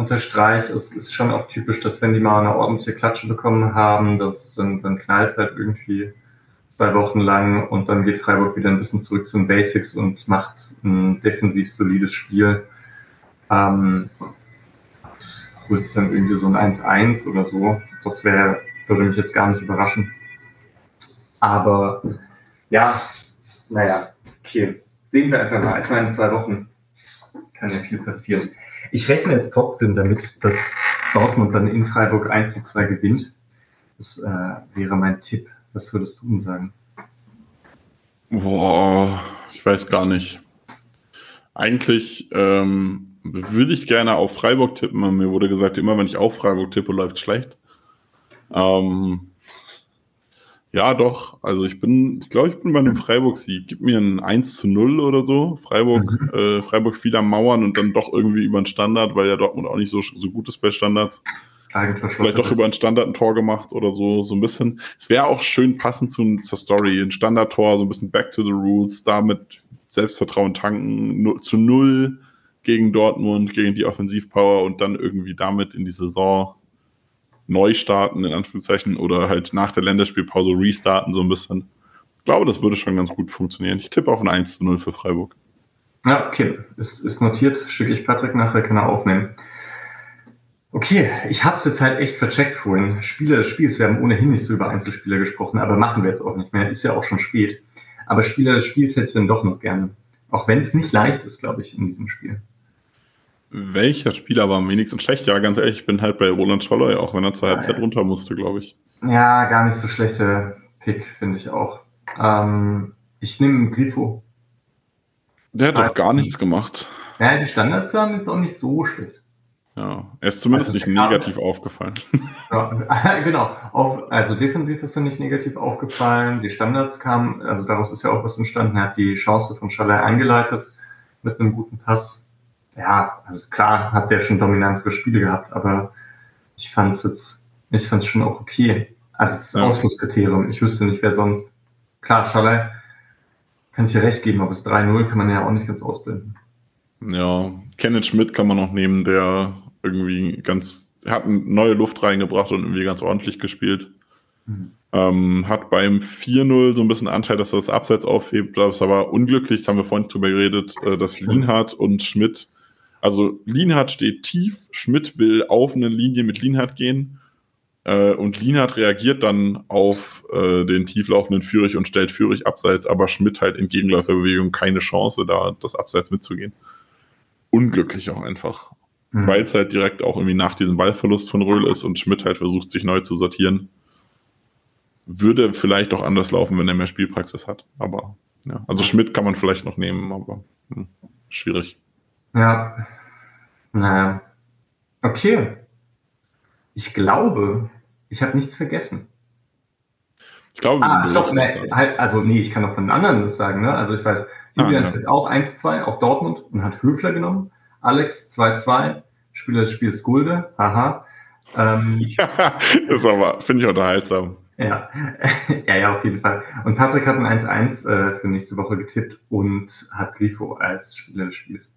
unterstreiche, es ist schon auch typisch, dass wenn die mal eine ordentliche Klatsche bekommen haben, dass dann, dann knallt halt irgendwie zwei Wochen lang und dann geht Freiburg wieder ein bisschen zurück zu den Basics und macht ein defensiv solides Spiel. Ähm, holt es dann irgendwie so ein 1-1 oder so. Das wäre, würde mich jetzt gar nicht überraschen. Aber ja, naja, okay. Sehen wir einfach mal. Ich meine, in zwei Wochen kann ja viel passieren. Ich rechne jetzt trotzdem damit, dass Dortmund dann in Freiburg 1 zu 2 gewinnt. Das äh, wäre mein Tipp. Was würdest du denn sagen? Boah, ich weiß gar nicht. Eigentlich ähm, würde ich gerne auf Freiburg tippen. Mir wurde gesagt, immer wenn ich auf Freiburg tippe, läuft schlecht. Ähm, ja, doch. Also ich bin, ich glaube, ich bin bei einem Freiburg-Sieg. Gib mir ein 1 zu 0 oder so. Freiburg, mhm. äh, Freiburg viel am Mauern und dann doch irgendwie über einen Standard, weil ja Dortmund auch nicht so, so gut ist bei Standards. Vielleicht doch über ein Standard ein Tor gemacht oder so, so ein bisschen. Es wäre auch schön passend zu, zur Story. Ein Standardtor, so ein bisschen back to the roots, damit Selbstvertrauen tanken, zu null, gegen Dortmund, gegen die Offensivpower und dann irgendwie damit in die Saison neu starten, in Anführungszeichen, oder halt nach der Länderspielpause restarten, so ein bisschen. Ich glaube, das würde schon ganz gut funktionieren. Ich tippe auf ein 1 zu 0 für Freiburg. Ja, okay. Ist, ist notiert. Schicke ich Patrick nachher, kann er aufnehmen. Okay, ich habe es jetzt halt echt vercheckt vorhin. Spieler des Spiels, wir haben ohnehin nicht so über Einzelspieler gesprochen, aber machen wir jetzt auch nicht mehr. Ist ja auch schon spät. Aber Spieler des Spiels hätte ich dann doch noch gerne. Auch wenn es nicht leicht ist, glaube ich, in diesem Spiel. Welcher Spieler war am wenigsten schlecht? Ja, ganz ehrlich, ich bin halt bei Roland Scholloy, auch wenn er zur Halbzeit runter musste, glaube ich. Ja, gar nicht so schlechter Pick, finde ich auch. Ähm, ich nehme Grifo. Der hat doch gar nichts gemacht. Ja, die Standards waren jetzt auch nicht so schlecht. Ja, er ist zumindest also, nicht negativ kam, aufgefallen. Ja, genau. Auf, also defensiv ist er nicht negativ aufgefallen. Die Standards kamen, also daraus ist ja auch was entstanden. Er hat die Chance von Schaller eingeleitet mit einem guten Pass. Ja, also klar hat der schon dominantere Spiele gehabt, aber ich fand es jetzt, ich fand es schon auch okay. Also es ist ja. Ausschlusskriterium. Ich wüsste nicht, wer sonst. Klar, Schaller kann ich dir recht geben, aber das 3-0 kann man ja auch nicht ganz ausblenden. Ja, Kenneth Schmidt kann man noch nehmen, der irgendwie ganz, hat neue Luft reingebracht und irgendwie ganz ordentlich gespielt. Mhm. Ähm, hat beim 4-0 so ein bisschen Anteil, dass er das Abseits aufhebt. Das war unglücklich, das haben wir vorhin drüber geredet, äh, dass Lienhardt und Schmidt, also Lienhardt steht tief, Schmidt will auf eine Linie mit Lienhardt gehen äh, und Lienhardt reagiert dann auf äh, den tieflaufenden Führig und stellt Führig abseits, aber Schmidt halt in Gegenläuferbewegung keine Chance, da das Abseits mitzugehen unglücklich auch einfach. Mhm. Weil es halt direkt auch irgendwie nach diesem Ballverlust von Röhl ist und Schmidt halt versucht, sich neu zu sortieren. Würde vielleicht auch anders laufen, wenn er mehr Spielpraxis hat. Aber ja, also Schmidt kann man vielleicht noch nehmen, aber hm, schwierig. Ja. Naja. Okay. Ich glaube, ich habe nichts vergessen. Ich glaube, ah, stopp, ne, halt, also nee, ich kann auch von den anderen das sagen, ne? Also ich weiß, Julian ah, ja. auch 1-2 auf Dortmund und hat Höfler genommen. Alex 2-2, Spieler des Spiels Gulde, haha. Ähm, ja, das ist aber, finde ich unterhaltsam. Ja. ja, ja, auf jeden Fall. Und Patrick hat ein 1-1 äh, für nächste Woche getippt und hat Grifo als Spieler des Spiels.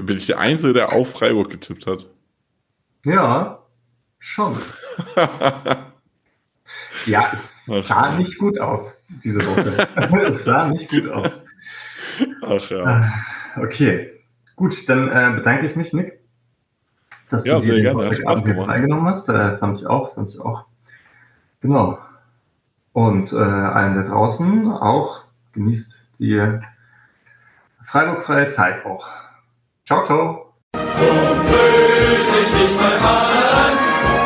Bin ich der Einzige, der auf Freiburg getippt hat? Ja, schon. ja, es Ach, sah nicht gut aus, diese Woche. es sah nicht gut aus. Ach ja. Ah, okay, gut, dann äh, bedanke ich mich, Nick, dass ja, du hier den Podcast teilgenommen hast. Äh, fand ich auch, fand ich auch. Genau. Und äh, allen da draußen auch genießt die Freiburg-freie Zeit auch. Ciao, ciao. So ich dich mal an.